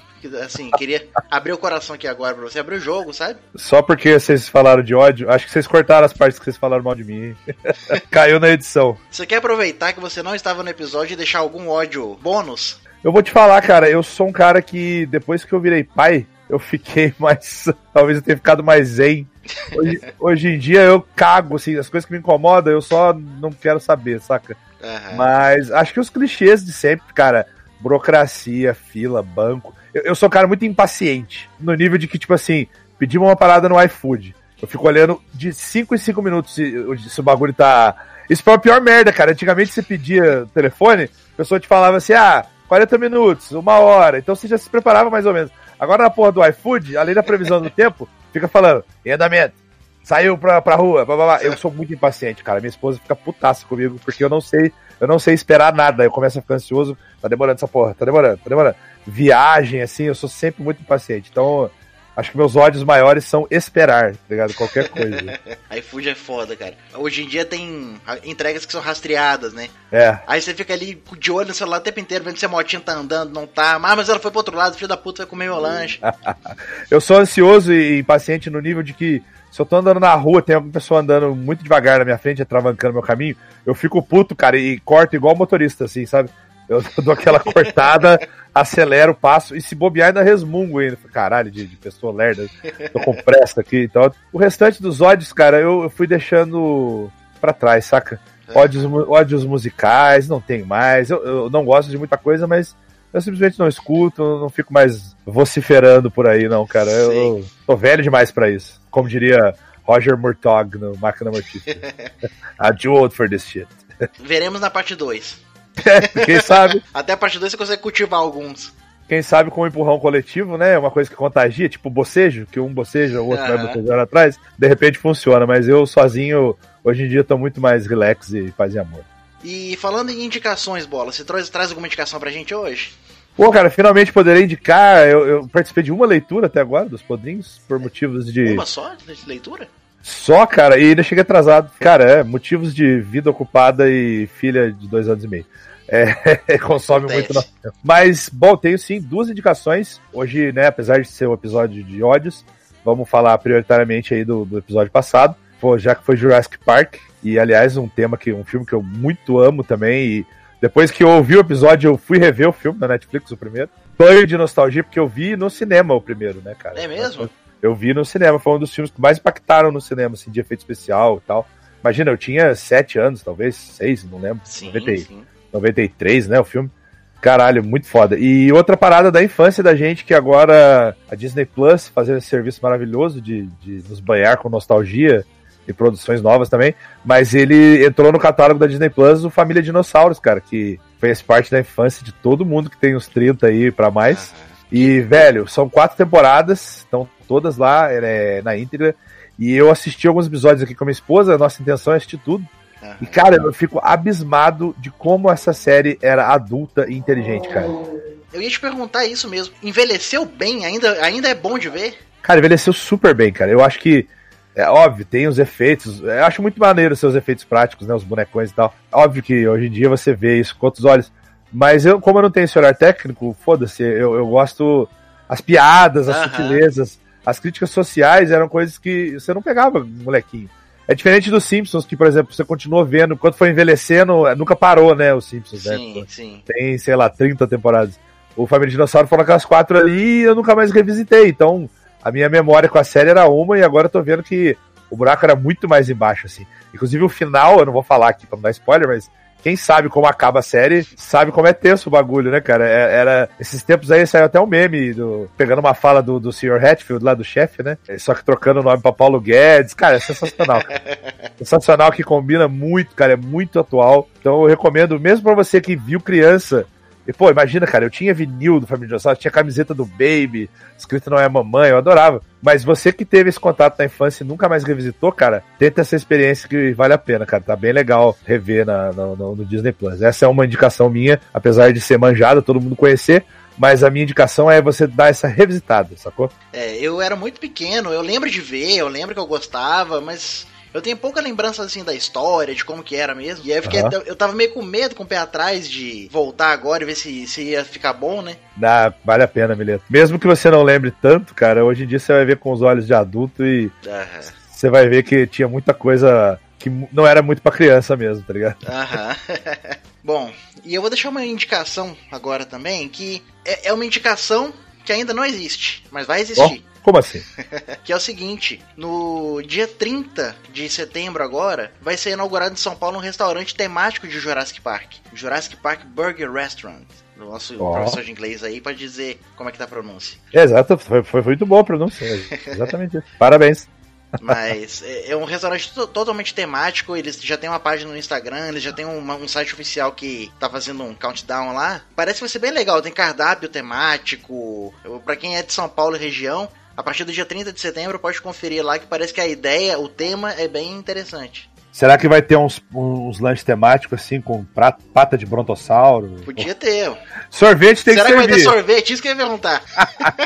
Assim, queria abrir o coração aqui agora pra você abrir o jogo, sabe?
Só porque vocês falaram de ódio, acho que vocês cortaram as partes que vocês falaram mal de mim. Caiu na edição.
Você quer aproveitar que você não estava no episódio e deixar algum ódio bônus?
Eu vou te falar, cara, eu sou um cara que depois que eu virei pai, eu fiquei mais. Talvez eu tenha ficado mais zen. Hoje, hoje em dia eu cago, assim, as coisas que me incomodam, eu só não quero saber, saca?
Aham.
Mas acho que os clichês de sempre, cara, burocracia, fila, banco. Eu, eu sou um cara muito impaciente. No nível de que, tipo assim, pedimos uma parada no iFood. Eu fico olhando de 5 em 5 minutos se, se o bagulho tá. Isso foi a pior merda, cara. Antigamente você pedia telefone, a pessoa te falava assim, ah, 40 minutos, uma hora. Então você já se preparava mais ou menos. Agora na porra do iFood, além da previsão do tempo, fica falando, em andamento. Saiu pra, pra rua, blá, blá, blá. Eu sou muito impaciente, cara. Minha esposa fica putaça comigo, porque eu não sei, eu não sei esperar nada. Eu começo a ficar ansioso, tá demorando essa porra, tá demorando, tá demorando. Viagem, assim, eu sou sempre muito impaciente. Então, Acho que meus ódios maiores são esperar, tá ligado? Qualquer coisa.
iFood é foda, cara. Hoje em dia tem entregas que são rastreadas, né?
É.
Aí você fica ali de olho no celular o tempo inteiro, vendo se a motinha tá andando, não tá. Ah, mas ela foi pro outro lado, filho da puta vai comer meu lanche.
eu sou ansioso e impaciente no nível de que se eu tô andando na rua, tem alguma pessoa andando muito devagar na minha frente, atravancando meu caminho, eu fico puto, cara, e corto igual motorista, assim, sabe? Eu dou aquela cortada, acelero, passo, e se bobear ainda resmungo ainda. Caralho, de, de pessoa lerda, tô com pressa aqui. Então, o restante dos ódios, cara, eu, eu fui deixando pra trás, saca? Ódios, mu- ódios musicais, não tem mais. Eu, eu não gosto de muita coisa, mas eu simplesmente não escuto, não fico mais vociferando por aí, não, cara. Eu, eu tô velho demais pra isso. Como diria Roger Murtaugh no Máquina Mortífera. I'm too old for this shit.
Veremos na parte 2.
Quem sabe,
Até a parte 2 você consegue cultivar alguns.
quem sabe com o empurrão coletivo, né? Uma coisa que contagia, tipo bocejo, que um boceja, o outro vai
Aham.
bocejar atrás, de repente funciona, mas eu sozinho, hoje em dia, tô muito mais relax e paz e amor.
E falando em indicações, Bola, você traz, traz alguma indicação pra gente hoje?
Pô, cara, finalmente poderei indicar. Eu, eu participei de uma leitura até agora dos podrinhos, por motivos de.
Uma só de leitura?
Só, cara, e ainda cheguei atrasado. Cara, é, motivos de vida ocupada e filha de dois anos e meio. É, consome
Acontece.
muito nosso tempo. Mas, bom, tenho sim duas indicações. Hoje, né, apesar de ser um episódio de ódios, vamos falar prioritariamente aí do, do episódio passado. Pô, já que foi Jurassic Park, e aliás, um tema que, um filme que eu muito amo também, e depois que eu ouvi o episódio, eu fui rever o filme na Netflix, o primeiro. Banho de nostalgia, porque eu vi no cinema o primeiro, né, cara?
É mesmo?
Eu vi no cinema, foi um dos filmes que mais impactaram no cinema, assim, de efeito especial e tal. Imagina, eu tinha sete anos, talvez, seis, não lembro.
Sim,
90 e-
sim.
93, né, o filme. Caralho, muito foda. E outra parada da infância da gente, que agora a Disney Plus fazendo esse serviço maravilhoso de, de nos banhar com nostalgia e produções novas também. Mas ele entrou no catálogo da Disney Plus o Família Dinossauros, cara, que fez parte da infância de todo mundo que tem uns 30 aí pra mais. E, velho, são quatro temporadas, estão todas lá é, na íntegra. E eu assisti alguns episódios aqui com a minha esposa, a nossa intenção é assistir tudo. E, cara, eu fico abismado de como essa série era adulta e inteligente, cara.
Eu ia te perguntar isso mesmo. Envelheceu bem? Ainda, ainda é bom de ver?
Cara, envelheceu super bem, cara. Eu acho que, é óbvio, tem os efeitos. Eu acho muito maneiro os seus efeitos práticos, né? Os bonecões e tal. Óbvio que hoje em dia você vê isso com outros olhos. Mas eu, como eu não tenho esse olhar técnico, foda-se, eu, eu gosto. As piadas, as sutilezas, as críticas sociais eram coisas que você não pegava, molequinho. É diferente dos Simpsons, que, por exemplo, você continuou vendo, enquanto foi envelhecendo, nunca parou, né, os Simpsons, né?
Sim, sim.
tem, sei lá, 30 temporadas. O Família Dinossauro foram aquelas quatro ali e eu nunca mais revisitei. Então, a minha memória com a série era uma e agora eu tô vendo que o buraco era muito mais embaixo, assim. Inclusive o final, eu não vou falar aqui pra não dar spoiler, mas quem sabe como acaba a série, sabe como é tenso o bagulho, né, cara? É- Era. Esses tempos aí saiu até um meme do, pegando uma fala do, do Sr. Hatfield lá do chefe, né? Só que trocando o nome pra Paulo Guedes. Cara, é sensacional. cara. sensacional que combina muito, cara, é muito atual. Então eu recomendo, mesmo pra você que viu criança. E, pô, imagina, cara, eu tinha vinil do Família Dinossauro, tinha camiseta do Baby, escrito não é mamãe, eu adorava. Mas você que teve esse contato na infância e nunca mais revisitou, cara, tenta essa experiência que vale a pena, cara. Tá bem legal rever na, no, no- no Disney Plus. Essa é uma indicação minha, apesar de ser manjada, todo mundo conhecer. Mas a minha indicação é você dar essa revisitada, sacou?
É, eu era muito pequeno, eu lembro de ver, eu lembro que eu gostava, mas eu tenho pouca lembrança assim da história, de como que era mesmo. E aí eu, fiquei,
Aham.
eu, tava meio com medo, com o pé atrás de voltar agora e ver se, se ia ficar bom, né?
Dá, vale a pena, Mileto. Mesmo que você não lembre tanto, cara, hoje em dia você vai ver com os olhos de adulto e
Aham.
você vai ver que tinha muita coisa que não era muito pra criança mesmo, tá ligado?
Aham. Bom, e eu vou deixar uma indicação agora também, que é, é uma indicação que ainda não existe, mas vai existir.
como assim?
que é o seguinte, no dia 30 de setembro agora, vai ser inaugurado em São Paulo um restaurante temático de Jurassic Park. Jurassic Park Burger Restaurant. O nosso
Ó.
professor de inglês aí pode dizer como é que tá a pronúncia.
Exato, foi, foi muito bom a pronúncia. Exatamente isso. Parabéns.
Mas é é um restaurante to- totalmente temático. Eles já tem uma página no Instagram, eles já tem um site oficial que tá fazendo um countdown lá. Parece que vai ser bem legal. Tem cardápio temático. Pra quem é de São Paulo e região, a partir do dia 30 de setembro pode conferir lá que parece que a ideia, o tema é bem interessante.
Será que vai ter uns, uns lanches temáticos assim, com pra- pata de brontossauro?
Podia ter.
Sorvete tem
Será
que
que vai ter sorvete? Isso que eu ia perguntar.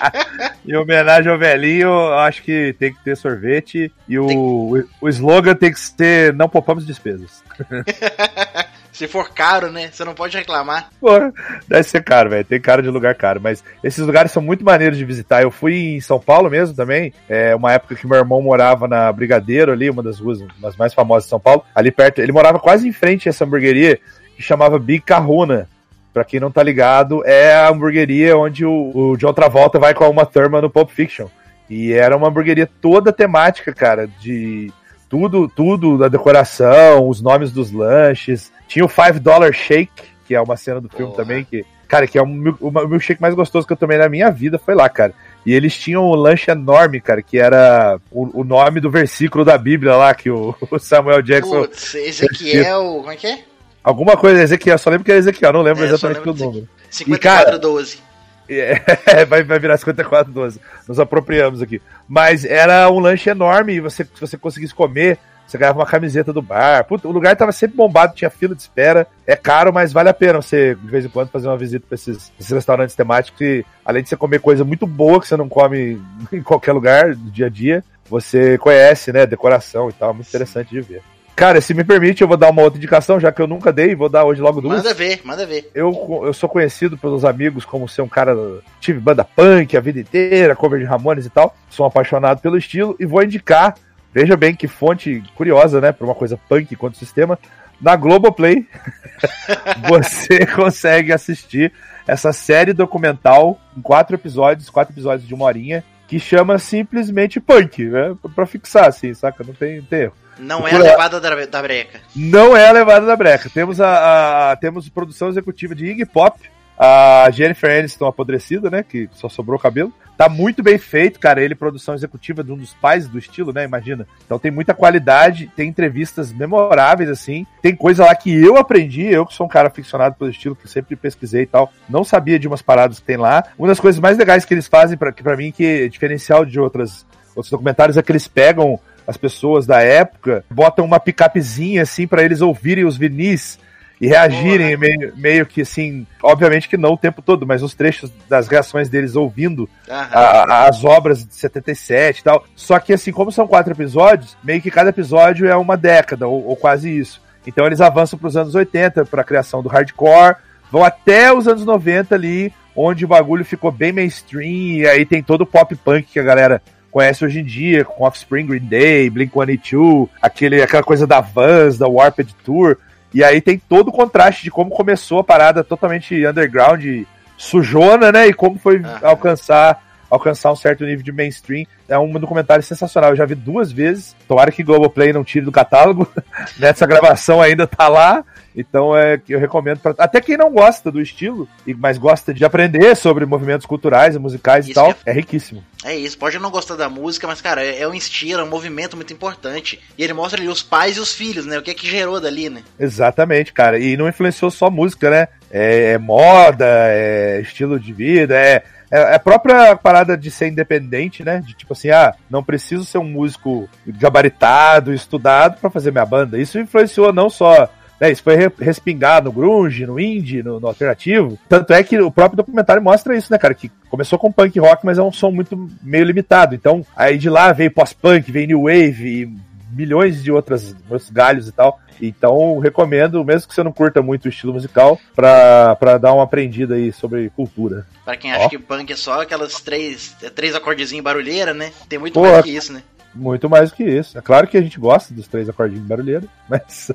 Em homenagem ao velhinho, eu acho que tem que ter sorvete. E o, o, o slogan tem que ser não poupamos despesas.
Se for caro, né? Você não pode reclamar.
Porra, deve ser caro, velho. Tem cara de lugar caro. Mas esses lugares são muito maneiros de visitar. Eu fui em São Paulo mesmo também. É uma época que meu irmão morava na Brigadeiro ali, uma das ruas mais famosas de São Paulo. Ali perto. Ele morava quase em frente a essa hamburgueria que chamava Big Carruna. Pra quem não tá ligado, é a hamburgueria onde o, o John Travolta vai com a Uma Thurman no Pulp Fiction. E era uma hamburgueria toda temática, cara, de tudo, tudo da decoração, os nomes dos lanches. Tinha o Five Dollar Shake, que é uma cena do filme também, que, cara, que é o, milkshake mais gostoso que eu tomei na minha vida, foi lá, cara. E eles tinham um lanche enorme, cara, que era o, o nome do versículo da Bíblia lá, que o, o Samuel Jackson.
Putz, Ezequiel. Como é que é?
Alguma coisa, Ezequiel, só lembro que era Ezequiel, não lembro
É,
exatamente o número.
5412.
É, vai, vai virar 5412. Nos apropriamos aqui. Mas era um lanche enorme e você, se você conseguisse comer, você ganhava uma camiseta do bar. Puta, o lugar tava sempre bombado, tinha fila de espera. É caro, mas vale a pena você, de vez em quando, fazer uma visita pra esses, esses restaurantes temáticos. E, além de você comer coisa muito boa que você não come em qualquer lugar do dia a dia, você conhece, né? Decoração e tal. Muito interessante de ver. Cara, se me permite, eu vou dar uma outra indicação, já que eu nunca dei, vou dar hoje logo duas.
Manda ver, manda ver.
Eu, eu sou conhecido pelos amigos como ser um cara. Tive banda punk a vida inteira, cover de Ramones e tal. Sou um apaixonado pelo estilo e vou indicar. Veja bem que fonte curiosa, né? Pra uma coisa punk quanto sistema. Na Globoplay, você consegue assistir essa série documental em quatro episódios, quatro episódios de uma horinha, que chama simplesmente Punk, né? Pra fixar, assim, saca? Não tem, não tem erro.
Não é a levada da, da breca.
não é a levada da breca. Temos a, a- temos produção executiva de Iggy Pop, a Jennifer Aniston apodrecida, né, que só sobrou o cabelo. Tá muito bem feito, cara. Ele produção executiva de um dos pais do estilo, né, imagina. Então tem muita qualidade, tem entrevistas memoráveis assim. Tem coisa lá que eu aprendi, eu que sou um cara aficionado pelo estilo, que sempre pesquisei e tal, não sabia de umas paradas que tem lá. Uma das coisas mais legais que eles fazem para mim que é diferencial de outras outros documentários é que eles pegam as pessoas da época, botam uma picapezinha assim para eles ouvirem os vinis e reagirem meio, meio que assim, obviamente que não o tempo todo, mas os trechos das reações deles ouvindo a- a- as obras de 77 e tal. Só que assim, como são quatro episódios, meio que cada episódio é uma década ou, ou quase isso. Então eles avançam para os anos 80 para a criação do hardcore, vão até os anos 90 ali, onde o bagulho ficou bem mainstream e aí tem todo o pop punk que a galera conhece hoje em dia, com Offspring, Green Day, Blink-182, aquele, aquela coisa da Vans, da Warped Tour. E aí tem todo o contraste de como começou a parada totalmente underground, sujona, né? E como foi alcançar alcançar um certo nível de mainstream. É um documentário sensacional. Eu já vi duas vezes. Tomara que Globoplay não tire do catálogo. Nessa gravação ainda tá lá. Então é que eu recomendo para até quem não gosta do estilo, e mas gosta de aprender sobre movimentos culturais e musicais e tal, é riquíssimo.
É isso, pode não gostar da música, mas, cara, é, é um estilo, é um movimento muito importante. E ele mostra ali os pais e os filhos, né? O que é que gerou dali, né?
Exatamente, cara. E não influenciou só música, né? É, é moda, é estilo de vida, é, é a própria parada de ser independente, né? De tipo assim, ah, não preciso ser um músico gabaritado, estudado pra fazer minha banda. Isso influenciou não só. Né, isso foi re- respingado no grunge, no indie, no, no alternativo. Tanto é que o próprio documentário mostra isso, né, cara? Que começou com punk rock, mas é um som muito meio limitado. Então, aí de lá veio pós-punk, veio new wave e milhões de outras, outros galhos e tal. Então, recomendo, mesmo que você não curta muito o estilo musical, pra, pra dar uma aprendida aí sobre cultura.
Pra quem acha
Ó.
que punk é só aquelas três, três acordezinhos barulheira, né? Tem muito
Porra.
mais que isso, né?
Muito mais do que isso. É claro que a gente gosta dos três acordinhos barulheiro, mas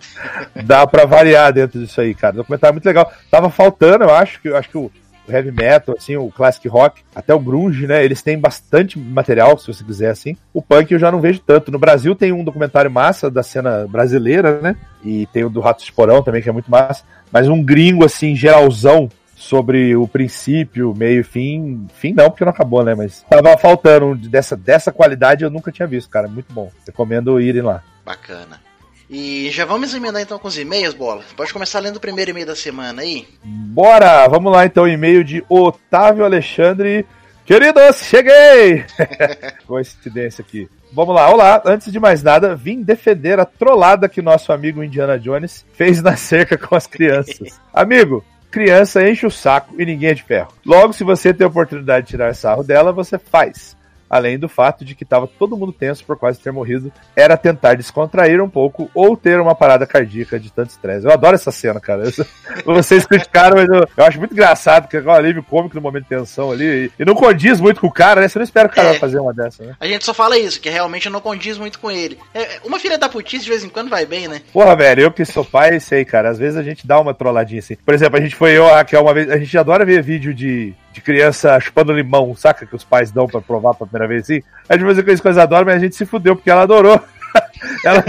dá pra variar dentro disso aí, cara. O documentário é muito legal. Tava faltando, eu acho que eu acho que o heavy metal, assim, o classic rock, até o grunge, né? Eles têm bastante material, se você quiser, assim. O punk eu já não vejo tanto. No Brasil tem um documentário massa da cena brasileira, né? E tem o do Ratos de Porão também, que é muito massa. Mas um gringo, assim, geralzão, sobre o princípio, meio e fim. Fim não, porque não acabou, né? Mas tava faltando dessa, dessa qualidade eu nunca tinha visto, cara. Muito bom. Recomendo irem lá.
Bacana. E já vamos emendar então com os e-mails, bola? Pode começar lendo o primeiro e-mail da semana aí?
Bora! Vamos lá então, e-mail de Otávio Alexandre. Queridos, cheguei! Coincidência aqui. Vamos lá, olá. Antes de mais nada, vim defender a trollada que nosso amigo Indiana Jones fez na cerca com as crianças. amigo, criança enche o saco e ninguém é de ferro. Logo, se você tem a oportunidade de tirar sarro dela, você faz. Além do fato de que estava todo mundo tenso por quase ter morrido, era tentar descontrair um pouco ou ter uma parada cardíaca de tanto estresse. Eu adoro essa cena, cara. Eu- Vocês criticaram, mas eu, eu acho muito engraçado, que é um alívio cômico no momento de tensão ali. E, e não condiz muito com o cara, né? Você não espera que o cara
É.
vai fazer uma dessa, né?
A gente só fala isso, que realmente não condiz muito com ele. É, uma filha da putice de vez em quando vai bem, né?
Porra, velho, eu que sou pai, sei, cara. Às vezes a gente dá uma trolladinha assim. Por exemplo, a gente foi eu, a Raquel, uma vez. A gente adora ver vídeo de, de criança chupando limão, saca? Que os pais dão pra provar pela primeira vez assim. A gente fazia coisas que eles adoram, mas a gente se fudeu, porque ela adorou. ela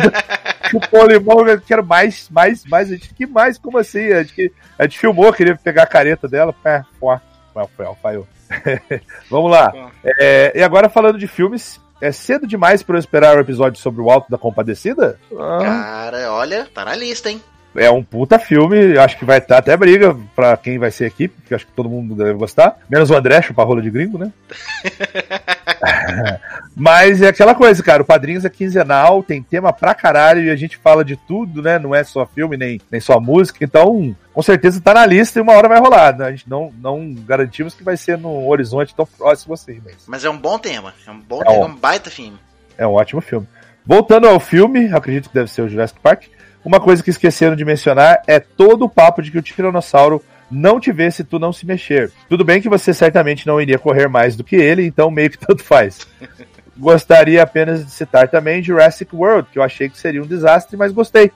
chupou limão, eu quero mais, mais, mais. A gente, que mais? Como assim? A gente, a gente filmou, queria pegar a careta dela. É, pô, foi, falhou. Vamos lá. É, e agora falando de filmes. É cedo demais pra eu esperar o episódio sobre o Alto da Compadecida? Ah.
Cara, olha, tá na lista, hein?
É um puta filme, acho que vai estar até briga pra quem vai ser a equipe, porque acho que todo mundo deve gostar. Menos o André, chupa rola de gringo, né? Mas é aquela coisa, cara, o Padrinhos é quinzenal, tem tema pra caralho e a gente fala de tudo, né? Não é só filme, nem, nem só música. Então, com certeza tá na lista e uma hora vai rolar. Né? A gente não, não garantimos que vai ser num horizonte tão próximo assim, mas
Mas é um bom tema. É um bom
É
tema,
um-
é um baita filme.
é um ótimo filme. Voltando ao filme, acredito que deve ser o Jurassic Park. Uma coisa que esqueceram de mencionar é todo o papo de que o Tiranossauro não te vê se tu não se mexer. Tudo bem que você certamente não iria correr mais do que ele, então meio que tanto faz. Gostaria apenas de citar também Jurassic World, que eu achei que seria um desastre, mas gostei.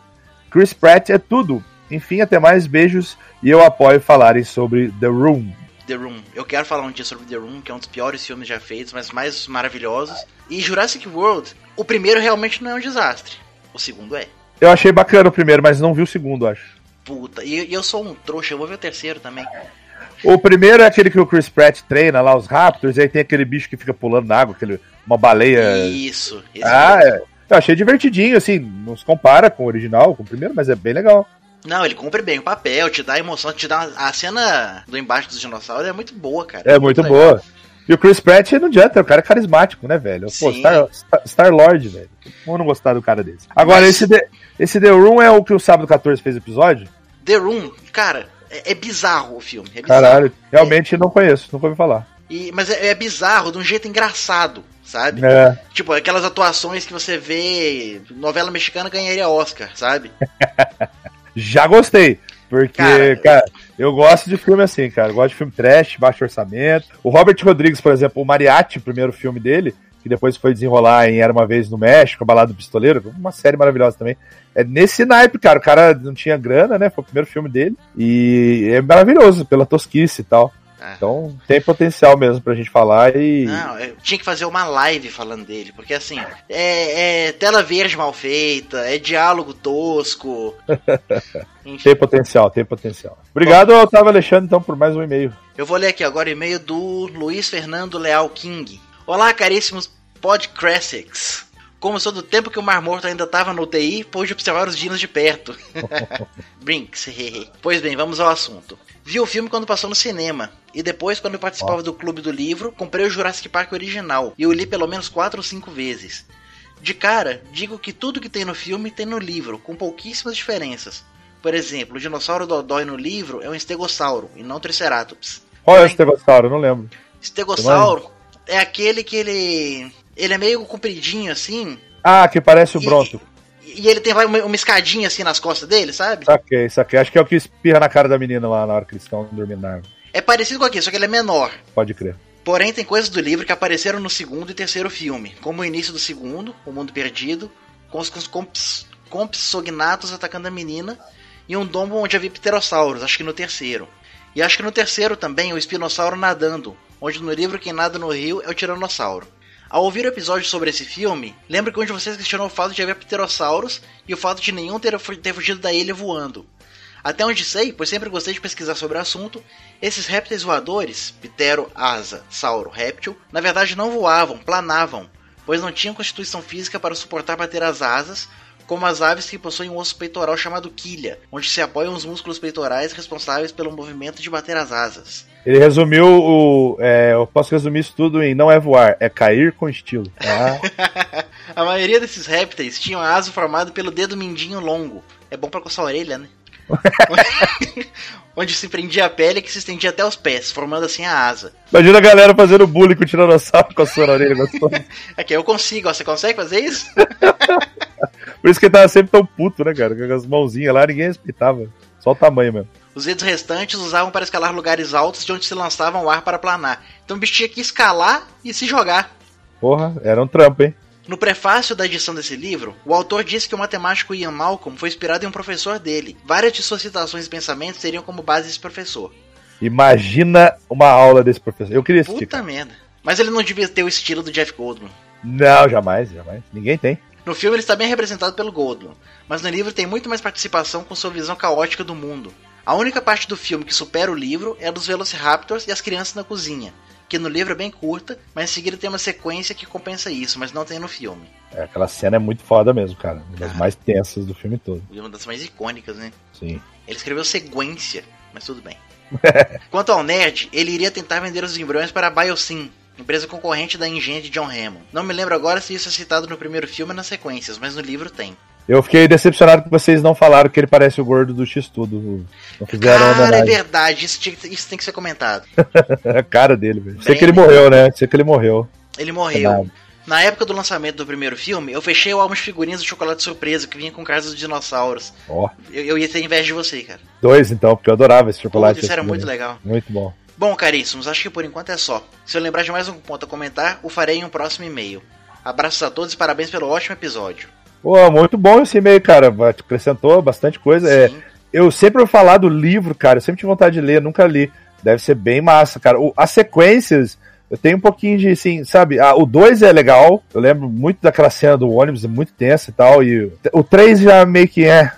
Chris Pratt é tudo. Enfim, até mais beijos e eu apoio falarem sobre The Room.
The Room. Eu quero falar um dia sobre The Room, que é um dos piores filmes já feitos, mas mais maravilhosos. E Jurassic World, o primeiro realmente não é um desastre. O segundo é.
Eu achei bacana o primeiro, mas não vi o segundo, acho.
Puta, e, e eu sou um trouxa, eu vou ver o terceiro também.
O primeiro é aquele que o Chris Pratt treina lá, os Raptors, e aí tem aquele bicho que fica pulando na água, aquele, uma baleia.
Isso.
Ah, é. Eu achei divertidinho, assim, não se compara com o original, com o primeiro, mas é bem legal.
Não, ele cumpre bem o papel, te dá emoção, te dá. A cena do embaixo dos dinossauros é muito boa, cara.
É muito
legal.
boa. E o Chris Pratt não adianta, o cara é carismático, né, velho? Pô. Star, Star, Star Lord, velho. Como não gostar do cara desse? Agora, esse, The, esse The Room é o que o Sábado 14 fez episódio?
The Room, cara, é, é bizarro o filme. É bizarro.
Caralho, realmente não conheço, nunca ouvi falar.
E- mas é, é bizarro de um jeito engraçado, sabe?
É.
Tipo, aquelas atuações que você vê. Novela mexicana ganharia Oscar, sabe?
Já gostei. Porque,
Cara,
cara, eu gosto de filme assim, cara. Eu gosto de filme trash, baixo orçamento. O Robert Rodrigues, por exemplo, o Mariachi, o primeiro filme dele, que depois foi desenrolar em Era Uma Vez no México, a Balada do Pistoleiro, uma série maravilhosa também. É nesse naipe, cara. O cara não tinha grana, né? Foi o primeiro filme dele. E é maravilhoso pela tosquice e tal. Então tem potencial mesmo pra gente falar e.
Não, eu tinha que fazer uma live falando dele, porque assim, é, é tela verde mal feita, é diálogo tosco.
tem potencial, tem potencial. Obrigado, Otávio Alexandre, então, por mais um e-mail.
Eu vou ler aqui agora o e-mail do Luiz Fernando Leal King. Olá, caríssimos podcrassics. Como sou do tempo que o Mar Morto ainda estava no UTI, pude observar os dinos de perto. Brinks, hehe. Pois bem, vamos ao assunto. Vi o filme quando passou no cinema. E depois, quando eu participava do Clube do Livro, comprei o Jurassic Park original. E eu li pelo menos 4 ou 5 vezes. De cara, digo que tudo que tem no filme tem no livro, com pouquíssimas diferenças. Por exemplo, o dinossauro Dodói no livro é um estegossauro, e não Triceratops.
Qual é o estegossauro? Não lembro.
Estegossauro é aquele que ele. Ele é meio compridinho assim.
Ah, que parece o Bronto.
E ele tem vai, uma, uma escadinha assim nas costas dele, sabe?
Saquei, saquei. Acho que é o que espirra na cara da menina lá na hora que eles estão dormindo na árvore.
É parecido com aquele, só que ele é menor.
Pode crer.
Porém, tem coisas do livro que apareceram no segundo e terceiro filme, como o início do segundo, O Mundo Perdido, com os comps, compsognatos atacando a menina, e um domo onde havia pterossauros, acho que no terceiro. E acho que no terceiro também o espinossauro nadando, onde no livro quem nada no rio é o tiranossauro. Ao ouvir o episódio sobre esse filme, lembro que um de vocês questionou o fato de haver pterossauros e o fato de nenhum ter, ter fugido da ilha voando. Até onde sei, pois sempre gostei de pesquisar sobre o assunto, esses répteis voadores, ptero, asa, sauro, réptil, na verdade não voavam, planavam, pois não tinham constituição física para suportar bater as asas, como as aves que possuem um osso peitoral chamado quilha, onde se apoiam os músculos peitorais responsáveis pelo movimento de bater as asas.
Ele resumiu o. é, eu posso resumir isso tudo em não é voar, é cair com estilo. Ah,
A maioria desses répteis tinham a asa formada pelo dedo mindinho longo. É bom pra coçar a orelha, né? Onde se prendia a pele que se estendia até os pés, formando assim a asa.
imagina a galera fazendo bullying com o tiranossauro com a sua orelha gostosa.
Aqui eu consigo, ó. Você consegue fazer isso?
Por isso que ele tava sempre tão puto, né, cara? Com as mãozinhas lá, ninguém respeitava. Só o tamanho mesmo.
Os dedos restantes usavam para escalar lugares altos de onde se lançava o ar para planar. Então o bicho tinha que escalar e se jogar.
Porra, era um trampo, hein?
No prefácio da edição desse livro, o autor disse que o matemático Ian Malcolm foi inspirado em um professor dele. Várias de suas citações e pensamentos teriam como base esse professor.
Imagina uma aula desse professor. Eu queria assistir.
Puta
cara.
merda. Mas ele não devia ter o estilo do Jeff Goldblum.
Não, jamais, jamais. Ninguém tem.
No filme ele está bem representado pelo Goldblum, mas no livro tem muito mais participação com sua visão caótica do mundo. A única parte do filme que supera o livro é a dos Velociraptors e as crianças na cozinha, que no livro é bem curta, mas em seguida tem uma sequência que compensa isso, mas não tem no filme.
É, aquela cena é muito foda mesmo, cara. Uma das mais tensas do filme todo.
Uma das mais icônicas, né?
Sim.
Ele escreveu sequência, mas tudo bem. Quanto ao Nerd, ele iria tentar vender os embriões para a Biosyn, empresa concorrente da engenharia de John Hammond. Não me lembro agora se isso é citado no primeiro filme ou nas sequências, mas no livro tem.
Eu fiquei decepcionado que vocês não falaram que ele parece o gordo do X-Tudo. Não fizeram
Cara, é verdade, isso, tinha isso tem que ser comentado.
a cara dele, velho. Sei que ele morreu, né? Sei que ele morreu.
Ele morreu. Na época do lançamento do primeiro filme, eu fechei o álbum de figurinhas do chocolate surpresa que vinha com caras dos dinossauros.
Ó,
Eu, eu ia ter inveja de você, cara.
dois então, porque eu adorava esse chocolate.
Putz, isso era muito legal.
Muito bom.
Bom, caríssimos, acho que por enquanto é só. Se eu lembrar de mais algum ponto a comentar, o farei em um próximo e-mail. Abraços a todos e parabéns pelo ótimo episódio.
Pô, muito bom esse e-mail, cara. Acrescentou bastante coisa. É, eu sempre vou falar do livro, cara. Eu sempre tive vontade de ler, nunca li. Deve ser bem massa, cara. O- as sequências, eu tenho um pouquinho de, assim, sabe? ah, o 2 é legal. Eu lembro muito daquela cena do ônibus, é muito tensa e tal. E o 3 já meio que é.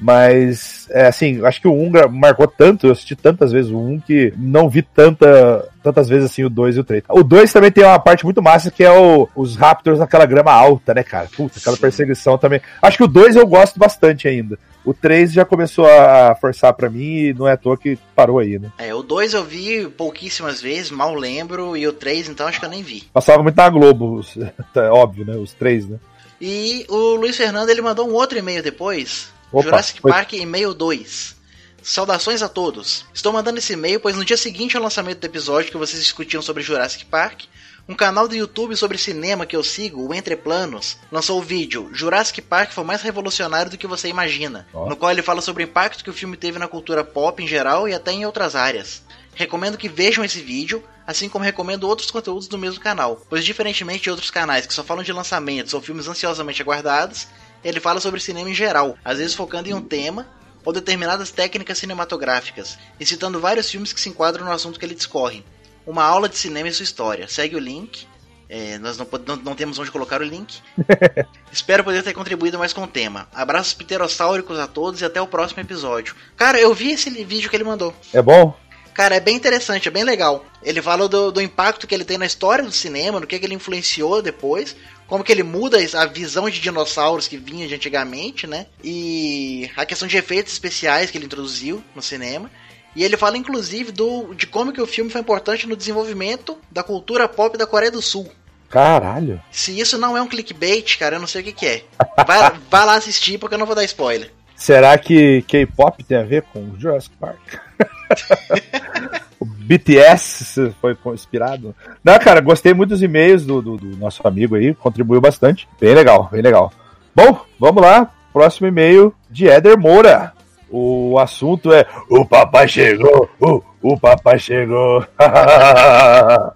Mas, é assim, acho que o 1 gra- marcou tanto, eu assisti tantas vezes o 1 que não vi tanta, tantas vezes assim o 2 e o 3. O 2 também tem uma parte muito massa que é o- os Raptors naquela grama alta, né, cara? Puta, aquela perseguição também. Acho que o 2 eu gosto bastante ainda. O 3 já começou a forçar pra mim e não é à toa que parou aí, né?
É, o 2 eu vi pouquíssimas vezes, mal lembro, e o 3 então acho que eu nem vi.
Passava muito na Globo, tá óbvio, né? Os três, né?
E o Luiz Fernando ele mandou um outro e-mail depois.
Opa,
Jurassic
foi-
Park e-mail 2. Saudações a todos. Estou mandando esse e-mail pois no dia seguinte ao lançamento do episódio que vocês discutiam sobre Jurassic Park, um canal do YouTube sobre cinema que eu sigo, o Entre Planos, lançou o vídeo Jurassic Park foi mais revolucionário do que você imagina, no qual ele fala sobre o impacto que o filme teve na cultura pop em geral e até em outras áreas. Recomendo que vejam esse vídeo, assim como recomendo outros conteúdos do mesmo canal, pois diferentemente de outros canais que só falam de lançamentos ou filmes ansiosamente aguardados, ele fala sobre cinema em geral, às vezes focando em um tema ou determinadas técnicas cinematográficas, e citando vários filmes que se enquadram no assunto que ele discorre. Uma aula de cinema e sua história. Segue o link. É, nós não, não- não temos onde colocar o link. Espero poder ter contribuído mais com o tema. Abraços pterossáuricos a todos e até o próximo episódio. Cara, eu vi esse vídeo que ele mandou.
É bom?
Cara, é bem interessante, é bem legal. Ele fala do, do impacto que ele tem na história do cinema, no que, que ele influenciou depois, como que ele muda a visão de dinossauros que vinha de antigamente, né? E a questão de efeitos especiais que ele introduziu no cinema. E ele fala, inclusive, do, de como que o filme foi importante no desenvolvimento da cultura pop da Coreia do Sul.
Caralho.
Se isso não é um clickbait, cara, eu não sei o que, que é. Vai, vai lá assistir, porque eu não vou dar spoiler.
Será que K-pop tem a ver com Jurassic Park? o BTS foi inspirado? Não, cara, gostei muito dos e-mails do, do- do nosso amigo aí, contribuiu bastante. Bem legal, bem legal. Bom, vamos lá. Próximo e-mail de Éder Moura. O assunto é: O papai chegou! O, o papai chegou! ah,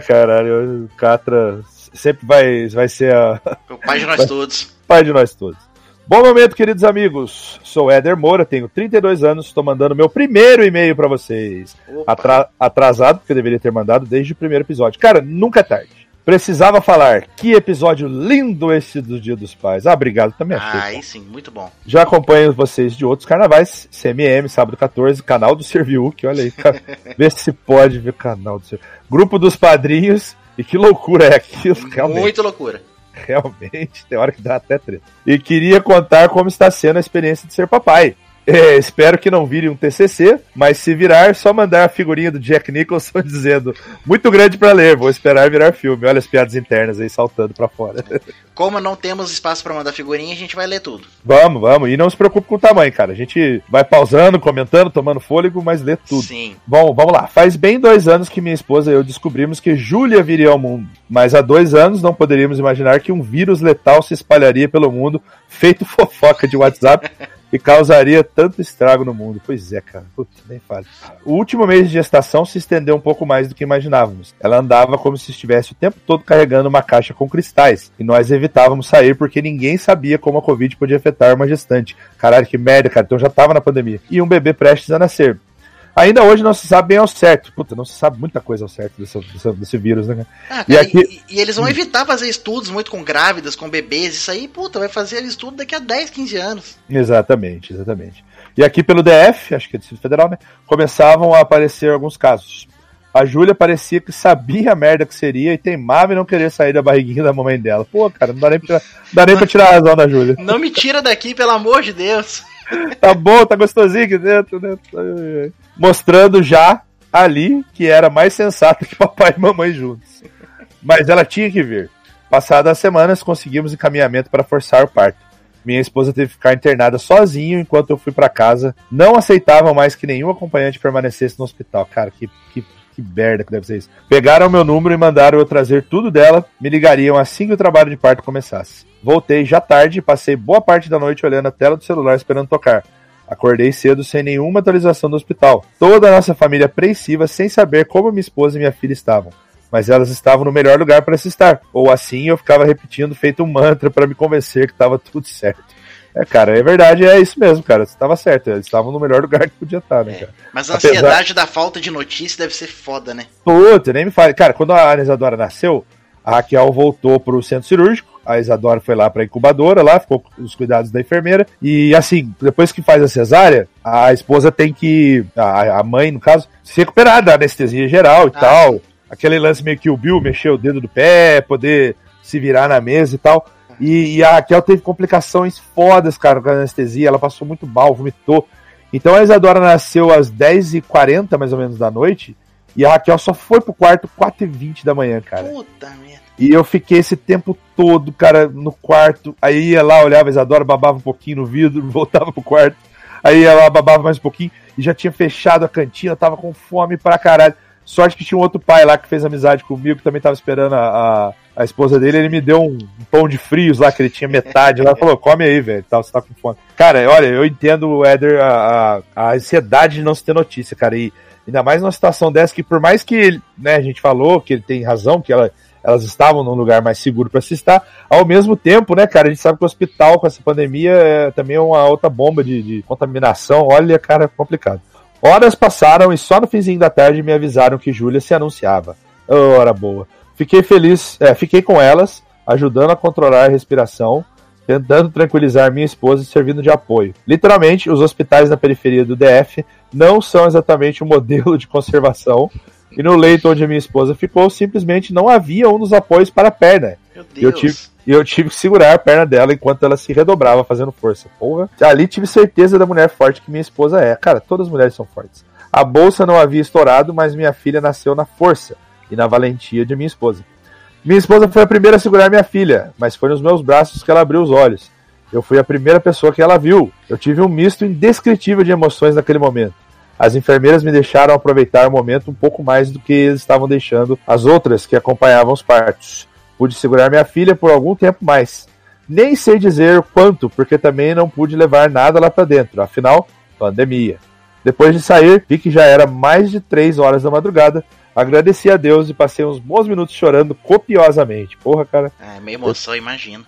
caralho, o Catra sempre vai, vai ser a.
O pai de nós
vai-
todos.
Pai de nós todos. Bom momento, queridos amigos. Sou Éder Moura, tenho 32 anos, estou mandando meu primeiro e-mail para vocês. Atra- atrasado, porque eu deveria ter mandado desde o primeiro episódio. Cara, nunca é tarde. Precisava falar. Que episódio lindo esse do Dia dos Pais. Ah, obrigado, também achei.
Ah, aí sim, muito bom.
Já acompanho vocês de outros carnavais, CMM, sábado 14, canal do Serviu, que olha aí, cara, vê se pode ver o canal do Serviu. Grupo dos padrinhos, e que loucura é aquilo, realmente.
Muito loucura.
Realmente, tem hora que dá até treta. E queria contar como está sendo a experiência de ser papai. É, espero que não vire um TCC, mas se virar, só mandar a figurinha do Jack Nicholson dizendo muito grande pra ler, vou esperar virar filme. Olha as piadas internas aí saltando pra fora.
Como não temos espaço pra mandar figurinha, a gente vai ler tudo.
Vamos, vamos. E não se preocupe com o tamanho, cara. A gente vai pausando, comentando, tomando fôlego, mas lê tudo.
Sim.
Bom, vamos lá. Faz bem dois anos que minha esposa e eu descobrimos que Júlia viria ao mundo. Mas há dois anos não poderíamos imaginar que um vírus letal se espalharia pelo mundo, feito fofoca de WhatsApp, e causaria tanto estrago no mundo. Pois é, cara. Putz, nem fale. O último mês de gestação se estendeu um pouco mais do que imaginávamos. Ela andava como se estivesse o tempo todo carregando uma caixa com cristais. E nós evitávamos sair porque ninguém sabia como a Covid podia afetar uma gestante. Caralho, que merda, cara. Então já tava na pandemia. E um bebê prestes a nascer. Ainda hoje não se sabe bem ao certo. Puta, não se sabe muita coisa ao certo desse, desse, desse vírus, né? cara?
Ah,
E
cara,
aqui-
e, e eles vão evitar fazer estudos muito com grávidas, com bebês. Isso aí, puta, vai fazer estudo daqui a 10, 15 anos.
Exatamente, exatamente. E aqui pelo DF, acho que é Distrito Federal, né? Começavam a aparecer alguns casos. A Júlia parecia que sabia a merda que seria e teimava em não querer sair da barriguinha da mamãe dela. Pô, cara, não dá nem pra, não dá nem pra tirar a razão da Júlia.
Não me tira daqui, pelo amor de Deus.
Tá bom, tá gostosinho aqui dentro, né? Mostrando já ali que era mais sensato que papai e mamãe juntos. Mas ela tinha que vir. Passadas as semanas, conseguimos encaminhamento para forçar o parto. Minha esposa teve que ficar internada sozinho enquanto eu fui para casa. Não aceitavam mais que nenhum acompanhante permanecesse no hospital. Cara, que, que, que merda que deve ser isso. Pegaram meu número e mandaram eu trazer tudo dela. Me ligariam assim que o trabalho de parto começasse. Voltei já tarde e passei boa parte da noite olhando a tela do celular esperando tocar. Acordei cedo sem nenhuma atualização do hospital. Toda a nossa família apreensiva sem saber como minha esposa e minha filha estavam. Mas elas estavam no melhor lugar para se estar. Ou assim eu ficava repetindo feito um mantra para me convencer que estava tudo certo. É, cara, é verdade, é isso mesmo, cara. Você estava certo, eles estavam no melhor lugar que podia estar, né, cara?
Mas a
Apesar-
ansiedade da falta de notícia deve ser foda, né?
Puta, nem me fale. Cara, quando a Isadora nasceu, a Raquel voltou pro centro cirúrgico. A Isadora foi lá pra incubadora, lá, ficou com os cuidados da enfermeira. E assim, depois que faz a cesárea, a esposa tem que. A, a mãe, no caso, se recuperar da anestesia geral e tal. Aquele lance meio que o Bill mexer o dedo do pé, poder se virar na mesa e tal. E, e a Raquel teve complicações fodas, cara, com a anestesia. Ela passou muito mal, vomitou. Então a Isadora nasceu às 10h40, mais ou menos, da noite. E a Raquel só foi pro quarto 4h20 da manhã, cara.
Puta merda.
E eu fiquei esse tempo todo, cara, no quarto. Aí ia lá, olhava a Isadora, babava um pouquinho no vidro, voltava pro quarto. Aí ia lá, babava mais um pouquinho. E já tinha fechado a cantina, tava com fome pra caralho. Sorte que tinha um outro pai lá que fez amizade comigo, que também tava esperando a, a, esposa dele. Ele me deu um, um pão de frios lá, que ele tinha metade lá. Falou, come aí, velho, tal, você tá com fome. Cara, olha, eu entendo, Éder, a, a, ansiedade de não se ter notícia, cara. E ainda mais numa situação dessa que, por mais que né, a gente falou que ele tem razão, que ela, elas estavam num lugar mais seguro para se estar, ao mesmo tempo, né, cara, a gente sabe que o hospital com essa pandemia é também uma outra bomba de, de contaminação. Olha, cara, complicado. Horas passaram e só no finzinho da tarde me avisaram que Júlia se anunciava. Hora boa. Fiquei feliz, é, fiquei com elas, ajudando a controlar a respiração, tentando tranquilizar minha esposa e servindo de apoio. Literalmente, os hospitais na periferia do DF não são exatamente um modelo de conservação. E no leito onde a minha esposa ficou, simplesmente não havia um dos apoios para a perna. E eu tive, eu tive que segurar a perna dela enquanto ela se redobrava fazendo força. Porra. Ali tive certeza da mulher forte que minha esposa é. Cara, todas as mulheres são fortes. A bolsa não havia estourado, mas minha filha nasceu na força e na valentia de minha esposa. Minha esposa foi a primeira a segurar minha filha, mas foi nos meus braços que ela abriu os olhos. Eu fui a primeira pessoa que ela viu. Eu tive um misto indescritível de emoções naquele momento. As enfermeiras me deixaram aproveitar o momento um pouco mais do que estavam deixando as outras que acompanhavam os partos. Pude segurar minha filha por algum tempo mais. Nem sei dizer quanto, porque também não pude levar nada lá para dentro. Afinal, pandemia. Depois de sair, vi que já era mais de 3 horas da madrugada. Agradeci a Deus e passei uns bons minutos chorando copiosamente. Porra, cara.
É, meio emoção, imagino.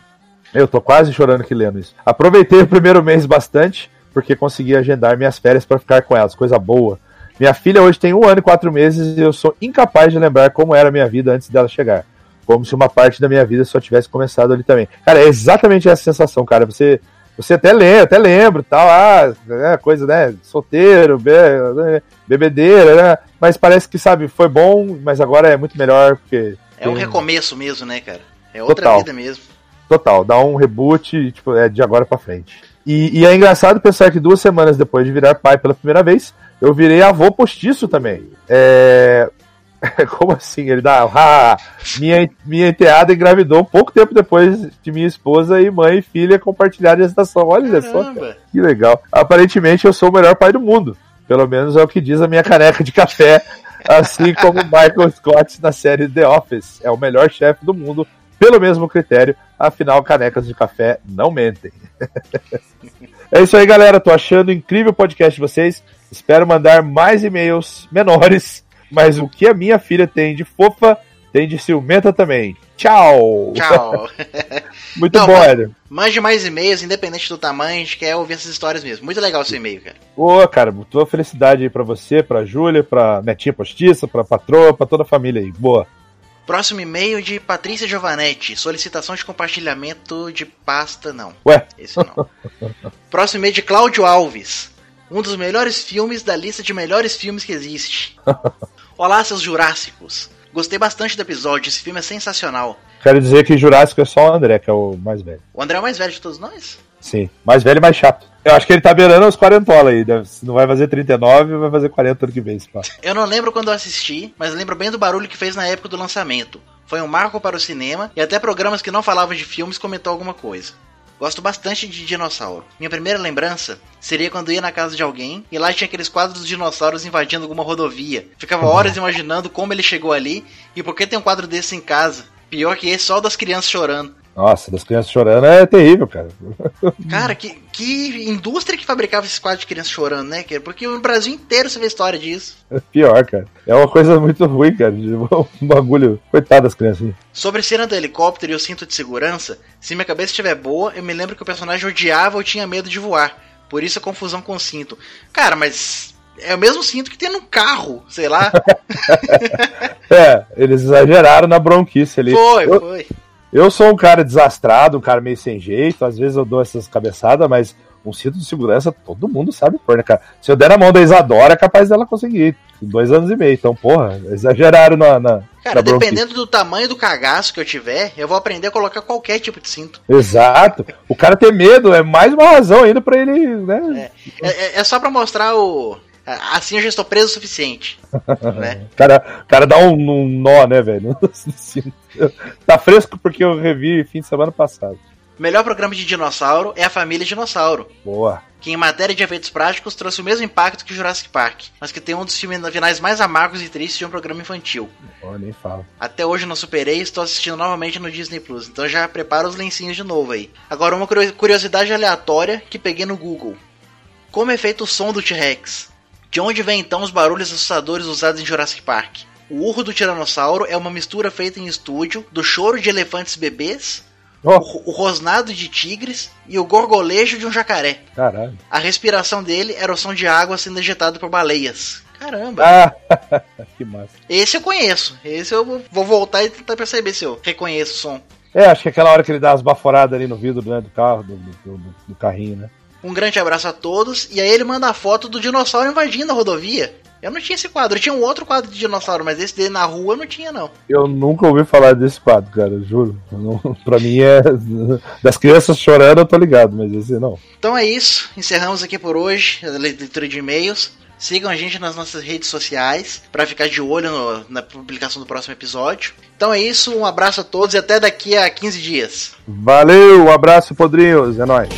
Eu tô quase chorando aqui lendo isso. Aproveitei o primeiro mês bastante, porque consegui agendar minhas férias para ficar com elas, coisa boa. Minha filha hoje tem um ano e quatro meses e eu sou incapaz de lembrar como era a minha vida antes dela chegar. Como se uma parte da minha vida só tivesse começado ali também. Cara, é exatamente essa sensação, cara. Você, você até lembra, até lembra, tal, ah, é, coisa, né, solteiro, be, né, bebedeira, né? Mas parece que, sabe, foi bom, mas agora é muito melhor, porque...
É um
tem-
recomeço mesmo, né, cara? É outra
Total.
vida mesmo.
Total, dá um reboot, tipo, é de agora pra frente. E, e é engraçado pensar que duas semanas depois de virar pai pela primeira vez, eu virei avô postiço também. É... Como assim? Ele dá. Ah, minha, minha enteada engravidou pouco tempo depois de minha esposa e mãe e filha compartilharem a gestação. Olha só. cara, Que legal. Aparentemente eu sou o melhor pai do mundo. Pelo menos é o que diz a minha caneca de café. Assim como Michael Scott na série The Office. É o melhor chefe do mundo, pelo mesmo critério. Afinal, canecas de café não mentem. É isso aí, galera. Tô achando incrível o podcast de vocês. Espero mandar mais e-mails menores. Mas o que a minha filha tem de fofa, tem de ciumenta também. Tchau!
Tchau.
Muito
Não,
bom, Hélio.
Mande mais e-mails, independente do tamanho, a gente quer ouvir essas histórias mesmo. Muito legal seu e-mail, cara.
Ô, cara, toda felicidade aí pra você, pra Júlia, pra netinha postiça, pra patroa, pra toda a família aí. Boa.
Próximo e-mail de Patrícia Giovanetti. Solicitação de compartilhamento de pasta, não.
Ué.
Esse não. Próximo e-mail de Cláudio Alves. Um dos melhores filmes da lista de melhores filmes que existe. Olá, seus jurássicos. Gostei bastante do episódio, esse filme é sensacional.
Quero dizer que Jurássico é só o André, que é o mais velho.
O André é o mais velho de todos nós?
Sim, mais velho e mais chato. Eu acho que ele tá beirando os 40 aí. Deve, se não vai fazer 39, vai fazer 40 ano que vem.
Eu não lembro quando eu assisti, mas lembro bem do barulho que fez na época do lançamento. Foi um marco para o cinema e até programas que não falavam de filmes comentou alguma coisa. Gosto bastante de dinossauro. Minha primeira lembrança seria quando ia na casa de alguém e lá tinha aqueles quadros dos dinossauros invadindo alguma rodovia. Ficava horas imaginando como ele chegou ali e por que tem um quadro desse em casa. Pior que esse, só das crianças chorando.
Nossa, das crianças chorando é terrível, cara.
Cara, que, que indústria que fabricava esses quadros de crianças chorando, né? cara? Porque no Brasil inteiro você vê história disso.
É pior, cara. É uma coisa muito ruim, cara. Um bagulho. Coitado das crianças.
Sobre cena do helicóptero e o cinto de segurança, se minha cabeça estiver boa, eu me lembro que o personagem odiava ou tinha medo de voar. Por isso a confusão com o cinto. Cara, mas é o mesmo cinto que tem no carro, sei lá.
É, eles exageraram na bronquice ali.
Foi,
eu,
foi.
Eu sou um cara desastrado, um cara meio sem jeito. Às vezes eu dou essas cabeçadas, mas um cinto de segurança todo mundo sabe pôr, né, cara? Se eu der na mão da Isadora, é capaz dela conseguir. Dois anos e meio. Então, porra, exageraram na. na
Cara,
na
dependendo do tamanho do cagaço que eu tiver, eu vou aprender a colocar qualquer tipo de cinto.
Exato. O cara ter medo é mais uma razão ainda pra ele, né?
É, é- é só pra mostrar o. Assim eu já estou preso o suficiente. né?
O cara, cara dá um, um nó, né, velho? tá fresco porque eu revi fim de semana passado.
O melhor programa de dinossauro é a família Dinossauro.
Boa.
que em matéria de efeitos práticos trouxe o mesmo impacto que Jurassic Park, mas que tem um dos filmes finais mais amargos e tristes de um programa infantil.
Oh, nem fala.
Até hoje não superei e estou assistindo novamente no Disney Plus, então já prepara os lencinhos de novo aí. Agora uma curio- curiosidade aleatória que peguei no Google. Como é feito o som do T-Rex? De onde vem então os barulhos assustadores usados em Jurassic Park? O urro do tiranossauro é uma mistura feita em estúdio do choro de elefantes bebês, o, o rosnado de tigres e o gorgolejo de um jacaré.
Caralho.
A respiração dele era o som de água sendo ejetado por baleias. Caramba!
Ah, que massa.
Esse eu conheço. Esse eu vou- vou voltar e tentar perceber se eu reconheço o som.
É, acho que é aquela hora que ele dá as baforadas ali no vidro né, do carro, do, do- do- do carrinho, né?
Um grande abraço a todos. E aí ele manda a foto do dinossauro invadindo a rodovia. Eu não tinha esse quadro. Eu tinha um outro quadro de dinossauro, mas esse dele na rua eu não tinha, não.
Eu nunca ouvi falar desse quadro, cara, juro. Eu Não, pra mim é. Das crianças chorando, eu tô ligado, mas esse não.
Então é isso. Encerramos aqui por hoje a leitura de e-mails. Sigam a gente nas nossas redes sociais para ficar de olho no- na publicação do próximo episódio. Então é isso. Um abraço a todos e até daqui a 15 dias.
Valeu, um abraço, podrinhos, é nóis.